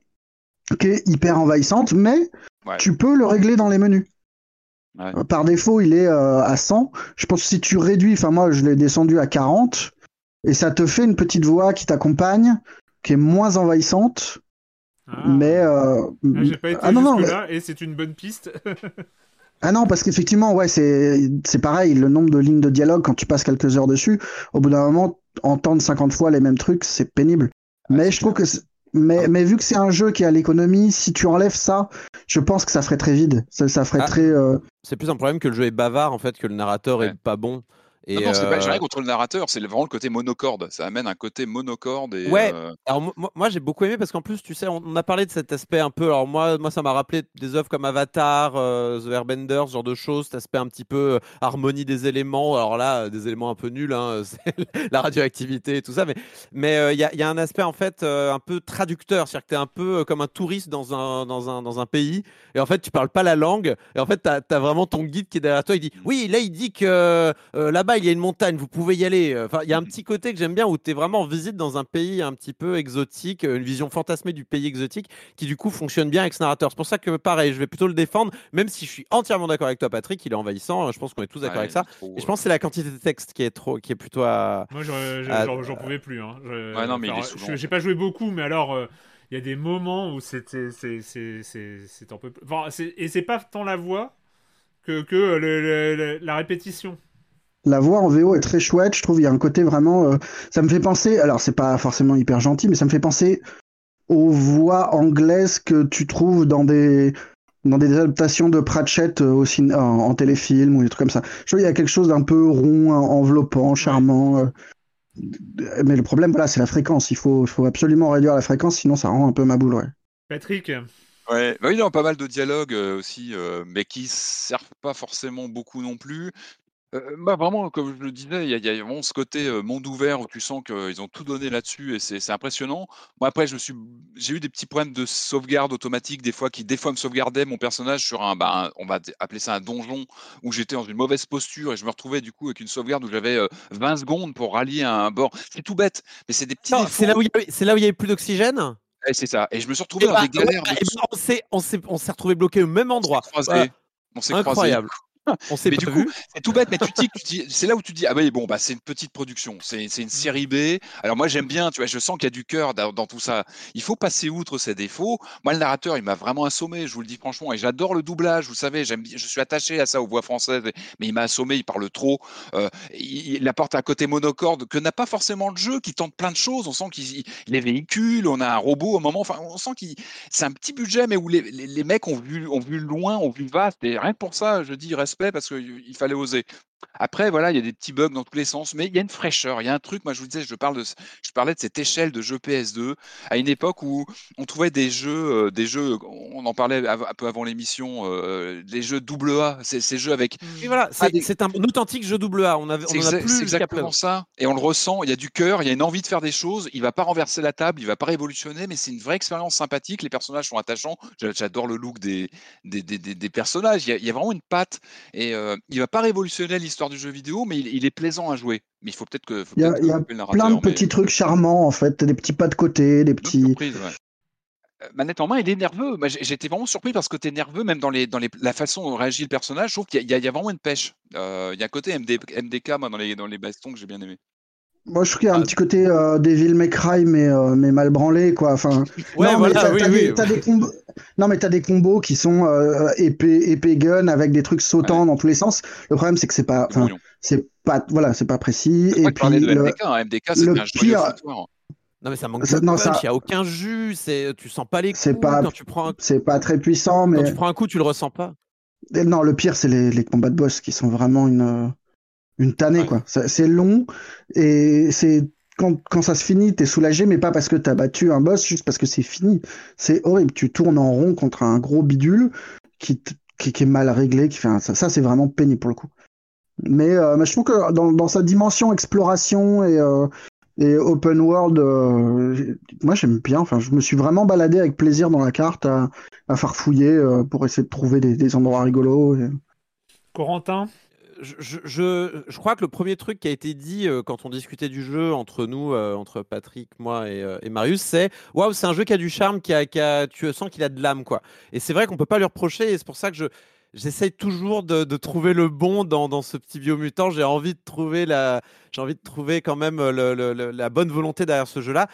C: qui est hyper envahissante, mais tu peux le régler dans les menus. Euh, par défaut, il est euh, à 100. Je pense que si tu réduis, enfin moi je l'ai descendu à 40, et ça te fait une petite voix qui t'accompagne, qui est moins envahissante. Ah. Mais euh...
A: ah, j'ai pas été ah, non, non, là, et c'est une bonne piste.
C: ah non, parce qu'effectivement, ouais, c'est c'est pareil. Le nombre de lignes de dialogue quand tu passes quelques heures dessus, au bout d'un moment, entendre 50 fois les mêmes trucs, c'est pénible. mais je trouve que mais, ah. mais vu que c'est un jeu qui a l'économie, si tu enlèves ça, je pense que ça ferait très vide. Ça, ça ferait ah. très. Euh,
B: c'est plus un problème que le jeu est bavard en fait, que le narrateur est pas bon.
D: Et non, non c'est pas, j'ai euh, rien contre le narrateur, c'est vraiment le côté monocorde. Ça amène un côté monocorde. Et,
B: ouais, euh, alors moi, j'ai beaucoup aimé parce qu'en plus, tu sais, on, a parlé de cet aspect un peu. Alors moi, moi ça m'a rappelé des œuvres comme Avatar, euh, The Airbender, ce genre de choses, cet aspect un petit peu harmonie des éléments. Alors là, des éléments un peu nuls, hein, la radioactivité et tout ça. Mais mais il y, a, y, a un aspect en fait un peu traducteur, c'est-à-dire que tu es un peu comme un touriste dans un, dans, un, dans un pays et en fait, tu parles pas la langue et en fait, tu as, as, vraiment ton guide qui est derrière toi. Il dit Oui, là, il dit que là-bas, là-bas, il y a une montagne, vous pouvez y aller. Enfin, il y a un petit côté que j'aime bien où tu es vraiment en visite dans un pays un petit peu exotique, une vision fantasmée du pays exotique qui, du coup, fonctionne bien avec ce narrateur. C'est pour ça que, pareil, je vais plutôt le défendre, même si je suis entièrement d'accord avec toi, Patrick, il est envahissant. Je pense qu'on est tous d'accord avec ça. et je pense que c'est la quantité de texte qui est, trop, qui est plutôt à.
A: Moi, j'en pouvais plus. Hein. Ouais, non, mais J'ai pas joué beaucoup, mais alors. Euh, il y a des moments où c'était c'est un peu enfin, et c'est pas tant la voix que, que la répétition
C: la voix en VO est très chouette, je trouve. Il y a un côté vraiment. Euh, ça me fait penser. Alors, c'est pas forcément hyper gentil, mais ça me fait penser aux voix anglaises que tu trouves dans des dans des adaptations de Pratchett euh, au en, téléfilm ou des trucs comme ça. Je trouve qu'il y a quelque chose d'un peu rond, enveloppant, charmant. Euh. Mais le problème, voilà, c'est la fréquence. Il faut, faut absolument réduire la fréquence, sinon ça rend un peu ma boule, ouais.
A: Patrick
D: Ouais, bah oui, il y a pas mal de dialogues aussi, mais qui servent pas forcément beaucoup non plus. Bah, vraiment, comme je le disais, il y a y a vraiment ce côté, monde ouvert où tu sens qu'ils ont tout donné là-dessus et c'est impressionnant. Moi, après, je me suis j'ai eu des petits problèmes de sauvegarde automatique, des fois, qui, des fois, me sauvegardaient mon personnage sur un, bah, on va appeler ça un donjon, où j'étais dans une mauvaise posture et je me retrouvais, du coup, avec une sauvegarde où j'avais, 20 secondes pour rallier un bord. C'est tout bête, mais c'est des petits
B: c'est là où il y avait c'est plus d'oxygène?
D: c'est ça et je me suis retrouvé dans bah, des galères
B: on s'est on s'est on s'est retrouvés bloqués au même endroit.
D: On s'est Incroyable. On sait mais du coup, c'est tout bête, mais tu dis, dis c'est là où tu dis, ah oui, bon, bah, c'est une petite production, c'est une série B. Alors moi, j'aime bien, tu vois, je sens qu'il y a du cœur dans, tout ça. Il faut passer outre ses défauts. Moi, le narrateur, il m'a vraiment assommé, je vous le dis franchement, et j'adore le doublage, vous savez, j'aime, je suis attaché à ça aux voix françaises, mais il m'a assommé, il parle trop. Euh, il, apporte un côté monocorde que n'a pas forcément le jeu, qui tente plein de choses. On sent qu'il les véhicules, on a un robot au moment, enfin, on sent qu'il, c'est un petit budget, mais où les, les, mecs ont vu, ont vu loin, ont vu vaste, et rien que pour ça, je dis parce qu'il fallait oser. Après, voilà, il y a des petits bugs dans tous les sens, mais il y a une fraîcheur, il y a un truc. Moi, je vous disais, je, parle de, je parlais de cette échelle de jeux PS2 à une époque où on trouvait des jeux, euh, des jeux, on en parlait un peu avant l'émission, euh, des jeux double A, ces jeux avec.
B: Et voilà, c'est un authentique jeu double A. On, avait, on en a plus
D: exactement ça. Et on le ressent. Il y a du cœur, il y a une envie de faire des choses. Il va pas renverser la table, il va pas révolutionner, mais c'est une vraie expérience sympathique. Les personnages sont attachants. J'adore le look des des, des, des, personnages. Il y, a, vraiment une patte. Et euh, il va pas révolutionner l'histoire du jeu vidéo, mais il, est plaisant à jouer. Mais il faut peut-être que.
C: il y a, plein de petits trucs charmants en fait, des petits pas de côté, des petits.
D: Euh, manette en main, il est nerveux. J'étais vraiment surpris parce que tu es nerveux, même dans, les, dans les, la façon dont réagit le personnage. Je trouve qu'il y, a vraiment une pêche. Euh, il y a un côté MDK moi, dans, les, dans les bastons que j'ai bien aimé.
C: Moi, je trouve qu'il y a un ah. petit côté euh, Devil May Cry, mais, euh, mais mal branlé, quoi. Enfin,
B: ouais, non, voilà,
C: mais t'as, des, combos... Non, mais t'as des combos qui sont euh, épée, épée gun avec des trucs sautants dans tous les sens. Le problème, c'est que c'est pas, enfin, c'est pas, voilà, c'est pas précis. Et puis,
D: de le, MDK, hein. MDK, c'est un pire...
B: Non mais ça manque de non, punch, il n'y a aucun jus, c'est tu sens pas les coups
C: c'est pas,
B: quand tu prends un...
C: c'est pas très puissant mais
B: quand tu prends un coup tu le ressens pas.
C: Non, le pire c'est les, les combats de boss qui sont vraiment une une tannée quoi. C'est long et c'est quand, quand, ça se finit, t'es soulagé, mais pas parce que t'as battu un boss, juste parce que c'est fini. C'est horrible. Tu tournes en rond contre un gros bidule qui, qui, est mal réglé. Qui fait ça, ça c'est vraiment pénible pour le coup. Mais, euh, mais je trouve que dans, dans, sa dimension exploration et, euh, et open world, euh, moi j'aime bien. Enfin, je me suis vraiment baladé avec plaisir dans la carte à, à farfouiller pour essayer de trouver des, des endroits rigolos. Et...
A: Corentin?
B: Je, crois que le premier truc qui a été dit euh, quand on discutait du jeu entre nous, euh, entre Patrick, moi et, euh, Marius, c'est waouh, c'est un jeu qui a du charme, qui a, qui a tu sens qu'il a de l'âme, quoi. Et c'est vrai qu'on peut pas lui reprocher, et c'est pour ça que je j'essaye toujours de, de, trouver le bon dans, dans ce petit biomutant. J'ai envie de trouver la, j'ai envie de trouver quand même la bonne volonté derrière ce jeu-là.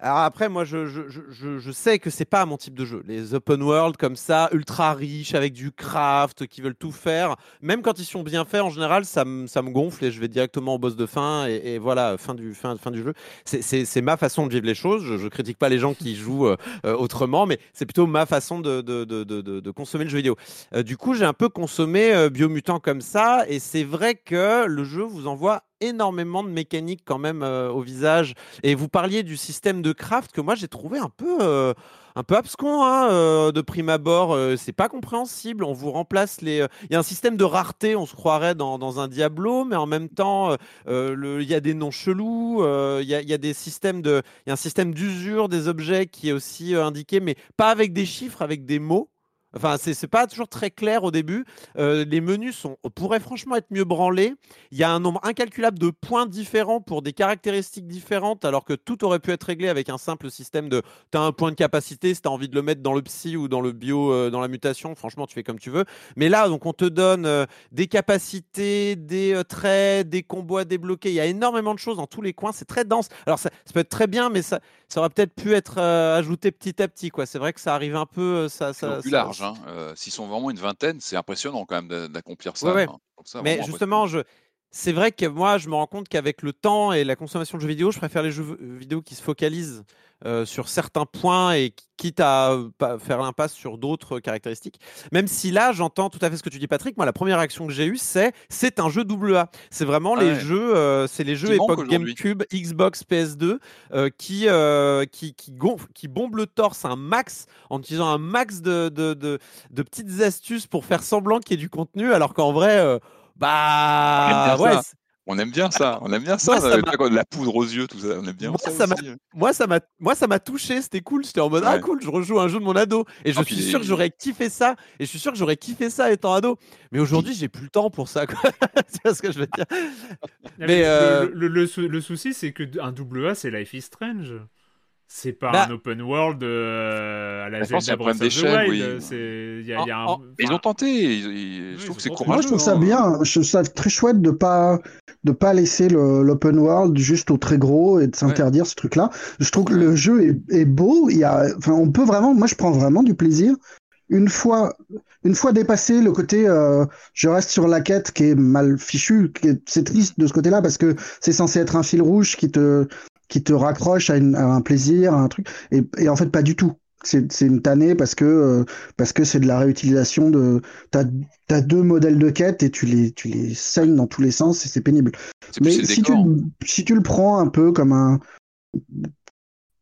B: Alors après, moi, je, je, je, je sais que c'est pas mon type de jeu. Les open world comme ça, ultra riches, avec du craft, qui veulent tout faire, même quand ils sont bien faits, en général, ça, ça me gonfle et je vais directement au boss de fin et, voilà, fin du, fin, fin du jeu. C'est ma façon de vivre les choses. Je, je critique pas les gens qui jouent euh, euh, autrement, mais c'est plutôt ma façon de, de, de, de consommer le jeu vidéo. Euh, du coup, j'ai un peu consommé Biomutant comme ça et c'est vrai que le jeu vous envoie énormément de mécanique quand même euh, au visage. Et vous parliez du système de craft que moi j'ai trouvé un peu, euh, un peu abscon hein, euh, de prime abord. c'est pas compréhensible. On vous remplace les. Il y a un système de rareté, on se croirait dans, dans un Diablo, mais en même temps, il y a des noms chelous. Il y, y, a des systèmes de. Il y a un système d'usure des objets qui est aussi indiqué, mais pas avec des chiffres, avec des mots. Enfin, c'est pas toujours très clair au début. Euh, les menus sont, pourraient franchement être mieux branlés. Il y a un nombre incalculable de points différents pour des caractéristiques différentes, alors que tout aurait pu être réglé avec un simple système de tu as un point de capacité, si tu as envie de le mettre dans le psy ou dans le bio, euh, dans la mutation, franchement, tu fais comme tu veux. Mais là, donc, on te donne euh, des capacités, des traits, des combos à débloquer. Il y a énormément de choses dans tous les coins. C'est très dense. Alors, ça, peut être très bien, mais ça, aurait peut-être pu être ajouté petit à petit. C'est vrai que ça arrive un peu. ça, ça,
D: large. Hein. S'ils sont vraiment une vingtaine, c'est impressionnant quand même d'accomplir ça.
B: Hein. Mais justement, je... c'est vrai que moi, je me rends compte qu'avec le temps et la consommation de jeux vidéo, je préfère les jeux vidéo qui se focalisent euh, sur certains points et quitte à faire l'impasse sur d'autres caractéristiques. Même si là, j'entends tout à fait ce que tu dis, Patrick. Moi, la première réaction que j'ai eue, c'est c'est un jeu AA. C'est vraiment les jeux, euh, c'est les jeux époque GameCube, Xbox, PS2 euh, qui, qui, qui, qui bombent le torse un max en utilisant un max de, de, de, petites astuces pour faire semblant qu'il y ait du contenu, alors qu'en vrai, bah ouais,
D: on aime bien ça, on aime bien ça, moi, la poudre aux yeux, tout ça, on aime bien moi, ça.
B: moi, ça m'a, moi, ça m'a touché, c'était cool. J'étais en mode ah cool, je rejoue un jeu de mon ado, et je suis sûr que j'aurais kiffé ça, et je suis sûr que j'aurais kiffé ça étant ado. Mais aujourd'hui, j'ai plus le temps pour ça. c'est ce que je veux dire?
A: Mais, euh, le, le, souci, c'est que un double A, c'est Life is Strange. C'est pas bah un open world euh, à la Zelda Breath of the Wild.
D: Ils ont tenté. je trouve que c'est courageux.
C: Moi, je trouve ça hein. bien. Je trouve ça très chouette de pas de pas laisser l'open world juste au très gros et de s'interdire ce truc-là. Je trouve que le jeu est, est, beau. Il y a, enfin, on peut vraiment. Moi, je prends vraiment du plaisir. Une fois, une fois dépassé le côté, euh, je reste sur la quête qui est mal fichue. C'est triste de ce côté-là parce que c'est censé être un fil rouge qui te qui te raccroche à, un plaisir, à un truc. Et, en fait, pas du tout. C'est une tannée parce que euh, parce que c'est de la réutilisation de. T'as as deux modèles de quête et tu les tu les saignes dans tous les sens et c'est pénible. Mais si tu si tu le prends un peu comme un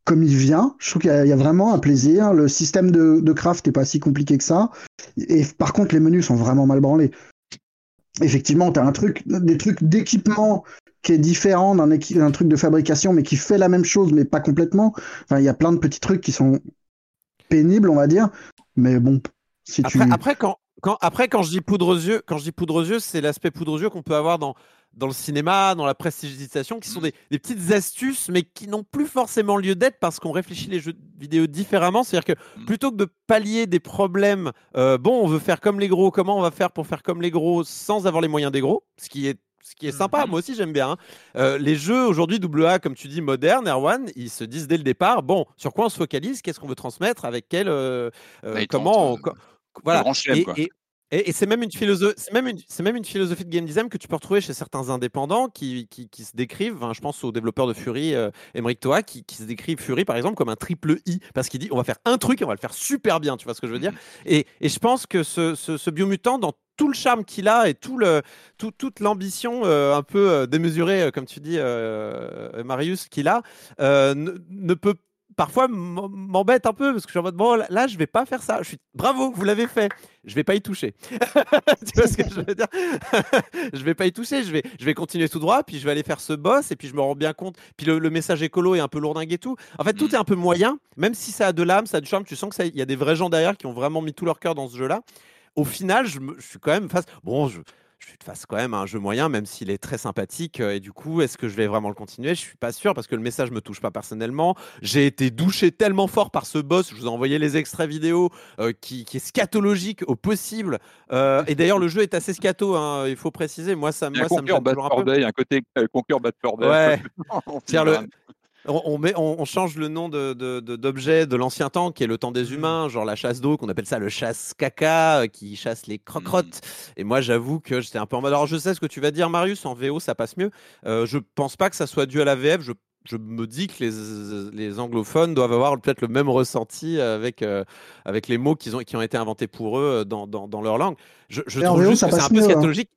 C: comme il vient, je trouve qu'il y, a vraiment un plaisir. Le système de, de craft n'est pas si compliqué que ça. Et par contre, les menus sont vraiment mal branlés effectivement, tu as un truc, des trucs d'équipement qui est différent d'un truc de fabrication, mais qui fait la même chose, mais pas complètement. Enfin, il y a plein de petits trucs qui sont pénibles, on va dire. Mais bon, si
B: après, tu... après, quand, quand, après, quand je dis poudre aux yeux, quand je dis poudre aux yeux, c'est l'aspect poudre aux yeux qu'on peut avoir dans, dans le cinéma, dans la prestigitation, qui sont des, des petites astuces, mais qui n'ont plus forcément lieu d'être parce qu'on réfléchit les jeux vidéo différemment. C'est-à-dire que mm. plutôt que de pallier des problèmes, euh, bon, on veut faire comme les gros, comment on va faire pour faire comme les gros sans avoir les moyens des gros, ce qui est ce qui est sympa, mhm. moi aussi j'aime bien. Hein. Euh, les jeux aujourd'hui AA, comme tu dis, modernes, Erwan, ils se disent dès le départ, bon, sur quoi on se focalise, qu'est-ce qu'on veut transmettre, avec quel, euh, euh, comment, voilà. Et, c'est même, une philosophie, même, une, même une philosophie de game design que tu peux retrouver chez certains indépendants qui, qui, se décrivent, je pense aux développeurs de Fury, euh, Toa, qui, qui, se décrivent Fury par exemple comme un triple I, parce qu'il dit on va faire un truc et on va le faire super bien, tu vois ce que je veux dire? Et, et, je pense que ce, ce, ce biomutant, dans tout le charme qu'il a et tout le, tout, toute l'ambition euh, un peu euh, démesurée, euh, comme tu dis, Marius, qu'il a, ne, ne, peut parfois m'embête un peu parce que je suis en mode bon là je vais pas faire ça. Je suis bravo, vous l'avez fait. Je vais pas y toucher. tu vois ce que je veux dire? Je vais pas y toucher. Je vais, je vais continuer tout droit. Puis je vais aller faire ce boss et puis je me rends bien compte. Puis le, message écolo est un peu lourdingue et tout. En fait, tout mm. est un peu moyen. Même si ça a de l'âme, ça a du charme. Tu sens que il y a des vrais gens derrière qui ont vraiment mis tout leur cœur dans ce jeu-là. Au final, je, je suis quand même face. Bon, je je suis face quand même à un jeu moyen, même s'il est très sympathique. Euh, et du coup, est-ce que je vais vraiment le continuer? Je suis pas sûr parce que le message me touche pas personnellement. J'ai été douché tellement fort par ce boss. Je vous ai envoyé les extraits vidéo euh, qui, est scatologique au possible. Euh, et d'ailleurs, le jeu est assez scato. Hein, il faut préciser. Moi, ça, moi, ça me
D: un peu. un côté Conquer Bad
B: Ouais. le, on, met, on, change le nom d'objet de, de, l'ancien temps, qui est le temps des mmh. humains, genre la chasse d'eau, qu'on appelle ça le chasse caca, euh, qui chasse les crocrottes. Mmh. Et moi, j'avoue que j'étais un peu en mode. Alors, je sais ce que tu vas dire, Marius, en VO, ça passe mieux. Euh, je pense pas que ça soit dû à la VF. Je je me dis que les, les anglophones doivent avoir peut-être le même ressenti avec, euh, avec les mots qu'ils ont, qui ont été inventés pour eux dans, dans, dans leur langue. Je, je trouve juste que c'est un peu hein. scatologique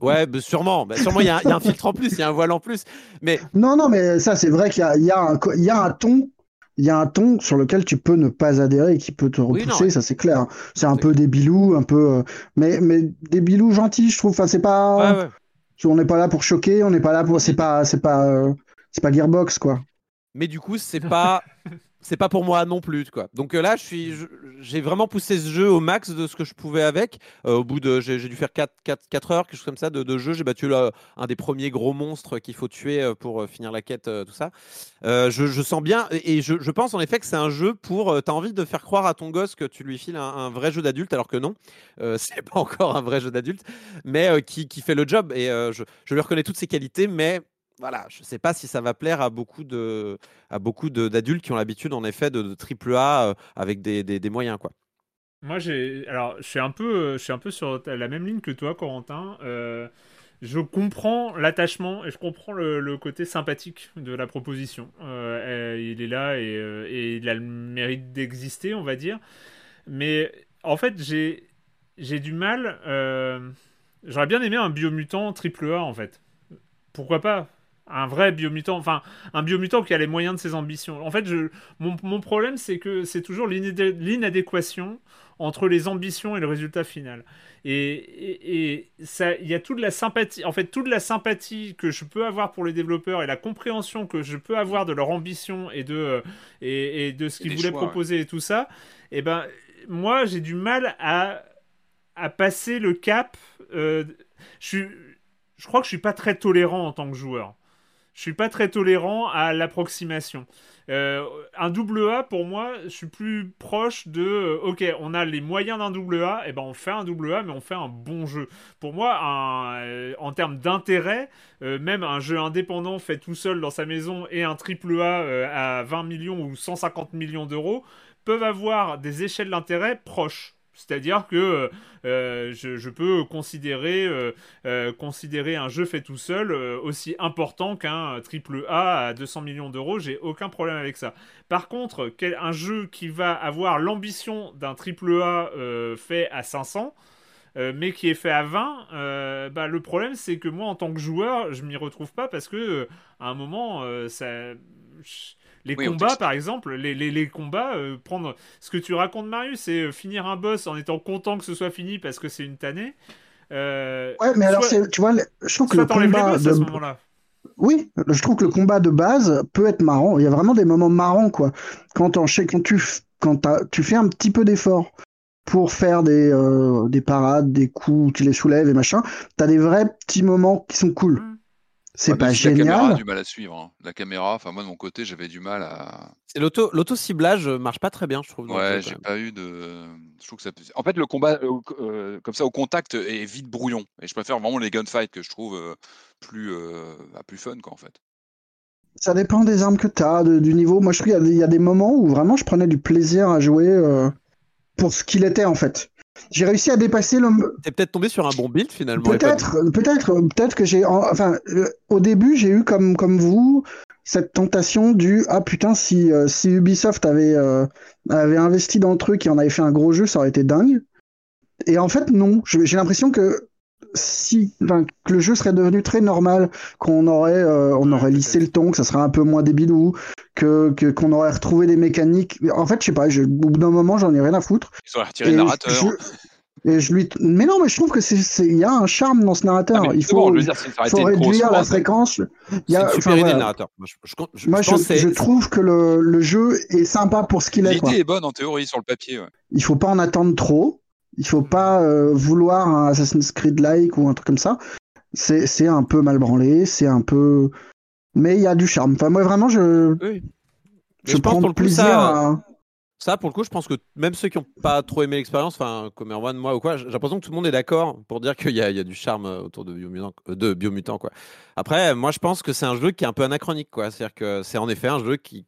B: ouais, bah, sûrement. Bah, sûrement, il y, a un filtre en plus, il y a un voile en plus. Mais...
C: Non, non, mais ça, c'est vrai qu'il y, y, a un ton. Il y a un ton sur lequel tu peux ne pas adhérer et qui peut te repousser, ça c'est clair. C'est un peu des bilous, un peu, euh, mais mais des bilous gentils, je trouve. Enfin, c'est pas. On n'est pas là pour choquer, on n'est pas là pour. C'est pas, c'est pas, euh, c'est pas Gearbox quoi.
B: Mais du coup, c'est pas c'est pas pour moi non plus quoi. Donc euh, là, je suis, j'ai vraiment poussé ce jeu au max de ce que je pouvais avec. Euh, au bout de, j'ai dû faire 4, 4, 4, heures, quelque chose comme ça de, jeu. J'ai battu là, un des premiers gros monstres qu'il faut tuer euh, pour finir la quête, tout ça. Je, sens bien et, je, pense en effet que c'est un jeu pour. T'as envie de faire croire à ton gosse que tu lui files un, vrai jeu d'adulte, alors que non, c'est pas encore un vrai jeu d'adulte, mais qui, qui, fait le job. Et je, je lui reconnais toutes ses qualités, mais voilà, je ne sais pas si ça va plaire à beaucoup de à beaucoup d'adultes qui ont l'habitude en effet de, triple A euh, avec des, des, moyens quoi.
A: Moi j'ai alors je suis un peu je suis un peu sur la même ligne que toi Corentin. Euh, je comprends l'attachement et je comprends le, côté sympathique de la proposition. Euh, il est là et, et, il a le mérite d'exister, on va dire. Mais en fait j'ai j'ai du mal. J'aurais bien aimé un biomutant triple A en fait. Pourquoi pas? Un vrai biomutant, enfin un biomutant qui a les moyens de ses ambitions. En fait, je, mon, problème, c'est que c'est toujours l'inadéquation entre les ambitions et le résultat final. Et, ça, il y a toute la sympathie, en fait, toute la sympathie que je peux avoir pour les développeurs et la compréhension que je peux avoir de leur ambition et de, et, de ce qu'ils voulaient proposer et tout ça. Et eh ben, moi, j'ai du mal à, à passer le cap. Euh, je je crois que je suis pas très tolérant en tant que joueur je suis pas très tolérant à l'approximation. Euh, un double A, pour moi, je suis plus proche de euh, ok, on a les moyens d'un double A, et ben on fait un double A, mais on fait un bon jeu. Pour moi, euh, en termes d'intérêt, même un jeu indépendant fait tout seul dans sa maison et un triple A à 20 millions ou 150 millions d'euros peuvent avoir des échelles d'intérêt proches. C'est-à-dire que euh, je, peux considérer, euh, euh, considérer un jeu fait tout seul aussi important qu'un triple A à 200 millions d'euros. J'ai aucun problème avec ça. Par contre, un jeu qui va avoir l'ambition d'un triple A fait à 500, mais qui est fait à 20, bah, le problème c'est que moi en tant que joueur, je m'y retrouve pas parce que à un moment, ça les combats, par exemple, les, les, les combats, euh, prendre ce que tu racontes, Marius, c'est euh, finir un boss en étant content que ce soit fini parce que c'est une tannée.
C: Euh, ouais, mais alors, tu vois, je trouve que le combat de... Oui, je trouve que le combat de base peut être marrant. Il y a vraiment des moments marrants, quoi. Quand, quand tu, quand tu fais un petit peu d'effort pour faire des, des parades, des coups, tu les soulèves et machin, t'as des vrais petits moments qui sont cool. Mm. C'est pas génial. La caméra
D: a du mal à suivre. Hein. La caméra, enfin moi de mon côté, j'avais du mal à.
B: l'auto, l'auto ciblage marche pas très bien, je trouve.
D: Ouais, j'ai pas eu de. Je trouve que ça. En fait, le combat euh, euh, comme ça au contact est vite brouillon. Et je préfère vraiment les gunfights que je trouve euh, plus bah, plus fun quoi en fait.
C: Ça dépend des armes que tu as, du niveau. Moi, je trouve qu'il y, a des moments où vraiment je prenais du plaisir à jouer pour ce qu'il était en fait. J'ai réussi à dépasser le.
B: T'es peut-être tombé sur un bon build finalement.
C: Peut-être, peut-être, peut-être que j'ai. Enfin, euh, au début, j'ai eu comme comme vous cette tentation du ah putain si euh, si Ubisoft avait euh, avait investi dans le truc et on avait fait un gros jeu, ça aurait été dingue. Et en fait, non. J'ai l'impression que si que le jeu serait devenu très normal, qu'on aurait on aurait lissé le ton, que ça serait un peu moins débilou, que qu'on aurait retrouvé des mécaniques. En fait, je sais pas, au bout d'un moment, j'en ai rien à foutre.
D: Ils auraient retiré le narrateur.
C: et je lui... Mais non, mais je trouve que c'est, il y a un charme dans ce narrateur. Ah, il faut, faut réduire la fréquence.
B: Il y a, enfin, voilà. le narrateur.
C: Moi, je, Moi, je, trouve que le, le, jeu est sympa pour ce qu'il est.
D: L'idée est bonne en théorie sur le papier. Ouais.
C: Il faut pas en attendre trop. Il faut pas euh, vouloir un Assassin's Creed-like ou un truc comme ça. C'est, c'est un peu mal branlé, c'est un peu mais il y a du charme. Enfin, moi, vraiment, je, je, prends le plaisir à...
B: Ça, pour le coup, je pense que même ceux qui n'ont pas trop aimé l'expérience, enfin, comme Erwan, moi ou quoi, j'ai l'impression que tout le monde est d'accord pour dire qu'il y, a du charme autour de Biomutant, euh. Après, moi, je pense que c'est un jeu qui est un peu anachronique. C'est-à-dire que c'est en effet un jeu qui,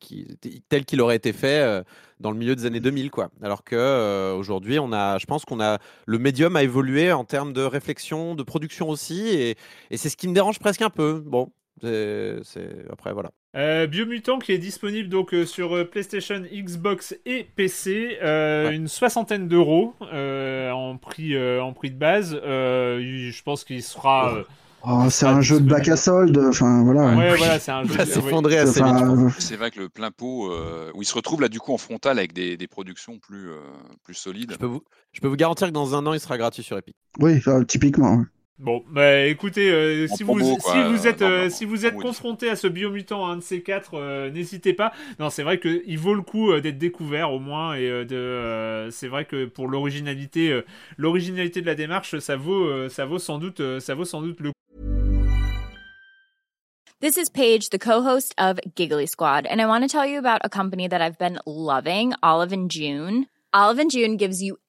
B: tel qu'il aurait été fait euh, dans le milieu des années 2000, quoi. Alors que euh, je pense qu'on a le médium a évolué en termes de réflexion, de production aussi, et, et c'est ce qui me dérange presque un peu. Bon, c'est après voilà.
A: Euh, Biomutant qui est disponible donc euh, sur euh, PlayStation, Xbox et PC, une soixantaine d'euros en prix en prix de base. je pense qu'il sera.
C: Oh, c'est un jeu de bac à solde, enfin voilà.
A: Ouais, voilà, c'est un jeu.
B: s'effondrer assez vite.
D: C'est vrai que le plein pot, où il se retrouve là du coup en frontal avec des, des productions plus plus solides.
B: Je peux vous, je peux vous garantir que dans un an, il sera gratuit sur Epic.
C: Oui, typiquement.
A: Bon, bah écoutez, euh, si, vous, si, vous, êtes, euh, si vous êtes confronté à ce biomutant, un de ces quatre, euh, n'hésitez pas. Non, c'est vrai qu'il vaut le coup d'être découvert au moins, et de, c'est vrai que pour l'originalité, l'originalité de la démarche, ça vaut, ça vaut sans doute, ça vaut sans doute le coup.
F: This is Paige, the co-host of Giggly Squad, and I want to tell you about a company that I've been loving, Olive and June. Olive and June gives you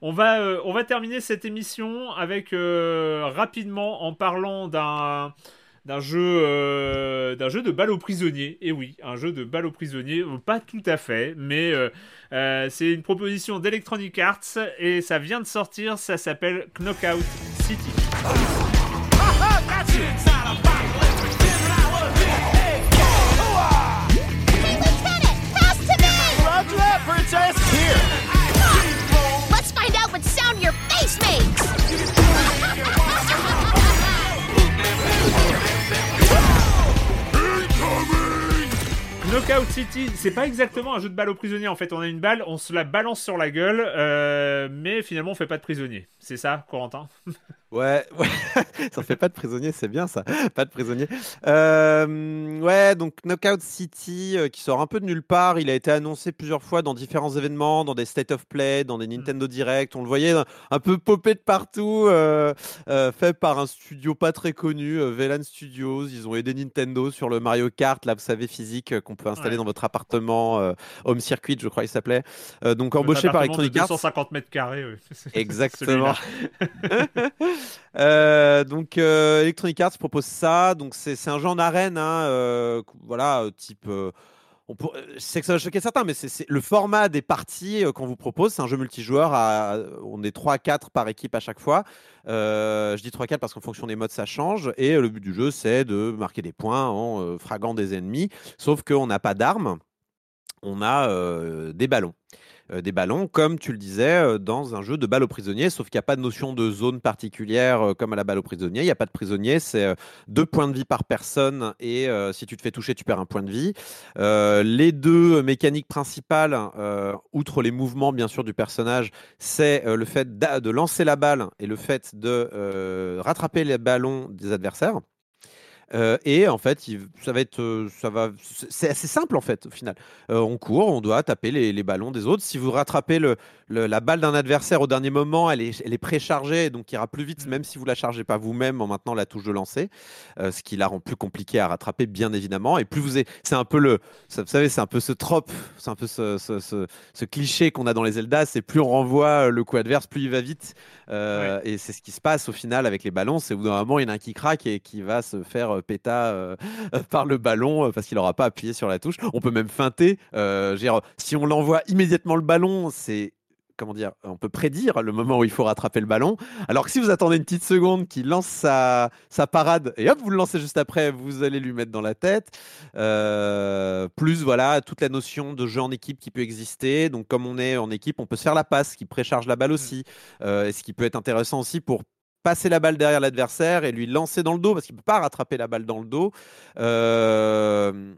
A: On va, euh, on va terminer cette émission avec euh, rapidement en parlant d'un d'un jeu euh, d'un jeu de balle aux prisonniers. Et oui un jeu de balle aux prisonniers. Pas tout à fait mais c'est une proposition d'Electronic Arts et ça vient de sortir. Ça s'appelle Knockout City Knockout City, c'est pas exactement un jeu de balle aux prisonniers. En fait, on a une balle, on se la balance sur la gueule, euh, mais finalement, on fait pas de prisonnier. C'est ça, Corentin?
B: Ouais, ouais. ça fait pas de prisonnier, c'est bien ça. Pas de prisonnier. Euh, ouais, donc Knockout City, euh, qui sort un peu de nulle part. Il a été annoncé plusieurs fois dans différents événements, dans des State of Play, dans des mm. Nintendo Direct. On le voyait un peu popé de partout, euh, fait par un studio pas très connu, VLAN Studios. Ils ont aidé Nintendo sur le Mario Kart, là, vous savez, physique, qu'on peut installer dans votre appartement, Home Circuit, je crois il s'appelait. donc embauché par Electronic Arts.
A: 250 mètres carrés, oui.
B: Exactement. Euh, donc euh, Electronic Arts propose ça. Donc c'est un jeu en arène, hein, euh, voilà, type. on sais que ça va certains, mais c'est le format des parties qu'on vous propose. C'est un jeu multijoueur. On est 3 4 par équipe à chaque fois. je dis 3-4 parce qu'en fonction des modes, ça change. Et le but du jeu, c'est de marquer des points en fragant des ennemis. Sauf qu'on n'a pas d'armes, on a des ballons. Euh, des ballons, comme tu le disais, euh, dans un jeu de balle aux prisonniers, sauf qu'il n'y a pas de notion de zone particulière euh, comme à la balle aux prisonniers. Il n'y a pas de prisonniers, c'est deux points de vie par personne et si tu te fais toucher, tu perds un point de vie. les deux mécaniques principales, outre les mouvements bien sûr du personnage, c'est le fait de lancer la balle et le fait de rattraper les ballons des adversaires. Euh, et en fait, ça va être, euh, ça va, c'est assez simple en fait au final. Euh, on court, on doit taper les, ballons des autres. Si vous rattrapez le, la balle d'un adversaire au dernier moment, elle est, elle est préchargée, donc il ira plus vite, mmh. même si vous la chargez pas vous-même en maintenant la touche de lancer, ce qui la rend plus compliquée à rattraper, bien évidemment. Et plus vous êtes, c'est un peu le, vous savez, c'est un peu ce trope, c'est un peu ce, ce, ce, cliché qu'on a dans les Zelda, c'est plus on renvoie le coup adverse, plus il va vite. Et c'est ce qui se passe au final avec les ballons, c'est bout d'un moment il y en a un qui craque et qui va se faire péta euh, par le ballon euh, parce qu'il n'aura pas appuyé sur la touche. On peut même feinter. Euh, si on l'envoie immédiatement le ballon, c'est comment dire, on peut prédire le moment où il faut rattraper le ballon. Alors que si vous attendez une petite seconde qu'il lance sa, sa, parade et hop, vous le lancez juste après, vous allez lui mettre dans la tête. plus voilà, toute la notion de jeu en équipe qui peut exister. Donc comme on est en équipe, on peut se faire la passe qui précharge la balle aussi. et ce qui peut être intéressant aussi pour passer la balle derrière l'adversaire et lui lancer dans le dos parce qu'il ne peut pas rattraper la balle dans le dos. Euh,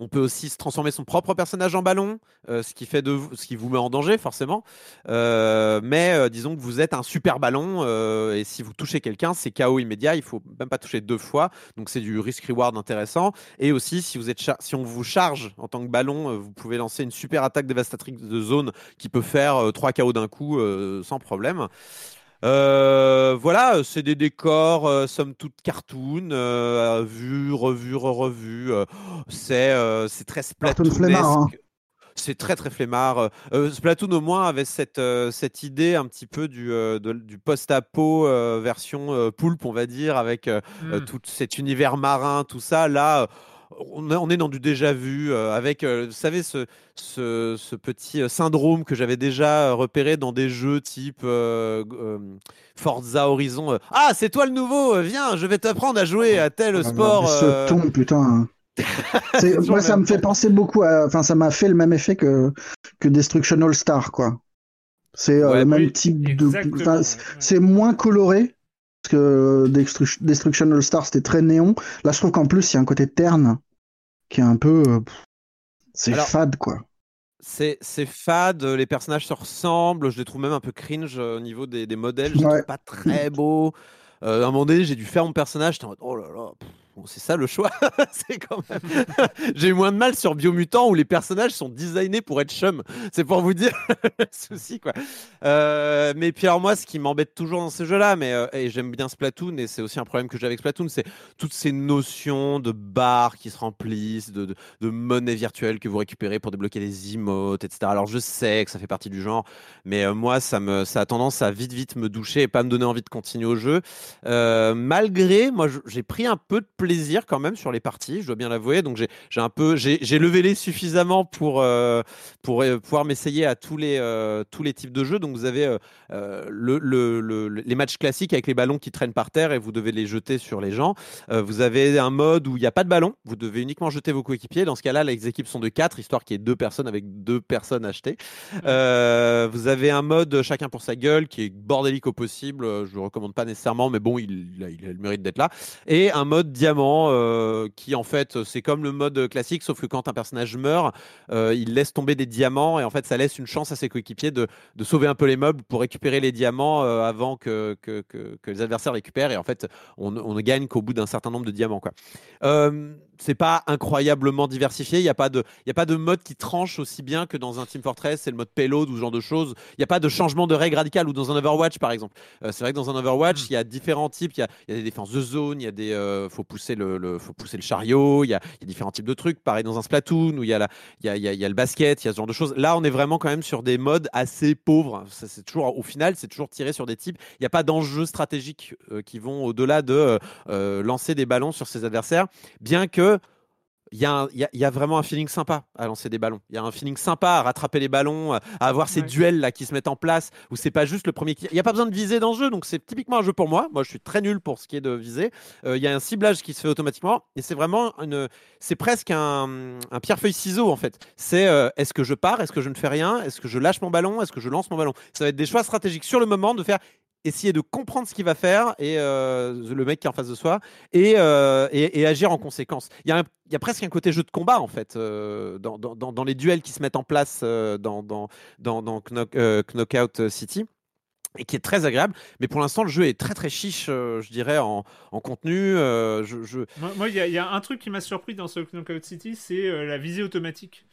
B: on peut aussi se transformer son propre personnage en ballon, euh, ce, qui fait de vous, ce qui vous met en danger forcément. Euh, mais disons que vous êtes un super ballon et si vous touchez quelqu'un, c'est KO immédiat. Il faut même pas toucher deux fois, donc c'est du risk reward intéressant. Et aussi, si si on vous charge en tant que ballon, vous pouvez lancer une super attaque dévastatrice de zone qui peut faire trois KO d'un coup sans problème. Euh, voilà, c'est des décors, euh, somme toute cartoon, euh, vus, revus, revus. c'est c'est très splatoonesque. c'est très très flemmard. Splatoon au moins avait cette, cette idée un petit peu du, du post-apo version poulpe, on va dire, avec mmh. tout cet univers marin, tout ça. Là, on est dans du déjà vu, euh, avec, euh, vous savez, ce, ce, petit euh, syndrome que j'avais déjà repéré dans des jeux type Forza Horizon. ah, c'est toi le nouveau, viens, je vais t'apprendre à jouer à tel ah, sport.
C: Ce ton, putain. moi, ça me fait penser beaucoup à. Enfin, ça m'a fait le même effet que, que Destruction All Star, quoi. C'est le même type de. C'est moins coloré, que Destruction All Star c'était très néon. Là, je trouve qu'en plus, il y a un côté terne qui est un peu. Euh, c'est fade, quoi.
B: C'est fade, les personnages se ressemblent, je les trouve même un peu cringe euh, au niveau des, modèles, je les pas très beaux. Euh, à un moment donné, j'ai dû faire mon personnage, j'étais en mode oh là là, c'est ça le choix. c'est. J'ai eu moins de mal sur Biomutant où les personnages sont designés pour être chum. C'est pour vous dire le souci. Euh, mais puis alors moi, ce qui m'embête toujours dans ces jeux-là, mais euh, et j'aime bien Splatoon et c'est aussi un problème que j'ai avec Splatoon, c'est toutes ces notions de barres qui se remplissent, de, de, monnaie virtuelle que vous récupérez pour débloquer les emotes, etc. Alors je sais que ça fait partie du genre, mais euh, moi ça me ça a tendance à vite vite me doucher et pas me donner envie de continuer au jeu. malgré, moi j'ai pris un peu de plaisir quand même sur les parties, je dois bien l'avouer. Donc j'ai un peu, j'ai levé les suffisamment pour, euh, pour euh, pouvoir m'essayer à tous les, euh, tous les types de jeux. Donc vous avez le, le, les matchs classiques avec les ballons qui traînent par terre et vous devez les jeter sur les gens. vous avez un mode où il n'y a pas de ballon, vous devez uniquement jeter vos coéquipiers. Dans ce cas-là, les équipes sont de 4, histoire qu'il y ait deux personnes avec deux personnes achetées. vous avez un mode chacun pour sa gueule qui est bordélique au possible. Je ne le recommande pas nécessairement, mais bon, il, il a le mérite d'être là. Et un mode euh, qui en fait c'est comme le mode classique, sauf que quand un personnage meurt, euh, il laisse tomber des diamants et en fait ça laisse une chance à ses coéquipiers de, sauver un peu les meubles pour récupérer les diamants euh, avant que les adversaires récupèrent. Et en fait on ne gagne qu'au bout d'un certain nombre de diamants quoi c'est pas incroyablement diversifié. Il n'y a, pas de, y a pas de mode qui tranche aussi bien que dans un Team Fortress, c'est le mode payload ou ce genre de choses. Il n'y a pas de changement de règle radicale ou dans un Overwatch, par exemple. Euh, c'est vrai que dans un Overwatch, il y a différents types. Il y a, y a, des défenses de zone, il y a des. Euh, faut, pousser le, faut pousser le chariot, il y, a, y a différents types de trucs. Pareil dans un Splatoon où il y, a y, a, y a le basket, il y a ce genre de choses. Là, on est vraiment quand même sur des modes assez pauvres. C'est toujours, au final, c'est toujours tiré sur des types. Il n'y a pas d'enjeux stratégiques euh, qui vont au-delà de lancer des ballons sur ses adversaires. Bien que il y, a vraiment un feeling sympa à lancer des ballons. Il y a un feeling sympa à rattraper les ballons, à avoir ces duels là qui se mettent en place où c'est pas juste le premier qui. Il n'y a pas besoin de viser dans le jeu, donc c'est typiquement un jeu pour moi. Moi, je suis très nul pour ce qui est de viser. Euh, il y a un ciblage qui se fait automatiquement et c'est vraiment une. C'est presque un, un pierre-feuille ciseau en fait. C'est euh, est-ce que je pars, est-ce que je ne fais rien, est-ce que je lâche mon ballon, est-ce que je lance mon ballon? Ça va être des choix stratégiques sur le moment de faire essayer de comprendre ce qu'il va faire et euh, le mec qui est en face de soi et, euh, et, agir en conséquence. Il y, a il y, a presque un côté jeu de combat en fait euh, dans, dans, dans, les duels qui se mettent en place dans, dans, dans Knockout City et qui est très agréable. Mais pour l'instant, le jeu est très très chiche, je dirais, en, en contenu. je,
A: Moi, il y, a un truc qui m'a surpris dans ce Knockout City, c'est la visée automatique.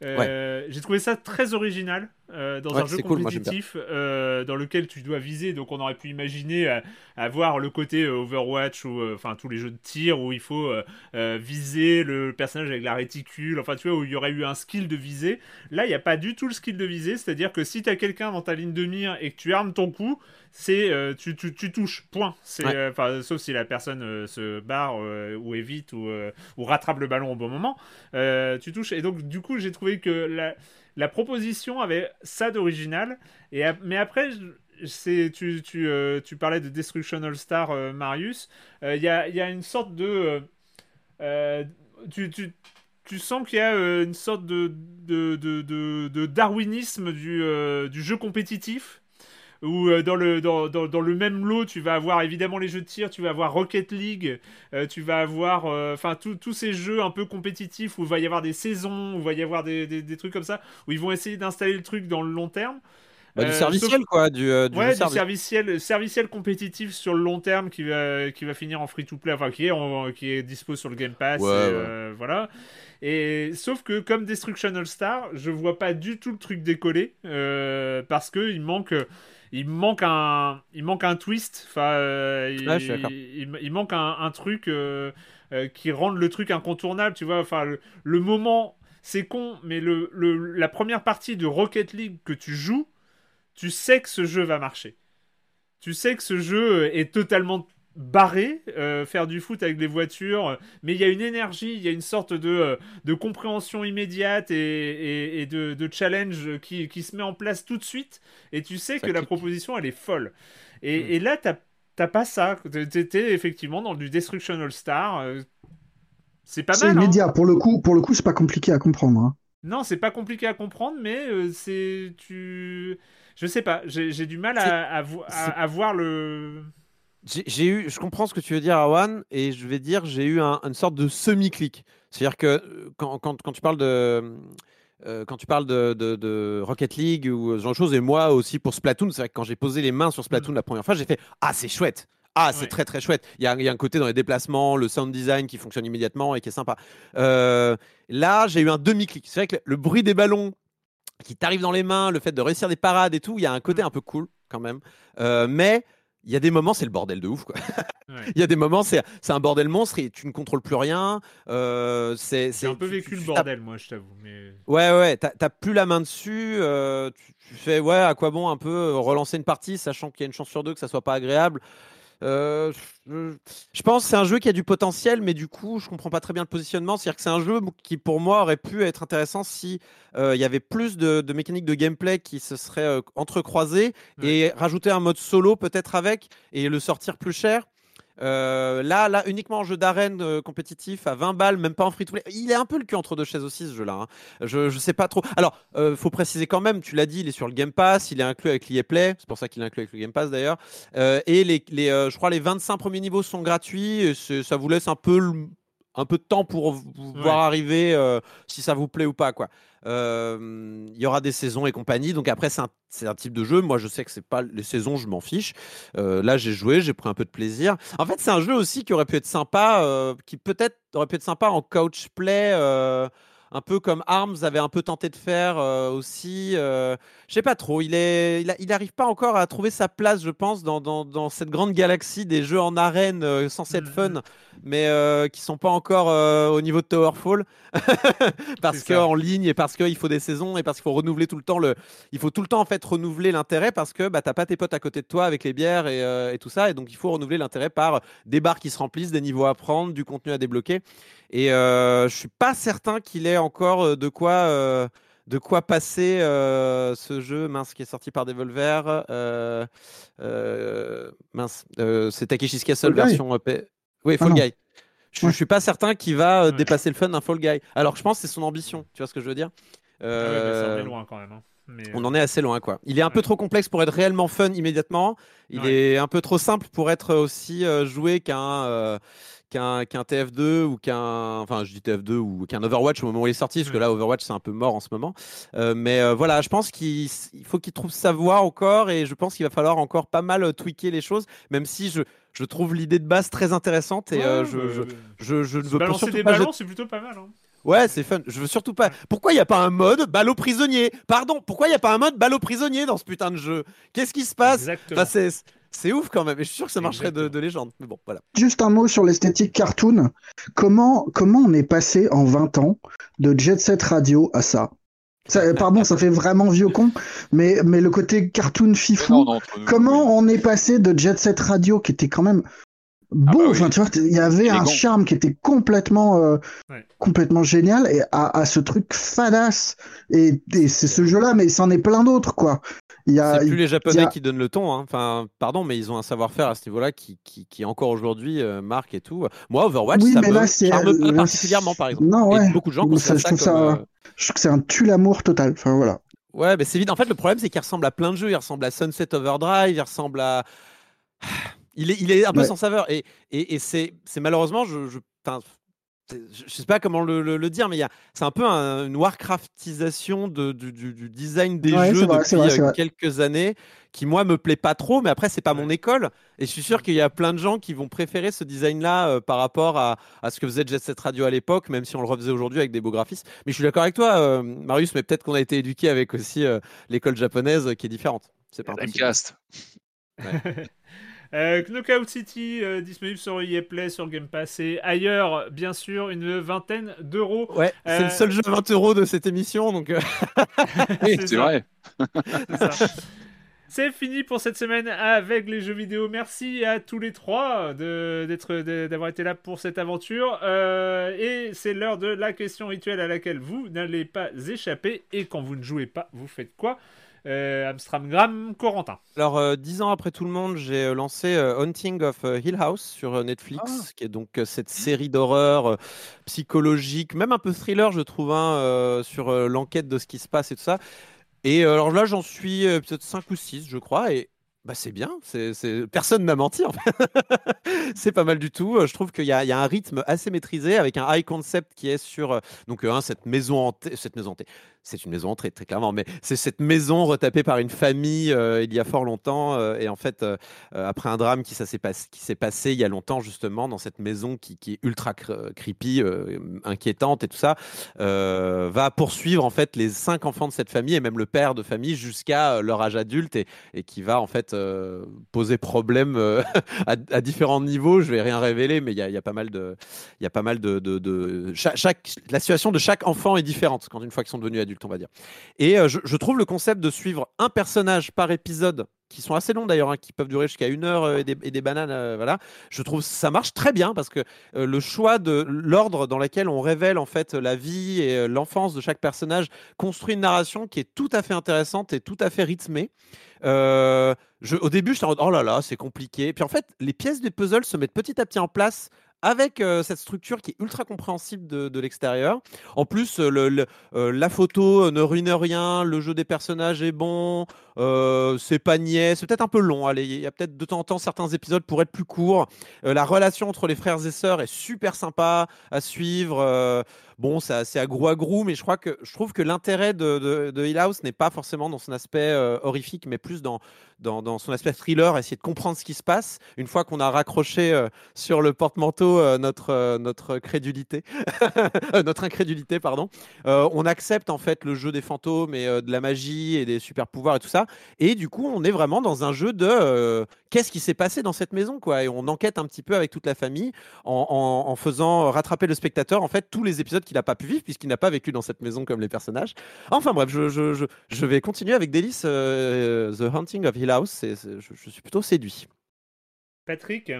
A: J'ai trouvé ça très original. Euh, dans un jeu compétitif euh, dans lequel tu dois viser. Donc on aurait pu imaginer euh, avoir le côté Overwatch ou enfin tous les jeux de tir où il faut viser le personnage avec la réticule. Enfin tu vois où il y aurait eu un skill de viser. Là il n'y a pas du tout le skill de viser. C'est-à-dire que si tu as quelqu'un dans ta ligne de mire et que tu armes ton coup, c'est tu, tu, tu, touches. Point. C'est enfin sauf si la personne se barre ou évite ou, ou rattrape le ballon au bon moment. tu touches. Et donc du coup j'ai trouvé que la la proposition avait ça d'original. Mais après, euh, tu, parlais de Destruction All Star, euh, Marius. Euh, il y, a, une sorte de. Tu, sens qu'il y a une sorte de, darwinisme du jeu compétitif où euh, dans, le, dans, dans, le même lot, tu vas avoir évidemment les jeux de tir, tu vas avoir Rocket League, euh, tu vas avoir euh, enfin tous ces jeux un peu compétitifs où il va y avoir des saisons, où il va y avoir des, des, trucs comme ça, où ils vont essayer d'installer le truc dans le long terme.
B: Bah, du serviciel, quoi. Du, du,
A: ouais, du serviciel, serviciel compétitif sur le long terme qui va, qui va finir en free-to-play, enfin qui est, qui est dispo sur le Game Pass. Voilà. Et sauf que comme Destruction All Star, je vois pas du tout le truc décoller parce que il manque il manque un, il manque un twist. Enfin, euh, il, manque un, truc euh, euh, qui rende le truc incontournable. Tu vois, enfin, le, moment. c'est con, mais le, la première partie de Rocket League que tu joues, tu sais que ce jeu va marcher. Tu sais que ce jeu est totalement barré, euh, faire du foot avec des voitures, mais il y a une énergie, il y a une sorte de, euh, de compréhension immédiate et, de, challenge qui, qui, se met en place tout de suite, et tu sais que la proposition, elle est folle. Et, mm. là, t'as pas ça. T'étais effectivement dans du Destruction All Star. Euh, c'est pas mal.
C: C'est immédiat. Hein. Pour le coup, pour le coup, c'est pas compliqué à comprendre. Hein.
A: Non, c'est pas compliqué à comprendre, mais c'est tu. Je sais pas. J'ai du mal à, à voir le
B: j'ai eu, je comprends ce que tu veux dire, Awan, et je vais dire, j'ai eu une sorte de semi-clic. C'est-à-dire que euh, quand, quand, quand, tu parles de. Euh, quand tu parles de, de, Rocket League ou ce genre de choses, et moi aussi pour Splatoon, c'est vrai que quand j'ai posé les mains sur Splatoon mm. la première fois, j'ai fait Ah, c'est chouette! Ah, c'est très très chouette. Il y, a, il y, a, un côté dans les déplacements, le sound design qui fonctionne immédiatement et qui est sympa. Euh, là, j'ai eu un demi-clic. C'est vrai que le bruit des ballons qui t'arrive dans les mains, le fait de réussir des parades et tout, il y a un côté mm. un peu cool quand même. mais il y a des moments, c'est le bordel de ouf. Quoi. Il y a des moments, c'est un bordel monstre et tu ne contrôles plus rien. Euh, c'est
A: un peu vécu le bordel, moi, je t'avoue. Mais...
B: Ouais, ouais, t'as plus la main dessus. Euh, tu, fais, ouais, à quoi bon un peu euh, relancer une partie, sachant qu'il y a une chance sur deux que ça soit pas agréable. Euh, je pense que c'est un jeu qui a du potentiel, mais du coup, je comprends pas très bien le positionnement. C'est-à-dire que c'est un jeu qui, pour moi, aurait pu être intéressant si euh, il y avait plus de, mécaniques de gameplay qui se seraient euh, entrecroisées et rajouter un mode solo peut-être avec et le sortir plus cher. Euh, là, là, uniquement en jeu d'arène euh, compétitif à 20 balles, même pas en free to play. Il est un peu le cul entre deux chaises aussi ce jeu-là. Hein. Je, je sais pas trop. Alors, euh, faut préciser quand même, tu l'as dit, il est sur le Game Pass, il est inclus avec l'EA Play, c'est pour ça qu'il est inclus avec le Game Pass d'ailleurs. et les, les je crois les 25 premiers niveaux sont gratuits. Ça vous laisse un peu un peu de temps pour voir arriver si ça vous plaît ou pas quoi. Il y aura des saisons et compagnie. Donc après, c'est un, type de jeu. Moi, je sais que c'est pas les saisons, je m'en fiche. là, j'ai joué, j'ai pris un peu de plaisir. En fait, c'est un jeu aussi qui aurait pu être sympa, qui peut-être aurait pu être sympa en couch play un peu comme Arms avait un peu tenté de faire aussi. je sais pas trop. Il est, il, arrive pas encore à trouver sa place, je pense, dans, dans, cette grande galaxie des jeux en arène euh, censés être fun, mais qui sont pas encore au niveau de Towerfall parce qu'en ligne et parce qu'il faut des saisons et parce qu'il faut renouveler tout le temps le. Il faut tout le temps en fait renouveler l'intérêt parce que bah t'as pas tes potes à côté de toi avec les bières et, et tout ça et donc il faut renouveler l'intérêt par des bars qui se remplissent, des niveaux à prendre, du contenu à débloquer. Et euh, je suis pas certain qu'il ait encore euh, de quoi, euh, de quoi passer euh, ce jeu mince qui est sorti par Devolver. mince, c'est Takeshi's Castle version EP. Oui, Fall ah Guy. Je, ne suis pas certain qu'il va dépasser le fun d'un Fall Guy. Alors je pense que c'est son ambition. Tu vois ce que je veux dire
A: ah ouais, loin quand même. Hein.
B: On en est assez loin, quoi. Il est un peu trop complexe pour être réellement fun immédiatement. Il est un peu trop simple pour être aussi joué qu'un qu'un TF2 ou qu'un enfin je dis TF2 ou qu'un Overwatch au moment où il est sorti parce que là Overwatch c'est un peu mort en ce moment. Euh, mais euh, voilà je pense qu'il faut qu'il trouve sa voie encore et je pense qu'il va falloir encore pas mal euh, tweaker les choses même si je je trouve l'idée de base très intéressante et je, je, je, je, ne veux
A: pas des ballons c'est plutôt pas mal hein.
B: Ouais, c'est fun. Je veux surtout pas. Pourquoi il n'y a pas un mode ballot prisonnier? Pardon, pourquoi il n'y a pas un mode ballot prisonnier dans ce putain de jeu? Qu'est-ce qui se passe? C'est ouf quand même, et je suis sûr que ça marcherait de, légende. Mais bon, voilà.
C: Juste un mot sur l'esthétique cartoon. Comment, comment on est passé en 20 ans de Jet Set Radio à ça, pardon, ça fait vraiment vieux con, mais, mais le côté cartoon fifou, comment on est passé de Jet Set Radio qui était quand même ah beau, bah tu vois, il y avait un charme qui était complètement, euh, complètement génial et à, ce truc fadasse et, et c'est ce jeu-là, mais c'en est plein d'autres quoi.
B: C'est plus les Japonais qui donnent le ton. Hein. Enfin, pardon, mais ils ont un savoir-faire à ce niveau-là qui, qui, encore aujourd'hui euh, marque et tout. Moi, Overwatch, ça me charme pas particulièrement, par exemple. Non, ouais. beaucoup de gens ça,
C: ça, ça euh, Je trouve que c'est un tue l'amour total. Enfin, voilà.
B: Ouais, mais c'est vite. En fait, le problème, c'est qu'il ressemble à plein de jeux. Il ressemble à Sunset Overdrive, il ressemble à. Il est, il est un peu sans saveur. Et, et, et c'est malheureusement, je, je je sais pas comment le, dire, mais c'est un peu une Warcraftisation de, du, design des jeux depuis euh, quelques années qui moi me plaît pas trop, mais après c'est pas mon école et je suis sûr qu'il y a plein de gens qui vont préférer ce design-là euh, par rapport à, ce que faisait Jet Set Radio à l'époque, même si on le refaisait aujourd'hui avec des beaux graphismes. Mais je suis d'accord avec toi, euh, Marius, mais peut-être qu'on a été éduqué avec aussi l'école japonaise qui est différente. C'est pas
D: Dreamcast.
A: Euh, Knockout City, euh, disponible sur EA Play, sur Game Pass et ailleurs, bien sûr, une vingtaine d'euros.
B: Ouais, c'est le seul jeu 20 euros de cette émission, donc.
D: c'est vrai.
A: C'est fini pour cette semaine avec les jeux vidéo. Merci à tous les trois d'être, d'avoir été là pour cette aventure. et c'est l'heure de la question rituelle à laquelle vous n'allez pas échapper. Et quand vous ne jouez pas, vous faites quoi? euh, Amstramgram, Corentin.
B: Alors, euh, dix ans après tout le monde, j'ai euh, lancé Haunting of Hill House sur Netflix, ah. qui est donc cette série d'horreur psychologique, même un peu thriller, je trouve, hein, sur l'enquête de ce qui se passe et tout ça. Et alors là, j'en suis peut-être 5 ou 6, je crois. Et bah, c'est bien, c'est, personne n'a menti. En fait. c'est pas mal du tout. Je trouve qu'il y, y, a un rythme assez maîtrisé avec un high concept qui est sur donc cette maison hantée, cette maison hantée, c'est une maison très, très clairement, mais c'est cette maison retapée par une famille euh, il y a fort longtemps. Euh, et en fait, euh, après un drame qui, s'est qui s'est passé il y a longtemps, justement, dans cette maison qui, est ultra creepy, inquiétante et tout ça, va poursuivre en fait les cinq enfants de cette famille et même le père de famille jusqu'à leur âge adulte et, qui va en fait poser problème à, différents niveaux. Je vais rien révéler, mais il y, a, pas mal de. Y a pas mal de. de, chaque, la situation de chaque enfant est différente quand une fois qu'ils sont devenus adultes on va dire. Et euh, je, trouve le concept de suivre un personnage par épisode, qui sont assez longs d'ailleurs, hein, qui peuvent durer jusqu'à une heure euh, et, des, bananes, euh, voilà. Je trouve ça marche très bien parce que le choix de l'ordre dans lequel on révèle en fait la vie et l'enfance de chaque personnage construit une narration qui est tout à fait intéressante et tout à fait rythmée. Je, au début, j'étais en oh là là, c'est compliqué. Puis en fait, les pièces du puzzle se mettent petit à petit en place avec cette structure qui est ultra compréhensible de, l'extérieur. En plus, le, la photo ne ruine rien, le jeu des personnages est bon, c'est pas niais, c'est peut-être un peu long. Il y a peut-être de temps en temps certains épisodes pour être plus courts. la relation entre les frères et sœurs est super sympa à suivre. Bon, c'est assez agrou-agrou, mais je crois que je trouve que l'intérêt de, de, Hill House n'est pas forcément dans son aspect euh, horrifique, mais plus dans, dans, son aspect thriller, essayer de comprendre ce qui se passe. Une fois qu'on a raccroché euh, sur le porte-manteau euh, notre, notre crédulité, notre incrédulité, pardon, on accepte en fait le jeu des fantômes et de la magie et des super pouvoirs et tout ça. Et du coup, on est vraiment dans un jeu de qu'est-ce qui s'est passé dans cette maison, quoi. Et on enquête un petit peu avec toute la famille en, en faisant rattraper le spectateur en fait tous les épisodes qu'il n'a pas pu vivre puisqu'il n'a pas vécu dans cette maison comme les personnages. Enfin bref, je, je, je, je vais continuer avec délice euh, The Hunting of Hill House. je, suis plutôt séduit.
A: Patrick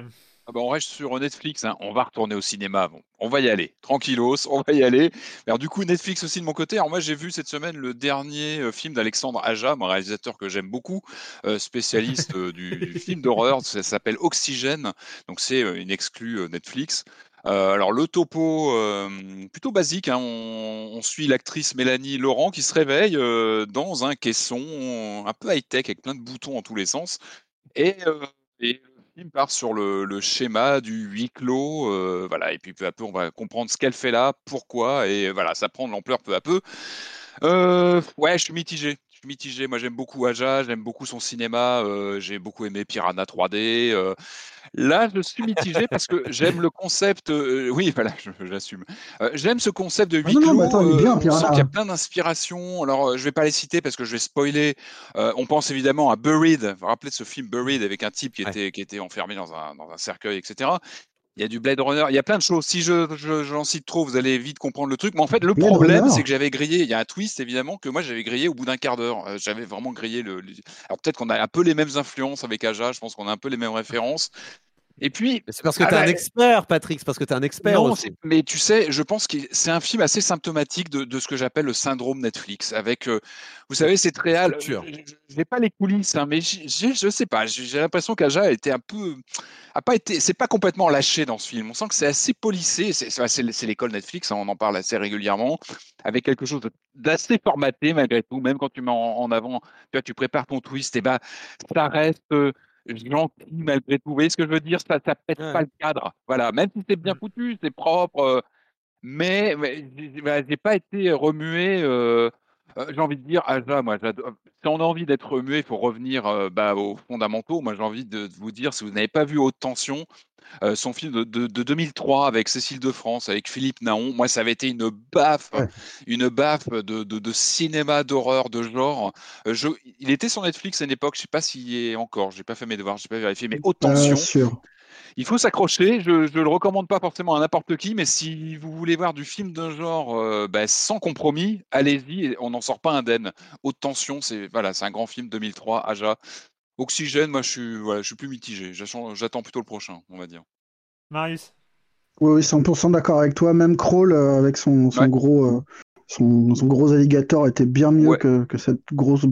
D: ah bah, on reste sur Netflix, hein. on va retourner au cinéma. on va y aller, tranquillos, on va y aller. Alors du coup, Netflix aussi de mon côté. Alors moi, j'ai vu cette semaine le dernier euh, film d'Alexandre Aja, un réalisateur que j'aime beaucoup, euh, spécialiste du, du, film d'horreur. Ça s'appelle Oxygène. Donc c'est une exclue Netflix. Euh, alors le topo, euh, plutôt basique, hein. on, suit l'actrice Mélanie Laurent qui se réveille euh, dans un caisson un peu high-tech avec plein de boutons en tous les sens. Et, le film part sur le, schéma du huis clos, voilà, et puis peu à peu on va comprendre ce qu'elle fait là, pourquoi, et voilà, ça prend de l'ampleur peu à peu. ouais, je suis mitigé mitigé. Moi, j'aime beaucoup Aja, j'aime beaucoup son cinéma. j'ai beaucoup aimé Piranha 3D. là, je suis mitigé parce que j'aime le concept. oui, voilà, j'assume. j'aime ce concept de huis clos. il y a plein d'inspirations. Alors, je vais pas les citer parce que je vais spoiler. on pense évidemment à Buried. Vous vous rappelez de ce film Buried avec un type qui était, qui était enfermé dans un, dans un cercueil, etc. Il y a du Blade Runner, il y a plein de choses. Si je, j'en cite trop, vous allez vite comprendre le truc. Mais en fait, le problème, c'est que j'avais grillé. Il y a un twist, évidemment, que moi j'avais grillé au bout d'un quart d'heure. Euh, j'avais vraiment grillé le. Alors peut-être qu'on a un peu les mêmes influences avec Aja. Je pense qu'on a un peu les mêmes références. Et puis.
B: C'est parce que tu es un expert, Patrick. C'est parce que tu es un expert. Non,
D: mais tu sais, je pense que c'est un film assez symptomatique de, de ce que j'appelle le syndrome Netflix. Avec, euh, vous savez, c'est réel. Je n'ai pas les coulisses, hein, mais je ne sais pas. J'ai l'impression qu'Aja a été un peu. A pas été. C'est pas complètement lâché dans ce film. On sent que c'est assez polissé. C'est l'école Netflix. Hein, on en parle assez régulièrement. Avec quelque chose d'assez formaté, malgré tout. Même quand tu mets en, avant. Tu, vois, tu prépares ton twist, et ben, ça reste. Euh, gentil malgré tout. Vous voyez ce que je veux dire Ça ne pète pas le cadre. Voilà, même si c'est bien foutu, c'est propre. Euh, mais, mais j'ai pas été remué. Euh, j'ai envie de dire, Aja, moi, si on a envie d'être muet, il faut revenir bah, aux fondamentaux. Moi, j'ai envie de, vous dire, si vous n'avez pas vu Haute Tension, son film de, 2003 avec Cécile de France, avec Philippe Naon, moi, ça avait été une baffe, une baffe de, cinéma d'horreur, de genre. il était sur Netflix à une époque, je ne sais pas s'il y est encore, je n'ai pas fait mes devoirs, je n'ai pas vérifié, mais Haute Tension. Il faut s'accrocher. Je ne le recommande pas forcément à n'importe qui, mais si vous voulez voir du film d'un genre euh, bah, sans compromis, allez-y. On n'en sort pas indemne. Haute tension, c'est voilà, c'est un grand film 2003. Aja. Oxygène, moi je suis, voilà, je suis plus mitigé. J'attends plutôt le prochain, on va dire.
A: Marius?
C: Oui, 100% d'accord avec toi. Même Crawl, euh, avec son, gros. Euh, son, gros alligator était bien mieux que, que, cette grosse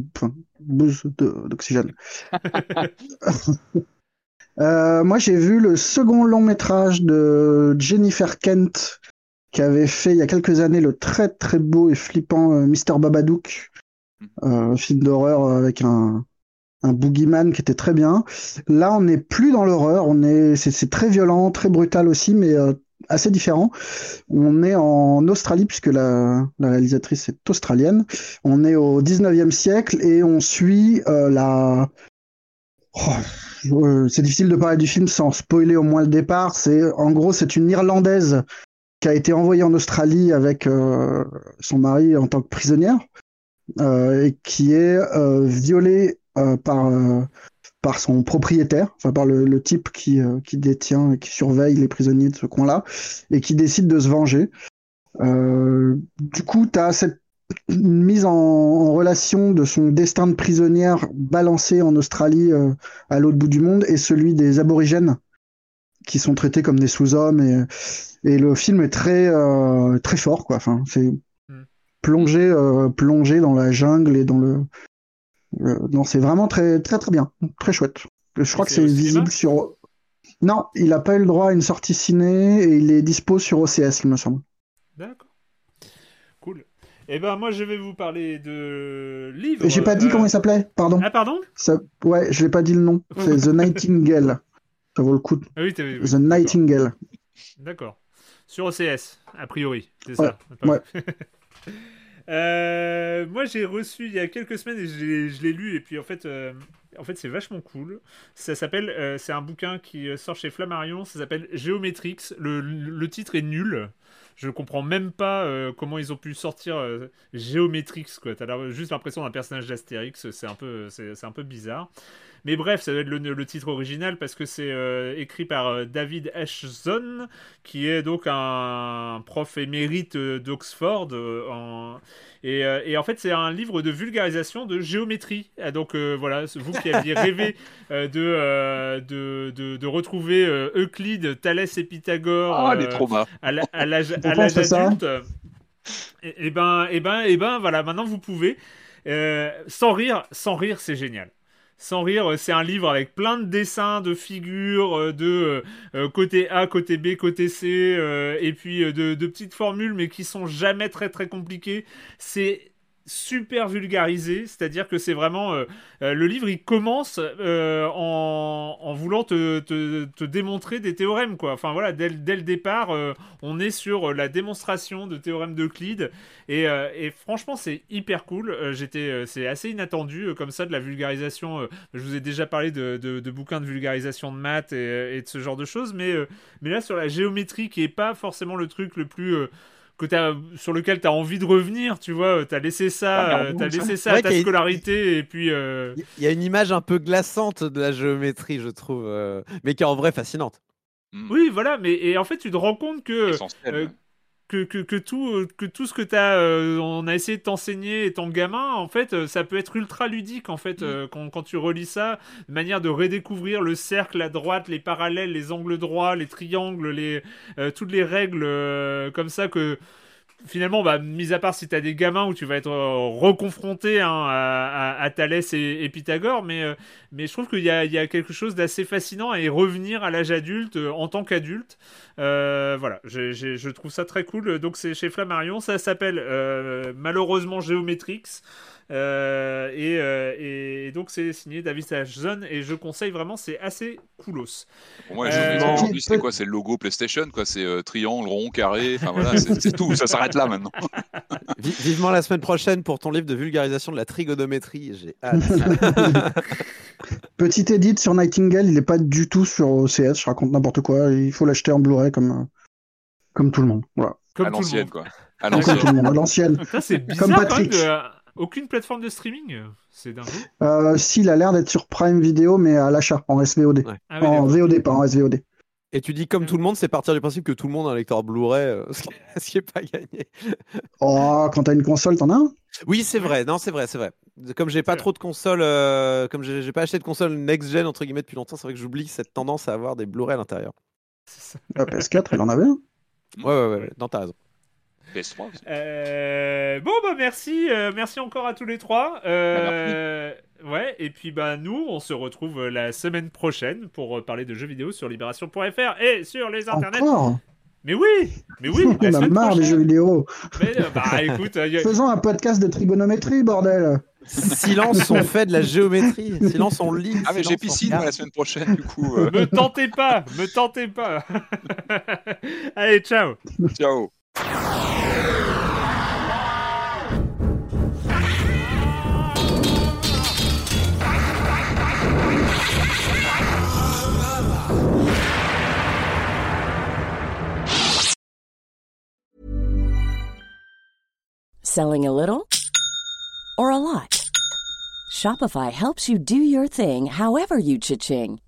C: bouse d'oxygène. Euh, moi, j'ai vu le second long métrage de Jennifer Kent, qui avait fait il y a quelques années le très très beau et flippant euh, Mr. Babadook, euh, film d'horreur avec un, un boogeyman qui était très bien. Là, on n'est plus dans l'horreur, on est, c'est, très violent, très brutal aussi, mais assez différent. On est en Australie puisque la, la, réalisatrice est australienne. On est au 19e siècle et on suit la oh, euh, c'est difficile de parler du film sans spoiler au moins le départ. C'est en gros c'est une Irlandaise qui a été envoyée en Australie avec euh, son mari en tant que prisonnière euh, et qui est violée par par son propriétaire, enfin par le, type qui, qui détient et qui surveille les prisonniers de ce coin-là, et qui décide de se venger. du coup, tu as cette une mise en, relation de son destin de prisonnière balancé en Australie euh, à l'autre bout du monde et celui des aborigènes qui sont traités comme des sous-hommes et, et, le film est très euh, très fort quoi. Enfin c'est hmm. plongé euh, plongé dans la jungle et dans le non c'est vraiment très très très bien. Très chouette. Je crois que c'est visible sur non il n'a pas eu le droit à une sortie ciné et il est dispo sur OCS il me semble.
A: D'accord eh ben, moi, je vais vous parler de livres.
C: J'ai pas dit comment il s'appelait, pardon.
A: Ah, pardon?
C: Ça... Ouais, je l'ai pas dit le nom. C'est The Nightingale. Ça vaut le coup.
A: Ah oui,
C: The Nightingale.
A: D'accord. Sur OCS, a priori, c'est ça.
C: Ouais.
A: Euh, moi, j'ai reçu il y a quelques semaines et je l'ai lu et puis en fait, euh, en fait, c'est vachement cool. Ça s'appelle, euh, c'est un bouquin qui sort chez Flammarion. Ça s'appelle Géométrix. Le, le, titre est nul. Je comprends même pas euh, comment ils ont pu sortir euh, quoi. T'as juste l'impression d'un personnage d'Astérix, c'est, un peu bizarre. Mais bref, ça doit être le, titre original parce que c'est euh, écrit par David Ashton, qui est donc un, prof émérite d'Oxford en euh, et, en fait, c'est un livre de vulgarisation de géométrie. Ah, donc euh, voilà, vous qui aviez rêvé euh, de, de, de, retrouver Euclide, Thalès et Pythagore
D: ah,
A: à l'âge adulte. Et, et, ben, et ben, et ben, voilà, maintenant vous pouvez. sans rire, sans rire, c'est génial. Sans rire, c'est un livre avec plein de dessins, de figures, euh, de euh, euh, côté A, côté B, côté C, et puis de, de, petites formules, mais qui sont jamais très très compliquées. C'est super vulgarisé, c'est-à-dire que c'est vraiment euh, euh, le livre il commence euh, en, en, voulant te, te, te, démontrer des théorèmes quoi. Enfin voilà, dès, dès le départ, on est sur la démonstration de théorèmes d'Euclide et, et, franchement c'est hyper cool. J'étais, c'est assez inattendu comme ça de la vulgarisation. je vous ai déjà parlé de, de, de, bouquins de vulgarisation de maths et, et, de ce genre de choses, mais mais là sur la géométrie qui est pas forcément le truc le plus que as, sur lequel tu as envie de revenir, tu vois, tu as laissé ça, ah, euh, as laissé ça à ta scolarité et puis euh,
B: il y a une image un peu glaçante de la géométrie, je trouve, euh, mais qui est en vrai fascinante.
A: Hmm. Oui, voilà, mais et en fait, tu te rends compte que que, que, que, tout, que tout ce que t'as, euh, on a essayé de t'enseigner étant gamin, en fait, euh, ça peut être ultra ludique, en fait, mm. euh, quand, quand, tu relis ça, manière de redécouvrir le cercle à droite, les parallèles, les angles droits, les triangles, les, toutes les règles comme ça que finalement, bah, mis à part si tu as des gamins où tu vas être euh, reconfronté hein, à, à, Thalès et, Pythagore, mais, euh, mais je trouve qu'il y, y a, quelque chose d'assez fascinant à y revenir à l'âge adulte euh, en tant qu'adulte. voilà, je trouve ça très cool. Donc c'est chez Flammarion, ça s'appelle malheureusement Géométrix. Et, donc c'est signé David Ashton et je conseille vraiment, c'est assez coolos.
D: Pour moi, aujourd'hui, c'est quoi C'est le logo PlayStation, quoi. C'est triangle, rond, carré. Enfin voilà, c'est tout. Ça s'arrête là maintenant.
B: Vivement la semaine prochaine pour ton livre de vulgarisation de la trigonométrie. J'ai hâte.
C: Petit edit sur Nightingale, il n'est pas du tout sur OCS, je raconte n'importe quoi. Il faut l'acheter en Blu-ray comme, comme tout le monde. Voilà.
D: Comme à l'ancienne, quoi.
C: À l'ancienne.
A: c'est bizarre comme Patrick. Aucune plateforme de streaming C'est dingue.
C: Euh, il a l'air d'être sur Prime Video, mais à l'achat, en SVOD. Ah en VOD, pas en SVOD.
B: Et tu dis comme tout le monde, c'est partir du principe que tout le monde a un lecteur Blu-ray, euh, ce qui n'est pas gagné.
C: oh, quand t'as une console, t'en as un?
B: Oui, c'est vrai. Non, c'est vrai, c'est vrai. Comme j'ai pas trop de consoles, euh, comme j'ai pas acheté de console next-gen entre guillemets depuis longtemps, c'est vrai que j'oublie cette tendance à avoir des Blu-ray à l'intérieur.
C: La PS4, elle en avait un.
B: Ouais, ouais, ouais. Non, t'as raison.
A: Euh, bon bah merci, euh, merci encore à tous les trois. Euh, bah, ouais, et puis bah nous, on se retrouve la semaine prochaine pour parler de jeux vidéo sur libération.fr et sur les internets. mais oui, mais oui.
C: on a marre des jeux vidéo.
A: bah écoute,
C: faisons un podcast de trigonométrie, bordel.
B: Silence, on fait de la géométrie. Silence, on lit.
D: Ah, mais j'ai piscine la semaine prochaine, du coup.
A: Me tentez pas, me tentez pas. Allez, ciao.
D: Ciao.
G: Selling a little or a lot? Shopify helps you do your thing however you cha-ching.